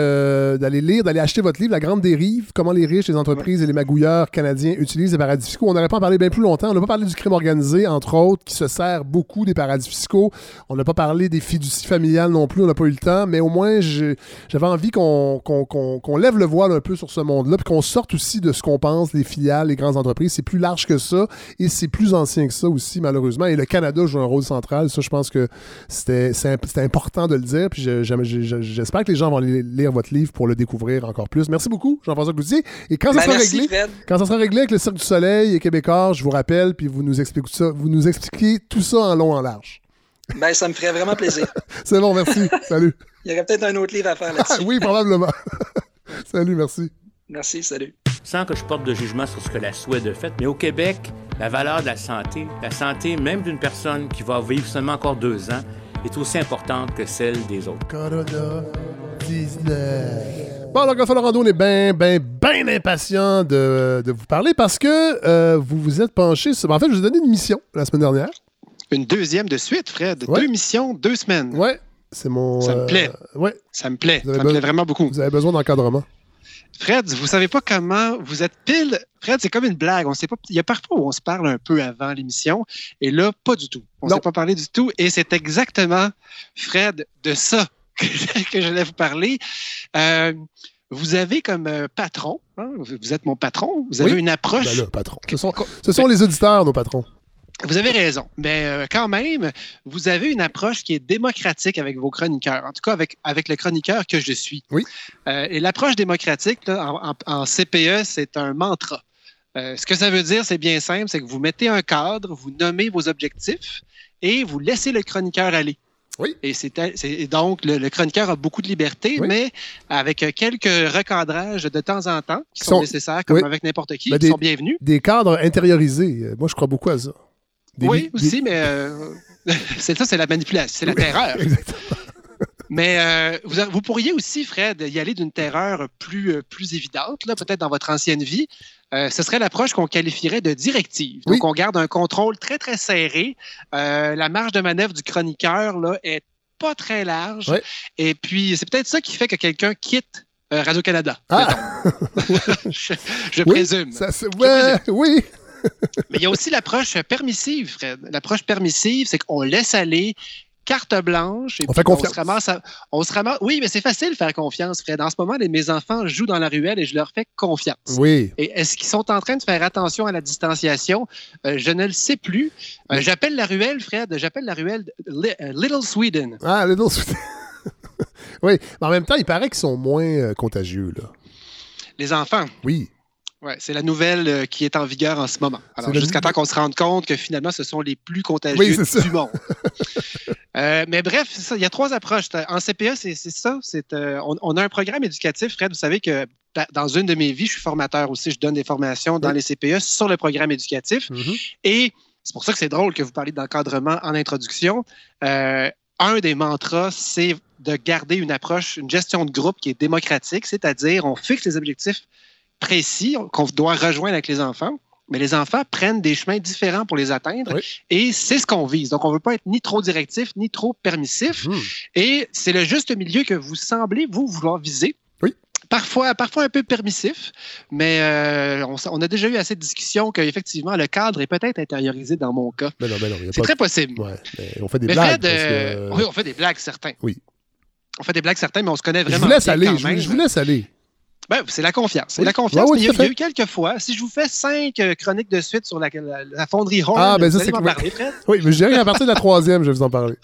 d'aller lire, d'aller acheter votre livre, La Grande Dérive, comment les riches, les entreprises et les magouilleurs canadiens utilisent les paradis fiscaux. On n'aurait pas parlé bien plus longtemps. On n'a pas parlé du crime organisé, entre autres, qui se sert beaucoup des paradis fiscaux. On n'a pas parlé des fiducies familiales non plus. On n'a pas eu le temps. Mais au moins, j'avais envie qu'on lève le voile un peu sur ce monde-là, puis qu'on sorte aussi de ce qu'on pense, les filiales, les grandes entreprises. C'est plus large que ça et c'est plus ancien que ça aussi, malheureusement. Et le Canada joue un rôle central. Ça, je pense que c'était important de le dire. Puis j'espère que les gens vont lire votre livre pour le découvrir encore plus. Merci beaucoup, Jean-François Cloutier. Et quand ça Ben, sera merci, réglé, Fred. quand ça sera réglé avec le Cirque du Soleil et Québécois, je vous rappelle, puis vous nous expliquez ça, vous nous expliquez tout ça en long, en large. Ben, ça me ferait vraiment plaisir. C'est bon, merci. Salut. Il y aurait peut-être un autre livre à faire là-dessus. oui, probablement. Salut, merci. Merci, salut. Sans que je porte de jugement sur ce que la Suède a fait, mais au Québec, la valeur de la santé, la santé même d'une personne qui va vivre seulement encore deux ans, est aussi importante que celle des autres. Corona 19. Bon, alors, Rando, on est bien, bien, bien impatient de, de vous parler parce que euh, vous vous êtes penché sur... En fait, je vous ai donné une mission la semaine dernière. Une deuxième de suite, Fred. Ouais. Deux missions, deux semaines. Ouais, c'est mon... Ça me euh, plaît. ouais. Ça me plaît. Ça me plaît vraiment beaucoup. Vous avez besoin d'encadrement. Fred, vous savez pas comment vous êtes pile. Fred, c'est comme une blague. On sait pas. Il y a parfois où on se parle un peu avant l'émission, et là, pas du tout. On ne s'est pas parlé du tout, et c'est exactement, Fred, de ça que, j'allais vous parler. Euh, vous avez comme euh, patron, hein, vous vous êtes mon patron, vous avez Oui. une approche. Ben là, patron. Ce sont, ce sont les auditeurs, nos patrons. Vous avez raison. Mais euh, quand même, vous avez une approche qui est démocratique avec vos chroniqueurs. En tout cas, avec, avec le chroniqueur que je suis. Oui. Euh, et l'approche démocratique, là, en, en- en CPE, c'est un mantra. Euh, ce que ça veut dire, c'est bien simple, c'est que vous mettez un cadre, vous nommez vos objectifs et vous laissez le chroniqueur aller. Oui. Et, c'est, donc, le, le chroniqueur a beaucoup de liberté, Oui. mais avec quelques recadrages de temps en temps qui Qui sont, sont- nécessaires, comme oui. avec n'importe qui, Ben, qui sont bienvenus. Des cadres intériorisés. Euh, Moi, je crois beaucoup à ça. Des oui, aussi, des- mais euh, c'est ça, c'est la manipulation, c'est la terreur. Mais euh, vous, pourriez aussi, Fred, y aller d'une terreur plus, euh, plus évidente, peut-être dans votre ancienne vie. Euh, ce serait l'approche qu'on qualifierait de directive. Donc, on garde un contrôle très, très serré. Euh, la marge de manœuvre du chroniqueur là, est pas très large. Et puis, c'est peut-être ça qui fait que quelqu'un quitte euh, Radio-Canada. Ah! je, je Oui, présume. ça, c'est- Je présume. oui. Mais il y a aussi l'approche permissive, Fred. L'approche permissive, c'est qu'on laisse aller carte blanche. Et On fait confiance. se ramasse à- on se ramasse. Oui, mais c'est facile de faire confiance, Fred. En ce moment, les- mes enfants jouent dans la ruelle et je leur fais confiance. Oui. Et est-ce qu'ils sont en train de faire attention à la distanciation? Euh, je ne le sais plus. Euh, j'appelle la ruelle, Fred, j'appelle la ruelle Li- euh, Little Sweden. Ah, Little Sweet. oui, mais en même temps, il paraît qu'ils sont moins contagieux, là. Les enfants? Oui. Ouais, c'est la nouvelle euh, qui est en vigueur en ce moment. Alors, jusqu'à temps qu'on se rende compte que finalement, ce sont les plus contagieux Oui, du monde. Euh, mais bref, ça, il y a trois approches. En CPA, c'est c'est ça. euh, on, on a un programme éducatif, Fred. Vous savez que da- dans une de mes vies, je suis formateur aussi. Je donne des formations dans les CPA sur le programme éducatif. Mm-hmm. Et c'est pour ça que c'est drôle que vous parliez d'encadrement en introduction. Euh, un des mantras, c'est de garder une approche, une gestion de groupe qui est démocratique, c'est-à-dire on fixe les objectifs précis qu'on doit rejoindre avec les enfants, mais les enfants prennent des chemins différents pour les atteindre et c'est ce qu'on vise. Donc, on ne veut pas être ni trop directif ni trop permissif Hmm. et c'est le juste milieu que vous semblez, vous, vouloir viser. Oui. Parfois, parfois un peu permissif, mais euh, on, a déjà eu assez de discussions qu'effectivement, le cadre est peut-être intériorisé dans mon cas. Ben non, ben C'est très possible. Ouais, mais on fait des Mais blagues. Que- euh, oui, on fait des blagues, certains. Oui. On fait des blagues, certains, mais on se connaît Je vraiment vous laisse bien aller, je, je vous laisse aller. Ben, c'est la confiance. C'est Oui. la confiance. Ouais, ouais, mais il y, a, il y eu quelques fois. Si je vous fais cinq euh, chroniques de suite sur la, la- la fonderie Horn, Ah, ben vous ça, allez m'en parler, Fred. Oui, mais je dirais qu'à partir de la troisième, je vais vous en parler.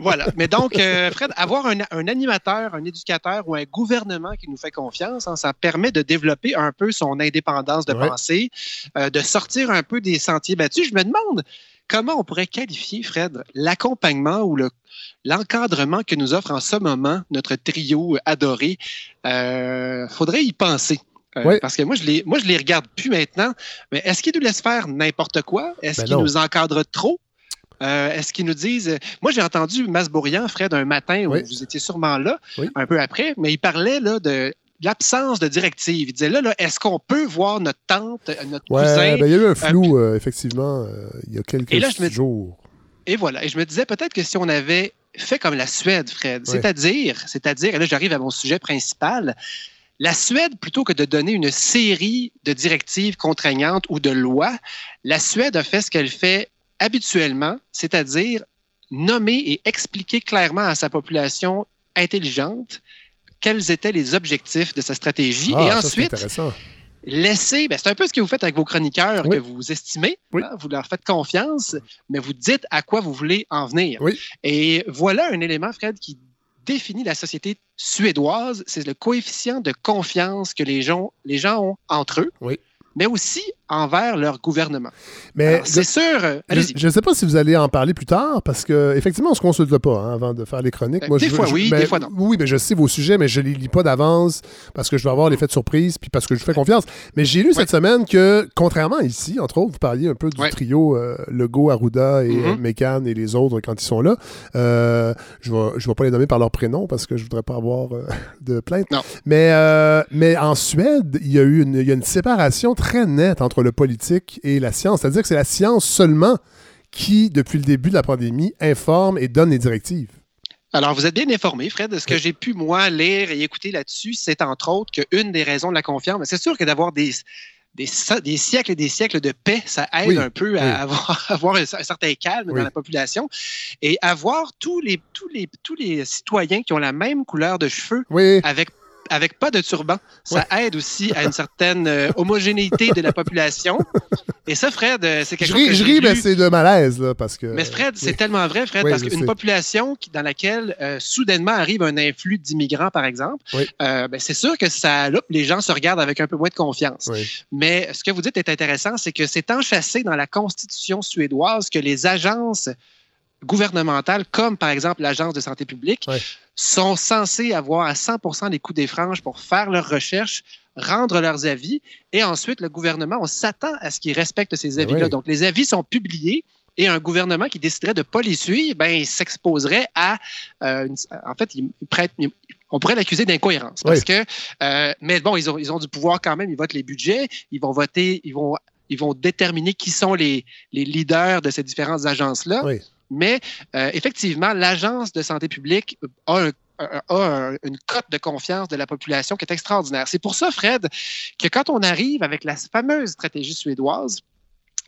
Voilà. Mais donc, euh, Fred, avoir un, un animateur, un éducateur ou un gouvernement qui nous fait confiance, hein, ça permet de développer un peu son indépendance de Ouais. pensée, euh, de sortir un peu des sentiers battus. Je me demande comment on pourrait qualifier, Fred, l'accompagnement ou le l'encadrement que nous offre en ce moment notre trio adoré? Euh, faudrait y penser. Euh. Parce que moi, je les, moi, je les regarde plus maintenant. Mais est-ce qu'ils nous laissent faire n'importe quoi? Est-ce Ben qu'ils nous encadrent trop? Euh, Est-ce qu'ils nous disent. Moi, j'ai entendu Masbourian, Fred, un matin où Oui. vous étiez sûrement là, Oui. un peu après, mais il parlait là, de l'absence de directive. Il disait là, là est-ce qu'on peut voir notre tante, euh, notre Ouais, cousin? ben, il y a eu un euh, flou, euh, effectivement, euh, il y a quelques Et là, je me- jours. Et voilà. Et je me disais peut-être que si on avait fait comme la Suède, Fred, Ouais. c'est-à-dire, c'est-à-dire, et là j'arrive à mon sujet principal, la Suède, plutôt que de donner une série de directives contraignantes ou de lois, la Suède a fait ce qu'elle fait habituellement, c'est-à-dire nommer et expliquer clairement à sa population intelligente quels étaient les objectifs de sa stratégie. Ah, et ça, ensuite, intéressant. laissez, ben, c'est un peu ce que vous faites avec vos chroniqueurs Oui. que vous estimez, Oui. hein, vous leur faites confiance, mais vous dites à quoi vous voulez en venir. Oui. Et voilà un élément, Fred, qui définit la société suédoise, c'est le coefficient de confiance que les gens, les gens ont entre eux, mais aussi envers leur gouvernement. Mais c'est sûr, euh, Je- ne sais pas si vous allez en parler plus tard, parce que effectivement, on se consulte pas hein, avant de faire les chroniques. Euh, des je- fois je- oui, ben, des fois non. Oui, mais je sais vos sujets, mais je les lis pas d'avance parce que je veux avoir l'effet de surprise, puis parce que je vous fais confiance. Mais j'ai lu cette semaine que, contrairement à ici, entre autres, vous parliez un peu du trio euh, Legault, Arruda et Mécan et les autres quand ils sont là. Euh, je ne vais, je vais pas les nommer par leur prénom parce que je voudrais pas avoir euh, de plainte. Mais, euh, mais en Suède, il y a eu une, il y a une séparation très nette entre le politique et la science. C'est-à-dire que c'est la science seulement qui, depuis le début de la pandémie, informe et donne les directives. Alors, vous êtes bien informé, Fred. Ce que j'ai pu, moi, lire et écouter là-dessus, c'est entre autres qu'une des raisons de la confiance, c'est sûr que d'avoir des, des, siècles et des siècles de paix, ça aide Oui, un peu à oui. avoir, avoir un, certain calme Oui. dans la population et avoir tous les, tous, les, tous les citoyens qui ont la même couleur de cheveux avec avec pas de turban, ça aide aussi à une certaine euh, homogénéité de la population. Et ça, Fred, euh, c'est quelque Je chose ris, que je ris, mais c'est de malaise, là, parce que... Mais Fred, c'est oui. tellement vrai, Fred, Oui, parce qu'une population qui, dans laquelle euh, soudainement arrive un influx d'immigrants, par exemple, Oui. euh, ben, c'est sûr que ça, là, les gens se regardent avec un peu moins de confiance. Mais ce que vous dites est intéressant, c'est que c'est enchâssé dans la constitution suédoise que les agences gouvernementales, comme par exemple l'Agence de santé publique, sont censées avoir à 100% les coups des franges pour faire leurs recherches, rendre leurs avis, et ensuite le gouvernement, on s'attend à ce qu'il respecte ces Ben avis-là. oui. Donc les avis sont publiés. Et un gouvernement qui déciderait de ne pas les suivre, ben, il s'exposerait à. euh, une- en fait, il prête, il- on pourrait l'accuser d'incohérence. Parce Oui. que. euh, mais bon, ils ont, ils ont du pouvoir quand même. Ils votent les budgets. Ils vont voter. Ils vont, ils vont déterminer qui sont les, les leaders de ces différentes agences-là. Oui. Mais euh, effectivement, l'Agence de santé publique a, une cote de confiance de la population qui est extraordinaire. C'est pour ça, Fred, que quand on arrive avec la fameuse stratégie suédoise,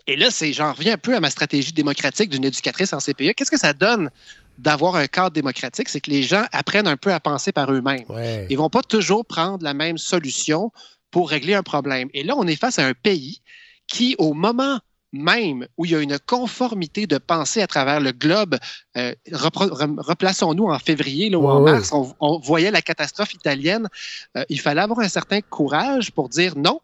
et là, c'est, j'en reviens un peu à ma stratégie démocratique d'une éducatrice en CPE. Qu'est-ce que ça donne d'avoir un cadre démocratique? C'est que les gens apprennent un peu à penser par eux-mêmes. Ils ne vont pas toujours prendre la même solution pour régler un problème. Et là, on est face à un pays qui, au moment même où il y a une conformité de pensée à travers le globe, euh, replaçons-nous en février ou en mars, on, voyait la catastrophe italienne, euh, il fallait avoir un certain courage pour dire non.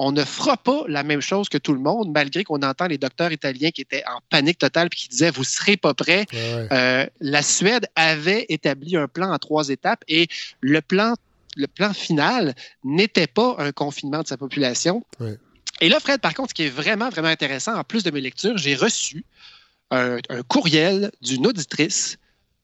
On ne fera pas la même chose que tout le monde, malgré qu'on entend les docteurs italiens qui étaient en panique totale et qui disaient Vous ne serez pas prêts. Euh, la Suède avait établi un plan en trois étapes et le plan, le plan final n'était pas un confinement de sa population. Et là, Fred, par contre, ce qui est vraiment, vraiment intéressant, en plus de mes lectures, j'ai reçu un, courriel d'une auditrice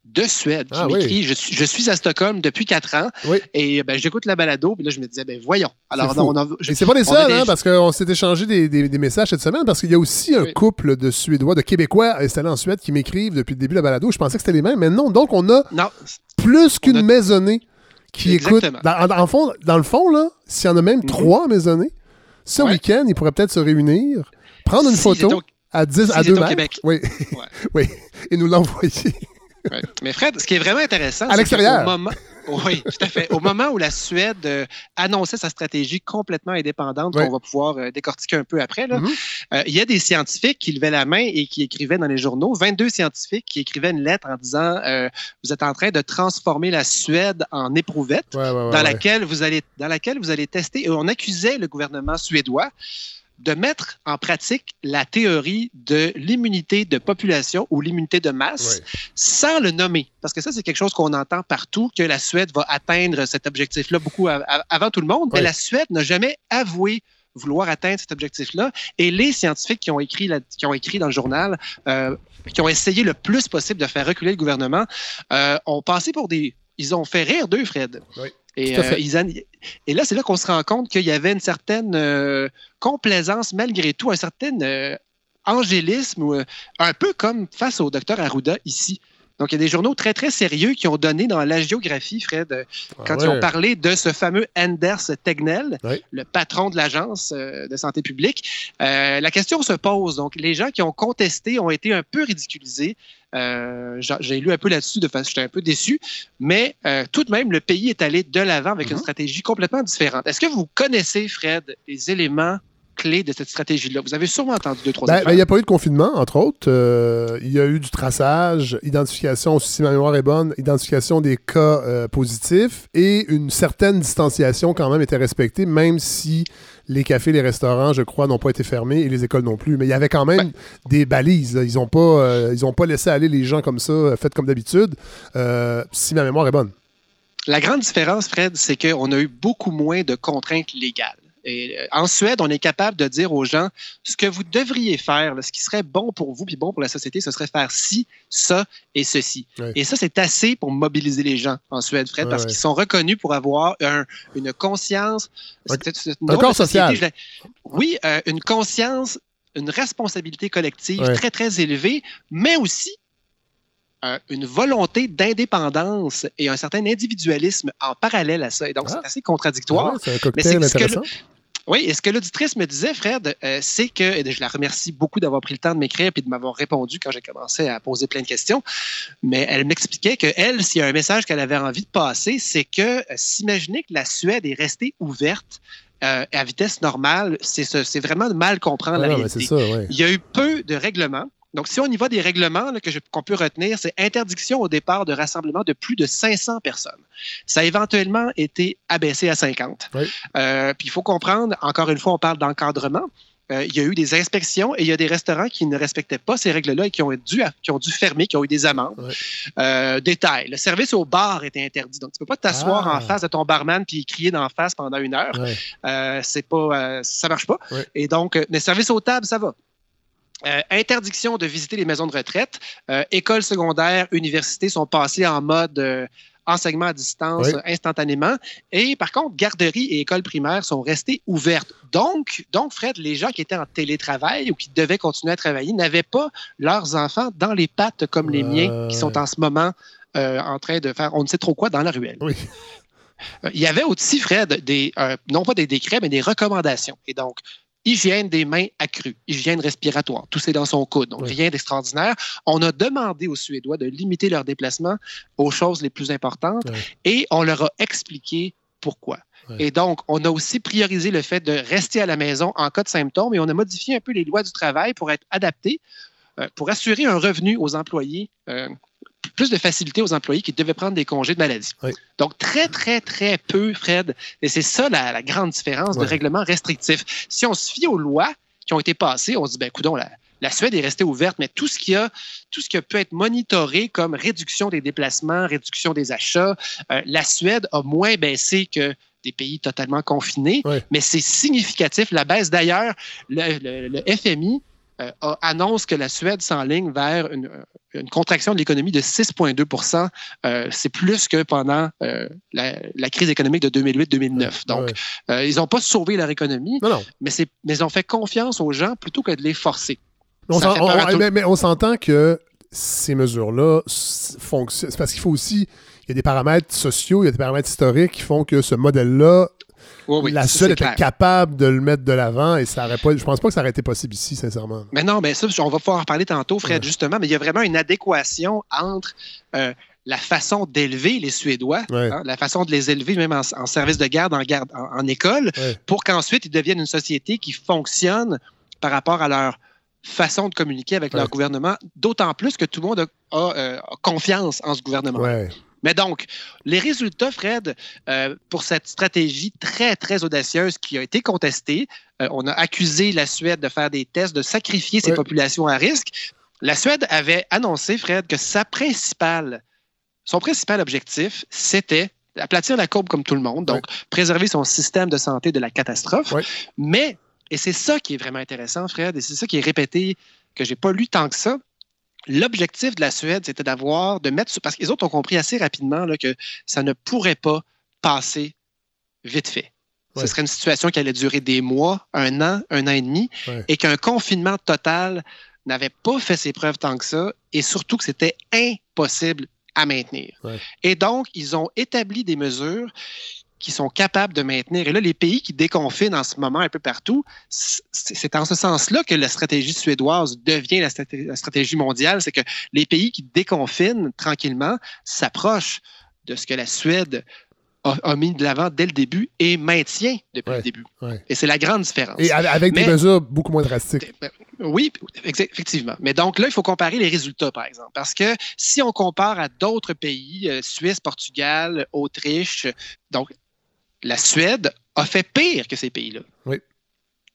de Suède qui ah m'écrit je, suis, je suis à Stockholm depuis quatre ans et ben, j'écoute la balado. Puis là, je me disais, ben voyons. Alors, on a, c'est pas les seuls, hein, parce qu'on s'est échangé des, des, messages cette semaine, parce qu'il y a aussi un couple de Suédois, de Québécois installés en Suède qui m'écrivent depuis le début de la balado. Je pensais que c'était les mêmes, mais non. Donc, on a plus qu'une maisonnée qui écoute. Dans, fond, dans le fond, là, s'il y en a même mhm. trois maisonnées, ce week-end, ils pourraient peut-être se réunir, prendre une photo à 10 à 2 mètres. Oui. oui. Et nous l'envoyer. Mais Fred, ce qui est vraiment intéressant, à l'extérieur. Moment... Oui, tout à fait. Au moment où la Suède euh, annonçait sa stratégie complètement indépendante, qu'on va pouvoir euh, décortiquer un peu après, là, mm-hmm. euh, il y a des scientifiques qui levaient la main et qui écrivaient dans les journaux, 22 scientifiques qui écrivaient une lettre en disant Vous êtes en train de transformer la Suède en éprouvette dans, laquelle vous allez, dans laquelle vous allez tester. Et on accusait le gouvernement suédois de mettre en pratique la théorie de l'immunité de population ou l'immunité de masse sans le nommer. Parce que ça, c'est quelque chose qu'on entend partout, que la Suède va atteindre cet objectif-là beaucoup avant tout le monde, mais la Suède n'a jamais avoué vouloir atteindre cet objectif-là. Et les scientifiques qui ont écrit, qui ont écrit dans le journal, euh, qui ont essayé le plus possible de faire reculer le gouvernement, euh, ont passé pour des... Ils ont fait rire d'eux, Fred. Oui. Et, euh, et là, c'est là qu'on se rend compte qu'il y avait une certaine euh, complaisance malgré tout, un certain euh, angélisme, un peu comme face au docteur Arruda ici. Donc, il y a des journaux très, très sérieux qui ont donné dans la géographie, Fred, ah quand ils ont parlé de ce fameux Anders Tegnell, le patron de l'Agence de santé publique. la question se pose. Donc, les gens qui ont contesté ont été un peu ridiculisés. Euh, j'ai lu un peu là-dessus, de façon, j'étais un peu déçu, mais euh, tout de même, le pays est allé de l'avant avec une mhm. stratégie complètement différente. Est-ce que vous connaissez, Fred, les éléments clés de cette stratégie-là? Vous avez sûrement entendu deux, trois ben, ben, Il n'y a pas eu de confinement, entre autres. Euh, il y a eu du traçage, identification, si ma mémoire est bonne, identification des cas positifs et une certaine distanciation quand même était respectée, même si les cafés, les restaurants, je crois, n'ont pas été fermés et les écoles non plus. Mais il y avait quand même des balises. Ils n'ont pas, euh, pas laissé aller les gens comme ça, euh, faites comme d'habitude, euh, si ma mémoire est bonne. La grande différence, Fred, c'est qu'on a eu beaucoup moins de contraintes légales. Et euh, en Suède, on est capable de dire aux gens ce que vous devriez faire, ce qui serait bon pour vous puis bon pour la société, ce serait faire ci, ça et ceci. Et ça, c'est assez pour mobiliser les gens en Suède, Fred, parce qu'ils sont reconnus pour avoir une conscience. Un corps social. Oui, euh, une conscience, une responsabilité collective très, très élevée, mais aussi euh, une volonté d'indépendance et un certain individualisme en parallèle à ça. Et donc, c'est ah. assez contradictoire. c'est un cocktail intéressant. Oui, et ce que l'auditrice me disait, Fred, euh, c'est que, et je la remercie beaucoup d'avoir pris le temps de m'écrire et de m'avoir répondu quand j'ai commencé à poser plein de questions, mais elle m'expliquait que elle, s'il y a un message qu'elle avait envie de passer, c'est que euh, s'imaginer que la Suède est restée ouverte euh, à vitesse normale, c'est vraiment de mal comprendre la réalité. Il y a eu peu de règlements. Donc, si on y va des règlements qu'on peut retenir, c'est interdiction au départ de rassemblement de plus de 500 personnes. Ça a éventuellement été abaissé à 50. Euh, puis il faut comprendre, encore une fois, on parle d'encadrement. Euh, il y a eu des inspections et il y a des restaurants qui ne respectaient pas ces règles-là et qui ont, dû, qui ont dû fermer, qui ont eu des amendes. Euh, détail, le service au bar était interdit. Donc, tu ne peux pas t'asseoir en ah. face de ton barman puis crier d'en face pendant une heure. Euh, c'est pas, ça marche pas. Et donc, les services aux tables, ça va. Euh, interdiction de visiter les maisons de retraite. Euh, écoles secondaires, universités sont passées en mode, euh, enseignement à distance Oui. instantanément. Et par contre, garderies et écoles primaires sont restées ouvertes. Donc, donc, Fred, les gens qui étaient en télétravail ou qui devaient continuer à travailler n'avaient pas leurs enfants dans les pattes comme les miens qui sont en ce moment en train de faire on ne sait trop quoi dans la ruelle. Oui. Il y avait aussi, Fred, des, non pas des décrets, mais des recommandations. Et donc, hygiène des mains accrue, hygiène respiratoire, tout c'est dans son coude, donc rien d'extraordinaire. On a demandé aux Suédois de limiter leurs déplacements aux choses les plus importantes et on leur a expliqué pourquoi. Et donc, on a aussi priorisé le fait de rester à la maison en cas de symptômes et on a modifié un peu les lois du travail pour être adaptés, euh, pour assurer un revenu aux employés, euh, plus de facilité aux employés qui devaient prendre des congés de maladie. Donc, très, très, très peu, Fred. Et c'est ça la, la grande différence de règlement restrictif. Si on se fie aux lois qui ont été passées, on se dit, ben, coudonc, la, la Suède est restée ouverte, mais tout ce qui a, tout ce qui a pu être monitoré comme réduction des déplacements, réduction des achats, euh, la Suède a moins baissé que des pays totalement confinés, mais c'est significatif. La baisse, d'ailleurs, le, le- le FMI euh, annonce que la Suède s'enligne vers une, euh, une contraction de l'économie de 6,2% Euh, C'est plus que pendant euh, la, la crise économique de 2008-2009. Donc, ils n'ont pas sauvé leur économie, Mais, ils ont fait confiance aux gens plutôt que de les forcer. On mais, mais on s'entend que ces mesures-là fonctionnent. C'est parce qu'il faut aussi. Il y a des paramètres sociaux, il y a des paramètres historiques qui font que ce modèle-là, Oui, oui, la c'est était clair. capable de le mettre de l'avant et ça aurait pas. Je pense pas que ça aurait été possible ici, sincèrement. Mais non, mais ça, on va pouvoir en parler tantôt, Fred, justement, mais il y a vraiment une adéquation entre euh, la façon d'élever les Suédois, Ouais. hein, la façon de les élever même en, en service de garde, en, garde, en, en école, pour qu'ensuite ils deviennent une société qui fonctionne par rapport à leur façon de communiquer avec leur gouvernement, d'autant plus que tout le monde a, a, euh, a confiance en ce gouvernement. Mais donc, les résultats, Fred, euh, pour cette stratégie très, très audacieuse qui a été contestée, euh, on a accusé la Suède de faire des tests, de sacrifier ses populations à risque. La Suède avait annoncé, Fred, que sa principale, son principal objectif, c'était aplatir la courbe comme tout le monde, donc préserver son système de santé de la catastrophe. Mais, et c'est ça qui est vraiment intéressant, Fred, et c'est ça qui est répété, que j'ai pas lu tant que ça, L'objectif de la Suède, c'était d'avoir, de mettre, sur- parce que les autres ont compris assez rapidement là, que ça ne pourrait pas passer vite fait. Ouais. Ce serait une situation qui allait durer des mois, un an, un an et demi, Ouais. et qu'un confinement total n'avait pas fait ses preuves tant que ça, et surtout que c'était impossible à maintenir. Ouais. Et donc, ils ont établi des mesures qui sont capables de maintenir. Et là, les pays qui déconfinent en ce moment un peu partout, c'est en ce sens-là que la stratégie suédoise devient la, straté- la stratégie mondiale. C'est que les pays qui déconfinent tranquillement s'approchent de ce que la Suède a, a mis de l'avant dès le début et maintient depuis le début. Ouais. Et c'est la grande différence. Et avec des mesures beaucoup moins drastiques. oui, exa- effectivement. Mais donc là, il faut comparer les résultats, par exemple. Parce que si on compare à d'autres pays, euh, Suisse, Portugal, Autriche, donc la Suède a fait pire que ces pays-là. Oui.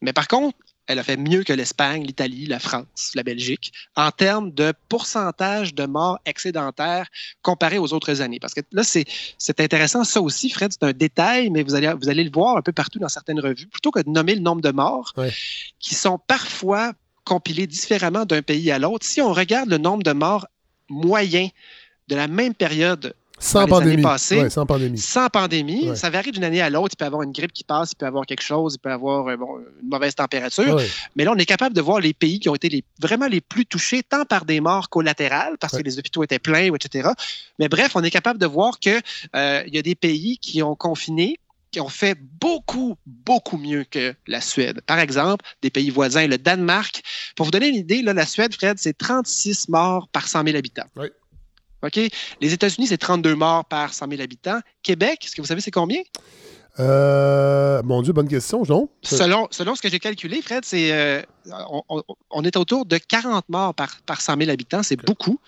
Mais par contre, elle a fait mieux que l'Espagne, l'Italie, la France, la Belgique, en termes de pourcentage de morts excédentaires comparé aux autres années. Parce que là, c'est intéressant, ça aussi, Fred, c'est un détail, mais vous allez, vous allez le voir un peu partout dans certaines revues. Plutôt que de nommer le nombre de morts, qui sont parfois compilés différemment d'un pays à l'autre, si on regarde le nombre de morts moyens de la même période Sans les pandémie. passées, Ouais, sans pandémie. sans pandémie, Ouais. ça varie d'une année à l'autre. Il peut y avoir une grippe qui passe, il peut y avoir quelque chose, il peut y avoir euh, bon, une mauvaise température. Ouais. Mais là, on est capable de voir les pays qui ont été les, vraiment les plus touchés, tant par des morts collatérales, parce que les hôpitaux étaient pleins, etc. Mais bref, on est capable de voir qu'il y a des pays qui ont confiné, qui ont fait beaucoup, beaucoup mieux que la Suède. Par exemple, des pays voisins, le Danemark. Pour vous donner une idée, là, la Suède, Fred, c'est 36 morts par 100 000 habitants. OK? Les États-Unis, c'est 32 morts par 100 000 habitants. Québec, est-ce que vous savez c'est combien? Euh, mon Dieu, bonne question, non? Selon, selon ce que j'ai calculé, Fred, c'est euh, on, est autour de 40 morts par, par 100 000 habitants. C'est beaucoup.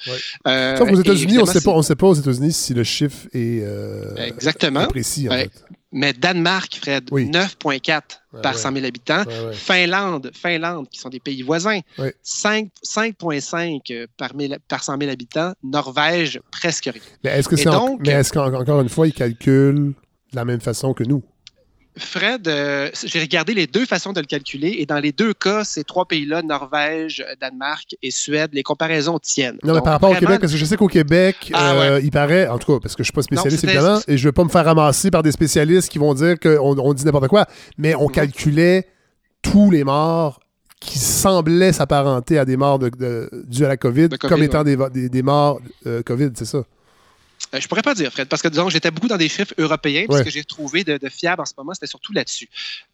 Euh, Sauf aux États-Unis, on ne sait pas, on sait pas aux États-unis si le chiffre est euh, Exactement. précis. En Ouais. fait. Mais Danemark, Fred, 9,4 par ouais. 100 000 habitants. Ouais, ouais. Finlande, Finlande, qui sont des pays voisins, Ouais. 5 5,5 par, mille- par 100 000 habitants. Norvège, presque rien. Mais est-ce que c'est en- qu'encore une fois, ils calculent de la même façon que nous? Fred, euh, j'ai regardé les deux façons de le calculer et dans les deux cas, ces trois pays-là, Norvège, Danemark et Suède, les comparaisons tiennent. Non, mais par rapport au Québec, parce que je sais qu'au Québec, Ah, euh, ouais. il paraît, en tout cas, parce que je suis pas spécialiste évidemment, et je vais pas me faire ramasser par des spécialistes qui vont dire qu'on on dit n'importe quoi, mais Mhm. on calculait tous les morts qui semblaient s'apparenter à des morts de, de, dues à la COVID, comme étant ouais. des, des, des morts euh, COVID, c'est ça? Euh, je pourrais pas dire, Fred, parce que disons, j'étais beaucoup dans des chiffres européens, puis Ouais. ce que j'ai trouvé de, de fiable en ce moment, c'était surtout là-dessus.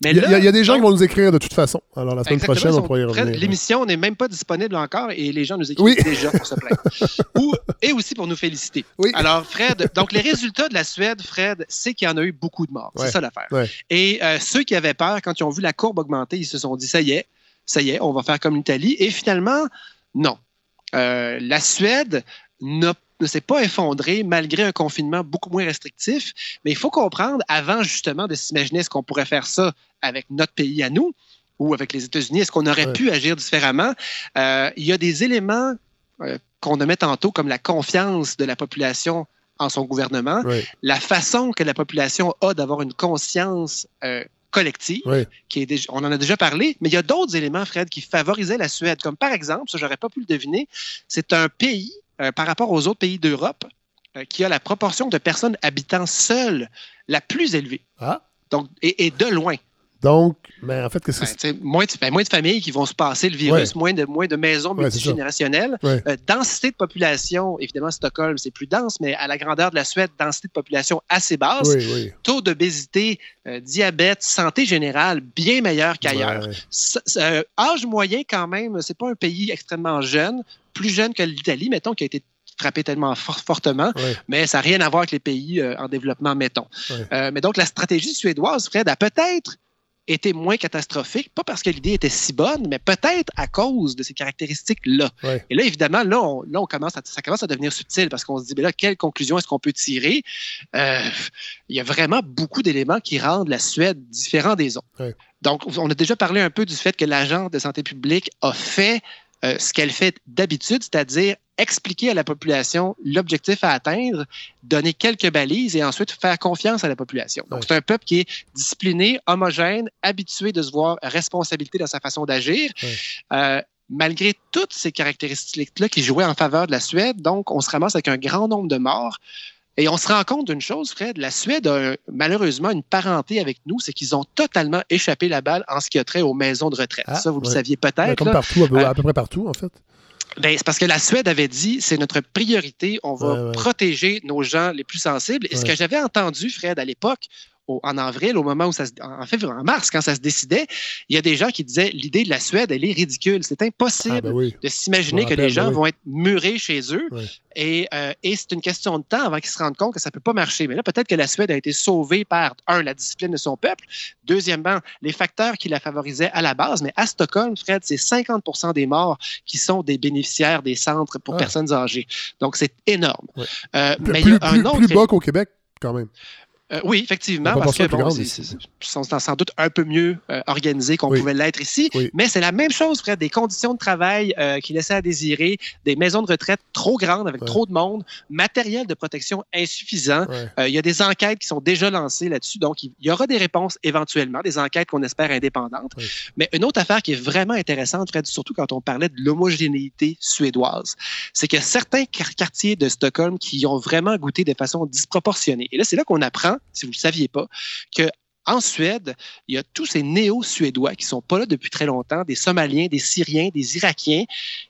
Mais Il y, a- là, y a- il y a des gens donc, qui vont nous écrire de toute façon. Alors la semaine prochaine, on pourrait y Fred, revenir. L'émission n'est même pas disponible encore et les gens nous écrivent Oui. déjà pour se plaindre. Ou- et aussi pour nous féliciter. Alors, Fred, donc les résultats de la Suède, Fred, c'est qu'il y en a eu beaucoup de morts. Ouais. C'est ça l'affaire. Ouais. Et euh, ceux qui avaient peur, quand ils ont vu la courbe augmenter, ils se sont dit ça y est, ça y est, on va faire comme l'Italie. Et finalement, non. Euh, la Suède n'a- ne s'est pas effondrée malgré un confinement beaucoup moins restrictif. Mais il faut comprendre, avant justement de s'imaginer est-ce qu'on pourrait faire ça avec notre pays à nous ou avec les États-Unis, est-ce qu'on aurait Ouais. pu agir différemment? Euh, il y a des éléments euh, qu'on nommait tantôt comme la confiance de la population en son gouvernement, la façon que la population a d'avoir une conscience euh, collective, Ouais. qui est déjà- on en a déjà parlé, mais il y a d'autres éléments, Fred, qui favorisaient la Suède, comme par exemple, ça j'aurais pas pu le deviner, c'est un pays, euh, par rapport aux autres pays d'Europe, euh, qui a la proportion de personnes habitant seules la plus élevée. Ah. Donc, et, et de loin. Donc, mais en fait, qu'est-ce que Ben, c'est? moins, de, ben, moins de familles qui vont se passer le virus, Ouais. moins, de, moins de maisons Ouais, multigénérationnelles. Ouais. Euh, densité de population, évidemment, Stockholm, c'est plus dense, mais à la grandeur de la Suède, densité de population assez basse. Oui, oui. Taux d'obésité, euh, diabète, santé générale, bien meilleur qu'ailleurs. Euh, âge moyen, quand même, c'est pas un pays extrêmement jeune, plus jeune que l'Italie, mettons, qui a été frappé tellement fort- fortement, mais ça n'a rien à voir avec les pays euh, en développement, mettons. Euh, mais donc, la stratégie suédoise, Fred, a peut-être été moins catastrophique, pas parce que l'idée était si bonne, mais peut-être à cause de ces caractéristiques-là. Ouais. Et là, évidemment, là, on, là, on commence à, ça commence à devenir subtil parce qu'on se dit, ben là, quelle conclusion est-ce qu'on peut tirer? Euh, il y a vraiment beaucoup d'éléments qui rendent la Suède différente des autres. Ouais. Donc, on a déjà parlé un peu du fait que l'Agence de santé publique a fait euh, ce qu'elle fait d'habitude, c'est-à-dire expliquer à la population l'objectif à atteindre, donner quelques balises et ensuite faire confiance à la population. Donc, c'est un peuple qui est discipliné, homogène, habitué de se voir responsabilité dans sa façon d'agir. Euh, malgré toutes ces caractéristiques-là qui jouaient en faveur de la Suède, donc on se ramasse avec un grand nombre de morts. Et on se rend compte d'une chose, Fred, la Suède a malheureusement une parenté avec nous, c'est qu'ils ont totalement échappé la balle en ce qui a trait aux maisons de retraite. ça, vous le Ah, saviez peut-être. comme là. partout, à peu, Euh, à peu près partout, en fait. Ben, c'est parce que la Suède avait dit c'est notre priorité, on va Ouais, ouais. protéger nos gens les plus sensibles. Et ce que j'avais entendu, Fred, à l'époque, au- en avril, au moment où ça se, en février, en mars, quand ça se décidait, il y a des gens qui disaient l'idée de la Suède, elle est ridicule. C'est impossible Ah, ben oui. de s'imaginer que les gens ben oui. vont être murés chez eux. Et, euh, et c'est une question de temps avant qu'ils se rendent compte que ça ne peut pas marcher. Mais là, peut-être que la Suède a été sauvée par, un, la discipline de son peuple, deuxièmement, les facteurs qui la favorisaient à la base. Mais à Stockholm, Fred, c'est 50% des morts qui sont des bénéficiaires des centres pour Ah. personnes âgées. Donc, c'est énorme. Euh, Plus, mais il y a un plus- autre plus bas qu'au Québec, quand même. Euh, oui, effectivement, parce que bon, sont sans doute un peu mieux euh, organisés qu'on Oui. pouvait l'être ici. Oui. Mais c'est la même chose, Fred, des conditions de travail euh, qui laissaient à désirer, des maisons de retraite trop grandes avec Ouais. trop de monde, matériel de protection insuffisant. Ouais. Euh, il y a des enquêtes qui sont déjà lancées là-dessus, donc il y aura des réponses éventuellement, des enquêtes qu'on espère indépendantes. Mais une autre affaire qui est vraiment intéressante, Fred, surtout quand on parlait de l'homogénéité suédoise, c'est qu'il y a certains quar- quartiers de Stockholm qui ont vraiment goûté de façon disproportionnée. Et là, c'est là qu'on apprend, si vous ne le saviez pas, que en Suède, il y a tous ces néo-suédois qui sont pas là depuis très longtemps, des Somaliens, des Syriens, des Irakiens,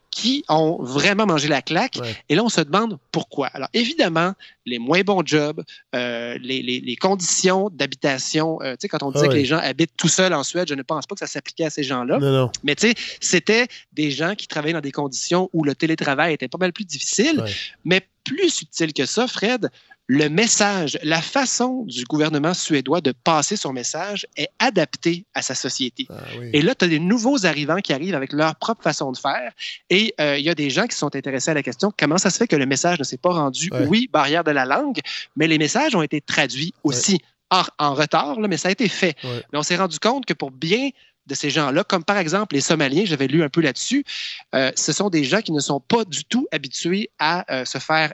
qui ont vraiment mangé la claque. Ouais. Et là, on se demande pourquoi. Alors, évidemment, les moins bons jobs, euh, les, les- les conditions d'habitation, euh, tu sais, quand on disait Ah que les gens habitent tout seuls en Suède, je ne pense pas que ça s'appliquait à ces gens-là. Mais tu sais, c'était des gens qui travaillaient dans des conditions où le télétravail était pas mal plus difficile. Ouais. Mais plus subtil que ça, Fred, le message, la façon du gouvernement suédois de passer son message est adaptée à sa société. Ah, oui. Et là, tu as des nouveaux arrivants qui arrivent avec leur propre façon de faire. Et euh, il y a des gens qui sont intéressés à la question comment ça se fait que le message ne s'est pas rendu, Ouais. oui, barrière de la langue, mais les messages ont été traduits aussi en, en retard, là, mais ça a été fait. Ouais. Mais on s'est rendu compte que pour bien de ces gens-là, comme par exemple les Somaliens, j'avais lu un peu là-dessus, euh, ce sont des gens qui ne sont pas du tout habitués à euh, se faire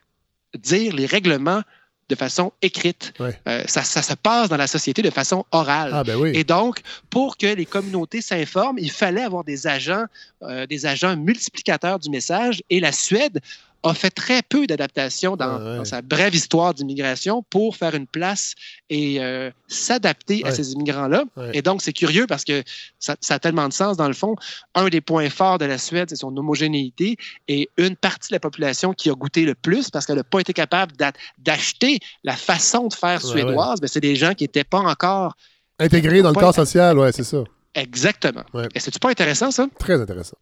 dire les règlements de façon écrite. Ouais. Euh, ça, ça se passe dans la société de façon orale. Ah, ben oui. Et donc, pour que les communautés s'informent, il fallait avoir des agents, euh, des agents multiplicateurs du message. Et la Suède a fait très peu d'adaptations dans, Ouais, ouais. dans sa brève histoire d'immigration pour faire une place et euh, s'adapter à ces immigrants-là. Ouais. Et donc, c'est curieux parce que ça, ça a tellement de sens. Dans le fond, un des points forts de la Suède, c'est son homogénéité. Et une partie de la population qui a goûté le plus parce qu'elle n'a pas été capable d'a- d'acheter la façon de faire suédoise, c'est des gens qui n'étaient pas encore Intégré dans le corps social, ouais, c'est ça. exactement. Et c'est-tu pas intéressant, ça? Très intéressant.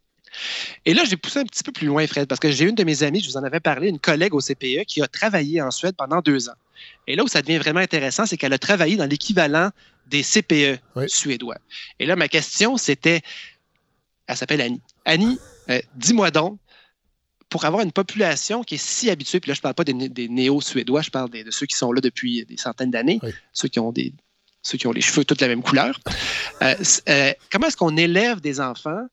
Et là, j'ai poussé un petit peu plus loin, Fred, parce que j'ai une de mes amies, je vous en avais parlé, une collègue au CPE qui a travaillé en Suède pendant deux ans. Et là où ça devient vraiment intéressant, c'est qu'elle a travaillé dans l'équivalent des CPE Oui. suédois. Et là, ma question, c'était, elle s'appelle Annie. Annie, euh, dis-moi donc, pour avoir une population qui est si habituée, puis là, je ne parle pas des, né- des néo-suédois, je parle des- de ceux qui sont là depuis des centaines d'années, Oui. ceux qui ont des ceux qui ont les cheveux toutes la même couleur. Euh, euh, comment est-ce qu'on élève des enfants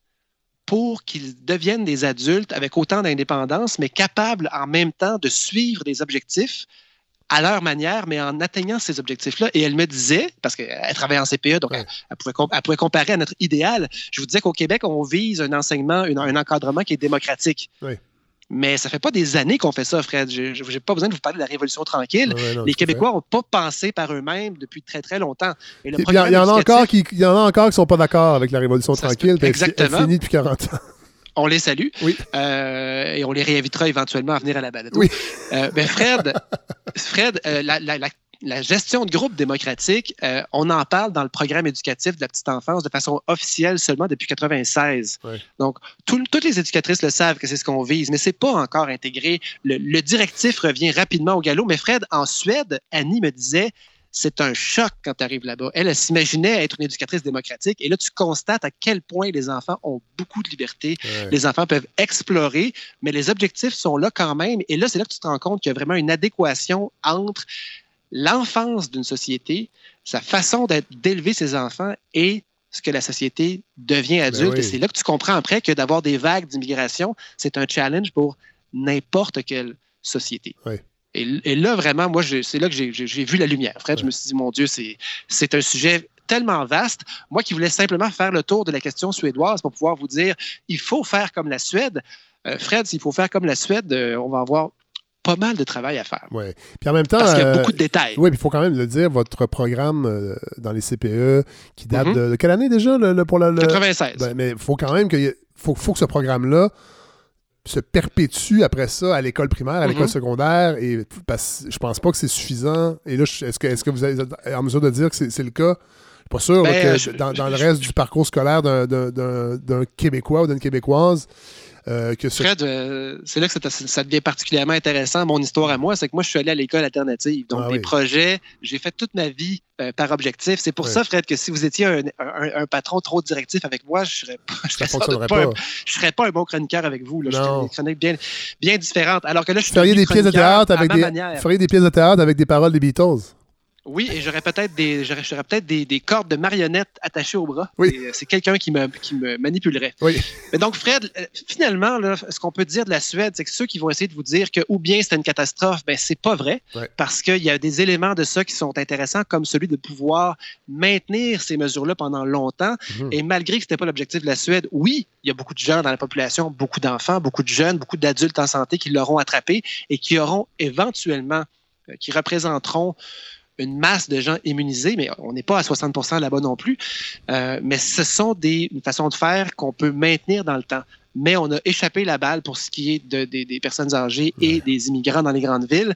pour qu'ils deviennent des adultes avec autant d'indépendance, mais capables en même temps de suivre des objectifs à leur manière, mais en atteignant ces objectifs-là. Et elle me disait, parce qu'elle travaille en CPE, donc elle, elle pouvait, com- elle pouvait comparer à notre idéal. Je vous disais qu'au Québec, on vise un enseignement, une- un encadrement qui est démocratique. Mais ça fait pas des années qu'on fait ça, Fred. Je n'ai pas besoin de vous parler de la Révolution tranquille. Ouais, ouais, non, Les Québécois n'ont pas pensé par eux-mêmes depuis très, très longtemps. Et le Il y, en- il y en a encore qui, il y en a encore qui sont pas d'accord avec la Révolution Ça tranquille. peut. puis elle Exactement. Elle finit depuis 40 ans. On les salue. Oui. Euh, et on les réinvitera éventuellement à venir à la balade. Oui. mais Fred, Fred euh, la, la- la- la gestion de groupe démocratique, euh, on en parle dans le programme éducatif de la petite enfance de façon officielle seulement depuis 96. Ouais. Donc, tout- toutes les éducatrices le savent que c'est ce qu'on vise, mais c'est pas encore intégré. Le, le directif revient rapidement au galop. Mais Fred, en Suède, Annie me disait, c'est un choc quand tu arrives là-bas. Elle, elle s'imaginait être une éducatrice démocratique. Et là, tu constates à quel point les enfants ont beaucoup de liberté. Ouais. Les enfants peuvent explorer, mais les objectifs sont là quand même. Et là, c'est là que tu te rends compte qu'il y a vraiment une adéquation entre l'enfance d'une société, sa façon d'élever ses enfants et ce que la société devient adulte. oui. Et c'est là que tu comprends après que d'avoir des vagues d'immigration, c'est un challenge pour n'importe quelle société. Oui. Et, et là, vraiment, moi, c'est là que j'ai- vu la lumière. Fred, je me suis dit, mon Dieu, c'est c'est un sujet tellement vaste. Moi qui voulais simplement faire le tour de la question suédoise pour pouvoir vous dire, il faut faire comme la Suède. Euh, Fred, s'il faut faire comme la Suède, euh, on va avoir pas mal de travail à faire. Ouais. Puis en même temps. Parce qu'il y a euh, beaucoup de détails. Oui, puis il faut quand même le dire, votre programme euh, dans les CPE, qui date Mhm. de, de quelle année déjà le, le- pour le, le- 96. Ben, mais il faut quand même que faut, faut que ce programme-là se perpétue après ça à l'école primaire, à l'école Mhm. secondaire, et parce, je pense pas que c'est suffisant. Et là, est-ce que, est-ce que vous êtes en mesure de dire que c'est le cas? Je suis pas sûr là, Ben, que je- dans, dans je- le reste du parcours scolaire d'un Québécois ou d'une Québécoise, euh, que ce... Fred, euh, c'est là que ça, ça devient particulièrement intéressant. Mon histoire à moi, c'est que moi, je suis allé à l'école alternative. Donc, Ah des oui. projets, j'ai fait toute ma vie euh, par objectif. C'est pour ça, Fred, que si vous étiez un, un- un patron trop directif avec moi, je serais pas, je serais pas, un- je serais pas un bon chroniqueur avec vous. Là. Je Non. ferais des chroniques bien, bien différentes. Alors que là, je suis Vous feriez devenu des pièces de théâtre avec des, des pièces de théâtre avec des paroles des Beatles? Oui, et j'aurais peut-être des, j'aurais, j'aurais peut-être des, des cordes de marionnettes attachées au bras. Oui. Euh, c'est quelqu'un qui me, qui me manipulerait. Oui. Mais donc, Fred, euh, finalement, là, ce qu'on peut dire de la Suède, c'est que ceux qui vont essayer de vous dire que ou bien c'est une catastrophe, ben c'est pas vrai, parce qu'il y a des éléments de ça qui sont intéressants, comme celui de pouvoir maintenir ces mesures-là pendant longtemps. Mhm. Et malgré que c'était pas l'objectif de la Suède, oui, il y a beaucoup de gens dans la population, beaucoup d'enfants, beaucoup de jeunes, beaucoup d'adultes en santé qui l'auront attrapé et qui auront éventuellement, euh, qui représenteront une masse de gens immunisés, mais on n'est pas à 60 là-bas non plus. Euh, mais ce sont des façons de faire qu'on peut maintenir dans le temps. Mais on a échappé la balle pour ce qui est de- des- des personnes âgées et des immigrants dans les grandes villes.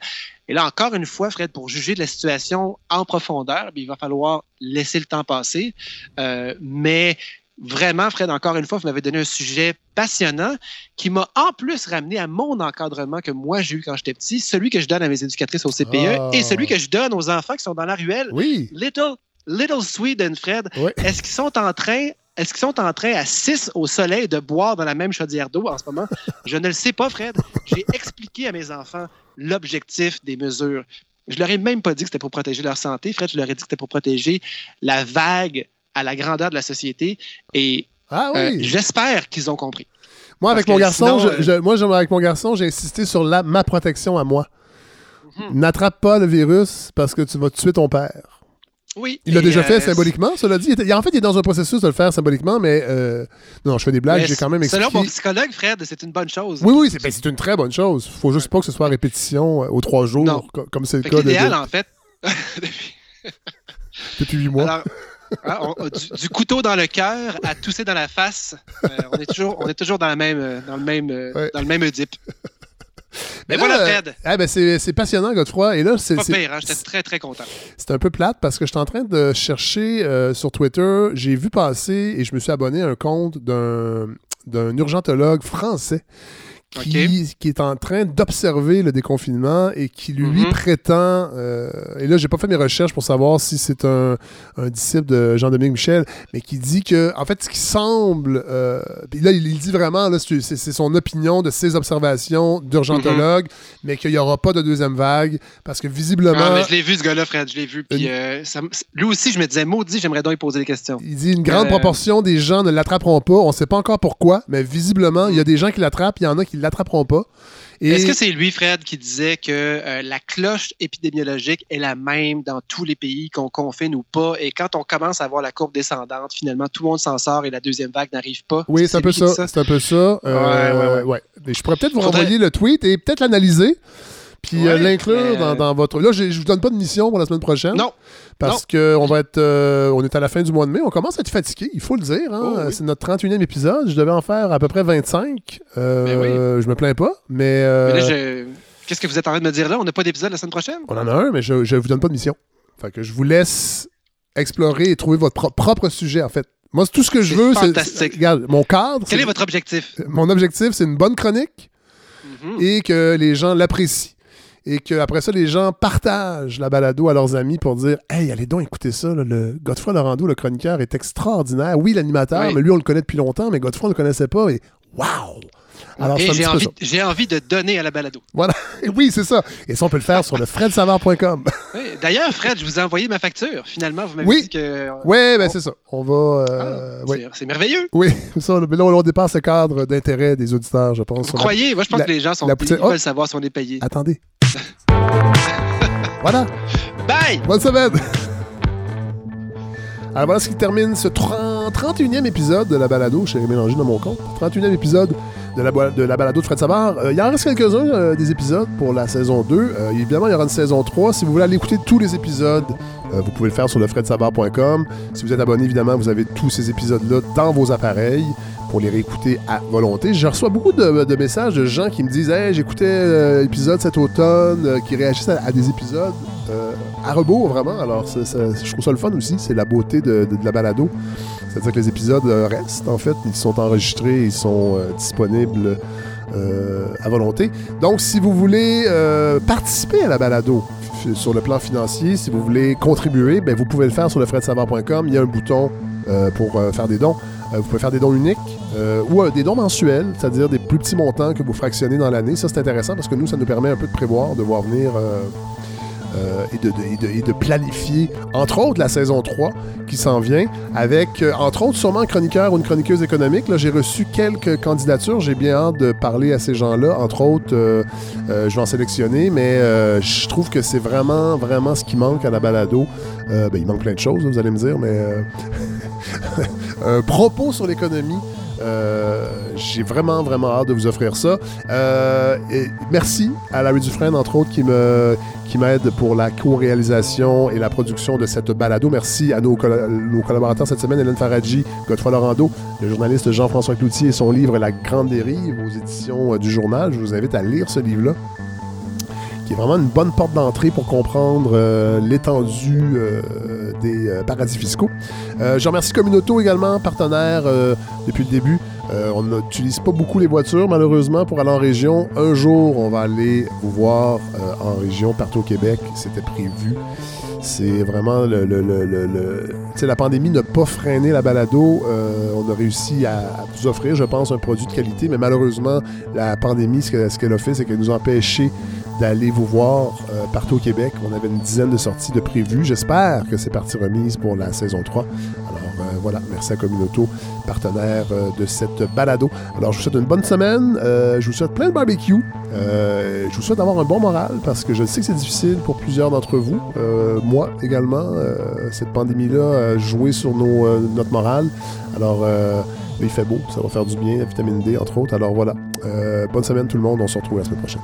Et là, encore une fois, Fred, pour juger de la situation en profondeur, bien, il va falloir laisser le temps passer. Euh, mais vraiment, Fred, encore une fois, vous m'avez donné un sujet passionnant qui m'a en plus ramené à mon encadrement que moi j'ai eu quand j'étais petit, celui que je donne à mes éducatrices au CPE Ah. et celui que je donne aux enfants qui sont dans la ruelle. Oui. Little, Little Sweden, Fred. Oui. Est-ce qu'ils sont en train est-ce qu'ils sont en train à 6 au soleil de boire dans la même chaudière d'eau en ce moment? Je ne le sais pas, Fred. J'ai expliqué à mes enfants l'objectif des mesures. Je leur ai même pas dit que c'était pour protéger leur santé. Fred, je leur ai dit que c'était pour protéger la vague à la grandeur de la société. Et Ah oui. euh, j'espère qu'ils ont compris. Moi, avec mon garçon, sinon, je- euh, je- moi, avec mon garçon, j'ai insisté sur la, ma protection à moi. n'attrape pas le virus parce que tu vas tuer ton père. Oui. Il l'a déjà euh, fait symboliquement, cela dit. Il en fait, il est dans un processus de le faire symboliquement, mais euh, non, je fais des blagues, j'ai quand même Selon expliqué. mon psychologue, Fred, c'est une bonne chose. Oui, oui, c'est ben, une très bonne chose. faut juste pas que ce soit à répétition aux trois jours, co- comme c'est le Fait cas l'idéal, de- en fait, depuis huit mois. Alors, on- du, du couteau dans le cœur à tousser dans la face, euh, on, est toujours, on est toujours dans, la même, euh, dans, le même, euh, dans le même Oedipe. Mais là, voilà, Fred. ah, ben, c'est passionnant, Godefroy. Et là, c'est Pas c'est- pire, hein, j'étais très, très content. c'est un peu plate parce que je suis en train de chercher euh, sur Twitter. J'ai vu passer et je me suis abonné à un compte d'un d'un urgentologue français qui, qui est en train d'observer le déconfinement et qui lui Mhm. prétend, euh, et là j'ai pas fait mes recherches pour savoir si c'est un, un disciple de Jean-Dominique Michel, mais qui dit que, en fait, ce qui semble, euh, puis là il, il dit vraiment, là, c'est son opinion de ses observations d'urgentologue, mais qu'il n'y aura pas de deuxième vague parce que visiblement... Ah, mais je l'ai vu, ce gars-là, Fred, je l'ai vu. Puis, euh, ça lui aussi, je me disais, maudit, j'aimerais donc lui poser des questions. Il dit une grande Euh, proportion des gens ne l'attraperont pas. On ne sait pas encore pourquoi, mais visiblement, il y a des gens qui l'attrapent, il y en a qui l'attraperont pas. Et Est-ce que c'est lui, Fred, qui disait que euh, la cloche épidémiologique est la même dans tous les pays, qu'on confine ou pas, et quand on commence à voir la courbe descendante, finalement, tout le monde s'en sort et la deuxième vague n'arrive pas? Oui, c'est un peu ça? C'est un peu ça. Euh, Ouais, ouais, ouais. ouais. Mais je pourrais peut-être vous Faudrait- renvoyer le tweet et peut-être l'analyser. Puis euh, Ouais, l'inclure mais- dans, dans votre. Là, je vous donne pas de mission pour la semaine prochaine. Non. Parce que on va être. euh, on est à la fin du mois de mai. On commence à être fatigué, il faut le dire. hein. C'est notre 31e épisode. Je devais en faire à peu près 25. Euh, Je me plains pas. Mais. euh, Mais là, je- Qu'est-ce que vous êtes en train de me dire là? On n'a pas d'épisode la semaine prochaine? On en a un, mais je ne vous donne pas de mission. Fait que je vous laisse explorer et trouver votre pro- propre sujet, en fait. Moi, tout ce que je veux, c'est. fantastique. Regarde, mon cadre. Quel est votre objectif? Mon objectif, c'est une bonne chronique Mhm. et que les gens l'apprécient. Et qu'après ça, les gens partagent la balado à leurs amis pour dire Hey, allez donc écouter ça. là, le Godefroy Laurando, le chroniqueur, est extraordinaire. Oui, l'animateur, Oui. mais lui, on le connaît depuis longtemps, mais Godefroy, on ne le connaissait pas. Et waouh Alors, Et j'ai envie, j'ai envie de donner à la balado. Voilà. Oui, c'est ça. Et ça, on peut le faire sur le fredsavard.com. Oui. D'ailleurs, Fred, je vous ai envoyé ma facture. Finalement, vous m'avez Oui. dit que. Oui, ben c'est ça. On va. euh, oui. C'est- merveilleux. Oui, ça, mais là, on dépasse le cadre d'intérêt des auditeurs, je pense. Vous croyez? Moi, je pense La- que les gens sont la poussière- Oh, veulent savoir si on est payé. Attendez. voilà. Bye! Bonne semaine! Alors voilà ce qui termine ce 30 31e épisode de la balado. J'ai mélangé dans mon compte. 31e épisode de la, de la balado de Fred Savard. Euh, il en reste quelques-uns euh, des épisodes pour la saison 2. Euh, évidemment, il y aura une saison 3. Si vous voulez aller écouter tous les épisodes, vous pouvez le faire sur le fredsavard.com. Si vous êtes abonné, évidemment, vous avez tous ces épisodes-là dans vos appareils pour les réécouter à volonté. Je reçois beaucoup de, messages de gens qui me disent Hey, j'écoutais euh, l'épisode cet automne, euh, qui réagissent à, des épisodes euh, à rebours, vraiment. Alors, je trouve ça le fun aussi. C'est la beauté de, la balado. C'est-à-dire que les épisodes euh, restent, en fait. Ils sont enregistrés, ils sont euh, disponibles euh, à volonté. Donc, si vous voulez euh, participer à la balado sur le plan financier, si vous voulez contribuer, ben, vous pouvez le faire sur le fredsavard.com. Il y a un bouton euh, pour euh, faire des dons. Euh, vous pouvez faire des dons uniques euh, ou euh, des dons mensuels, c'est-à-dire des plus petits montants que vous fractionnez dans l'année. Ça, c'est intéressant parce que nous, ça nous permet un peu de prévoir, de voir venir euh, et, de, planifier, entre autres, la saison 3 qui s'en vient, avec, euh, entre autres, sûrement un chroniqueur ou une chroniqueuse économique. Là, j'ai reçu quelques candidatures. J'ai bien hâte de parler à ces gens-là. Entre autres, euh, je vais en sélectionner, mais je trouve que c'est vraiment, vraiment ce qui manque à la balado. Ben, il manque plein de choses, vous allez me dire, mais... un propos sur l'économie. Euh, J'ai vraiment, vraiment hâte de vous offrir ça. Euh, et merci à Larry Dufresne, entre autres, qui me qui m'aide pour la co-réalisation et la production de cette balado. Merci à nos, nos collaborateurs cette semaine, Hélène Faradji, Godefroy Laurando, le journaliste Jean-François Cloutier et son livre La Grande Dérive aux éditions euh, du journal. Je vous invite à lire ce livre-là qui est vraiment une bonne porte d'entrée pour comprendre euh, l'étendue euh, des euh, paradis fiscaux. Je remercie Communauto également, partenaire depuis le début. On n'utilise pas beaucoup les voitures, malheureusement, pour aller en région. Un jour, on va aller vous voir en région, partout au Québec. C'était prévu. C'est vraiment le. la pandémie n'a pas freiné la balado. On a réussi à, vous offrir, je pense, un produit de qualité, mais malheureusement, la pandémie, ce que- ce qu'elle a fait, c'est qu'elle nous a empêchés d'aller vous voir euh, partout au Québec. On avait une dizaine de sorties de prévues. J'espère que c'est partie remise pour la saison 3. Alors, voilà, merci à Communauto, partenaire de cette balado. Alors je vous souhaite une bonne semaine, je vous souhaite plein de barbecue, je vous souhaite d'avoir un bon moral parce que je sais que c'est difficile pour plusieurs d'entre vous, moi également, cette pandémie-là joué sur nos, notre morale. Alors il fait beau, ça va faire du bien, la vitamine D entre autres. Alors voilà, bonne semaine tout le monde, on se retrouve la semaine prochaine.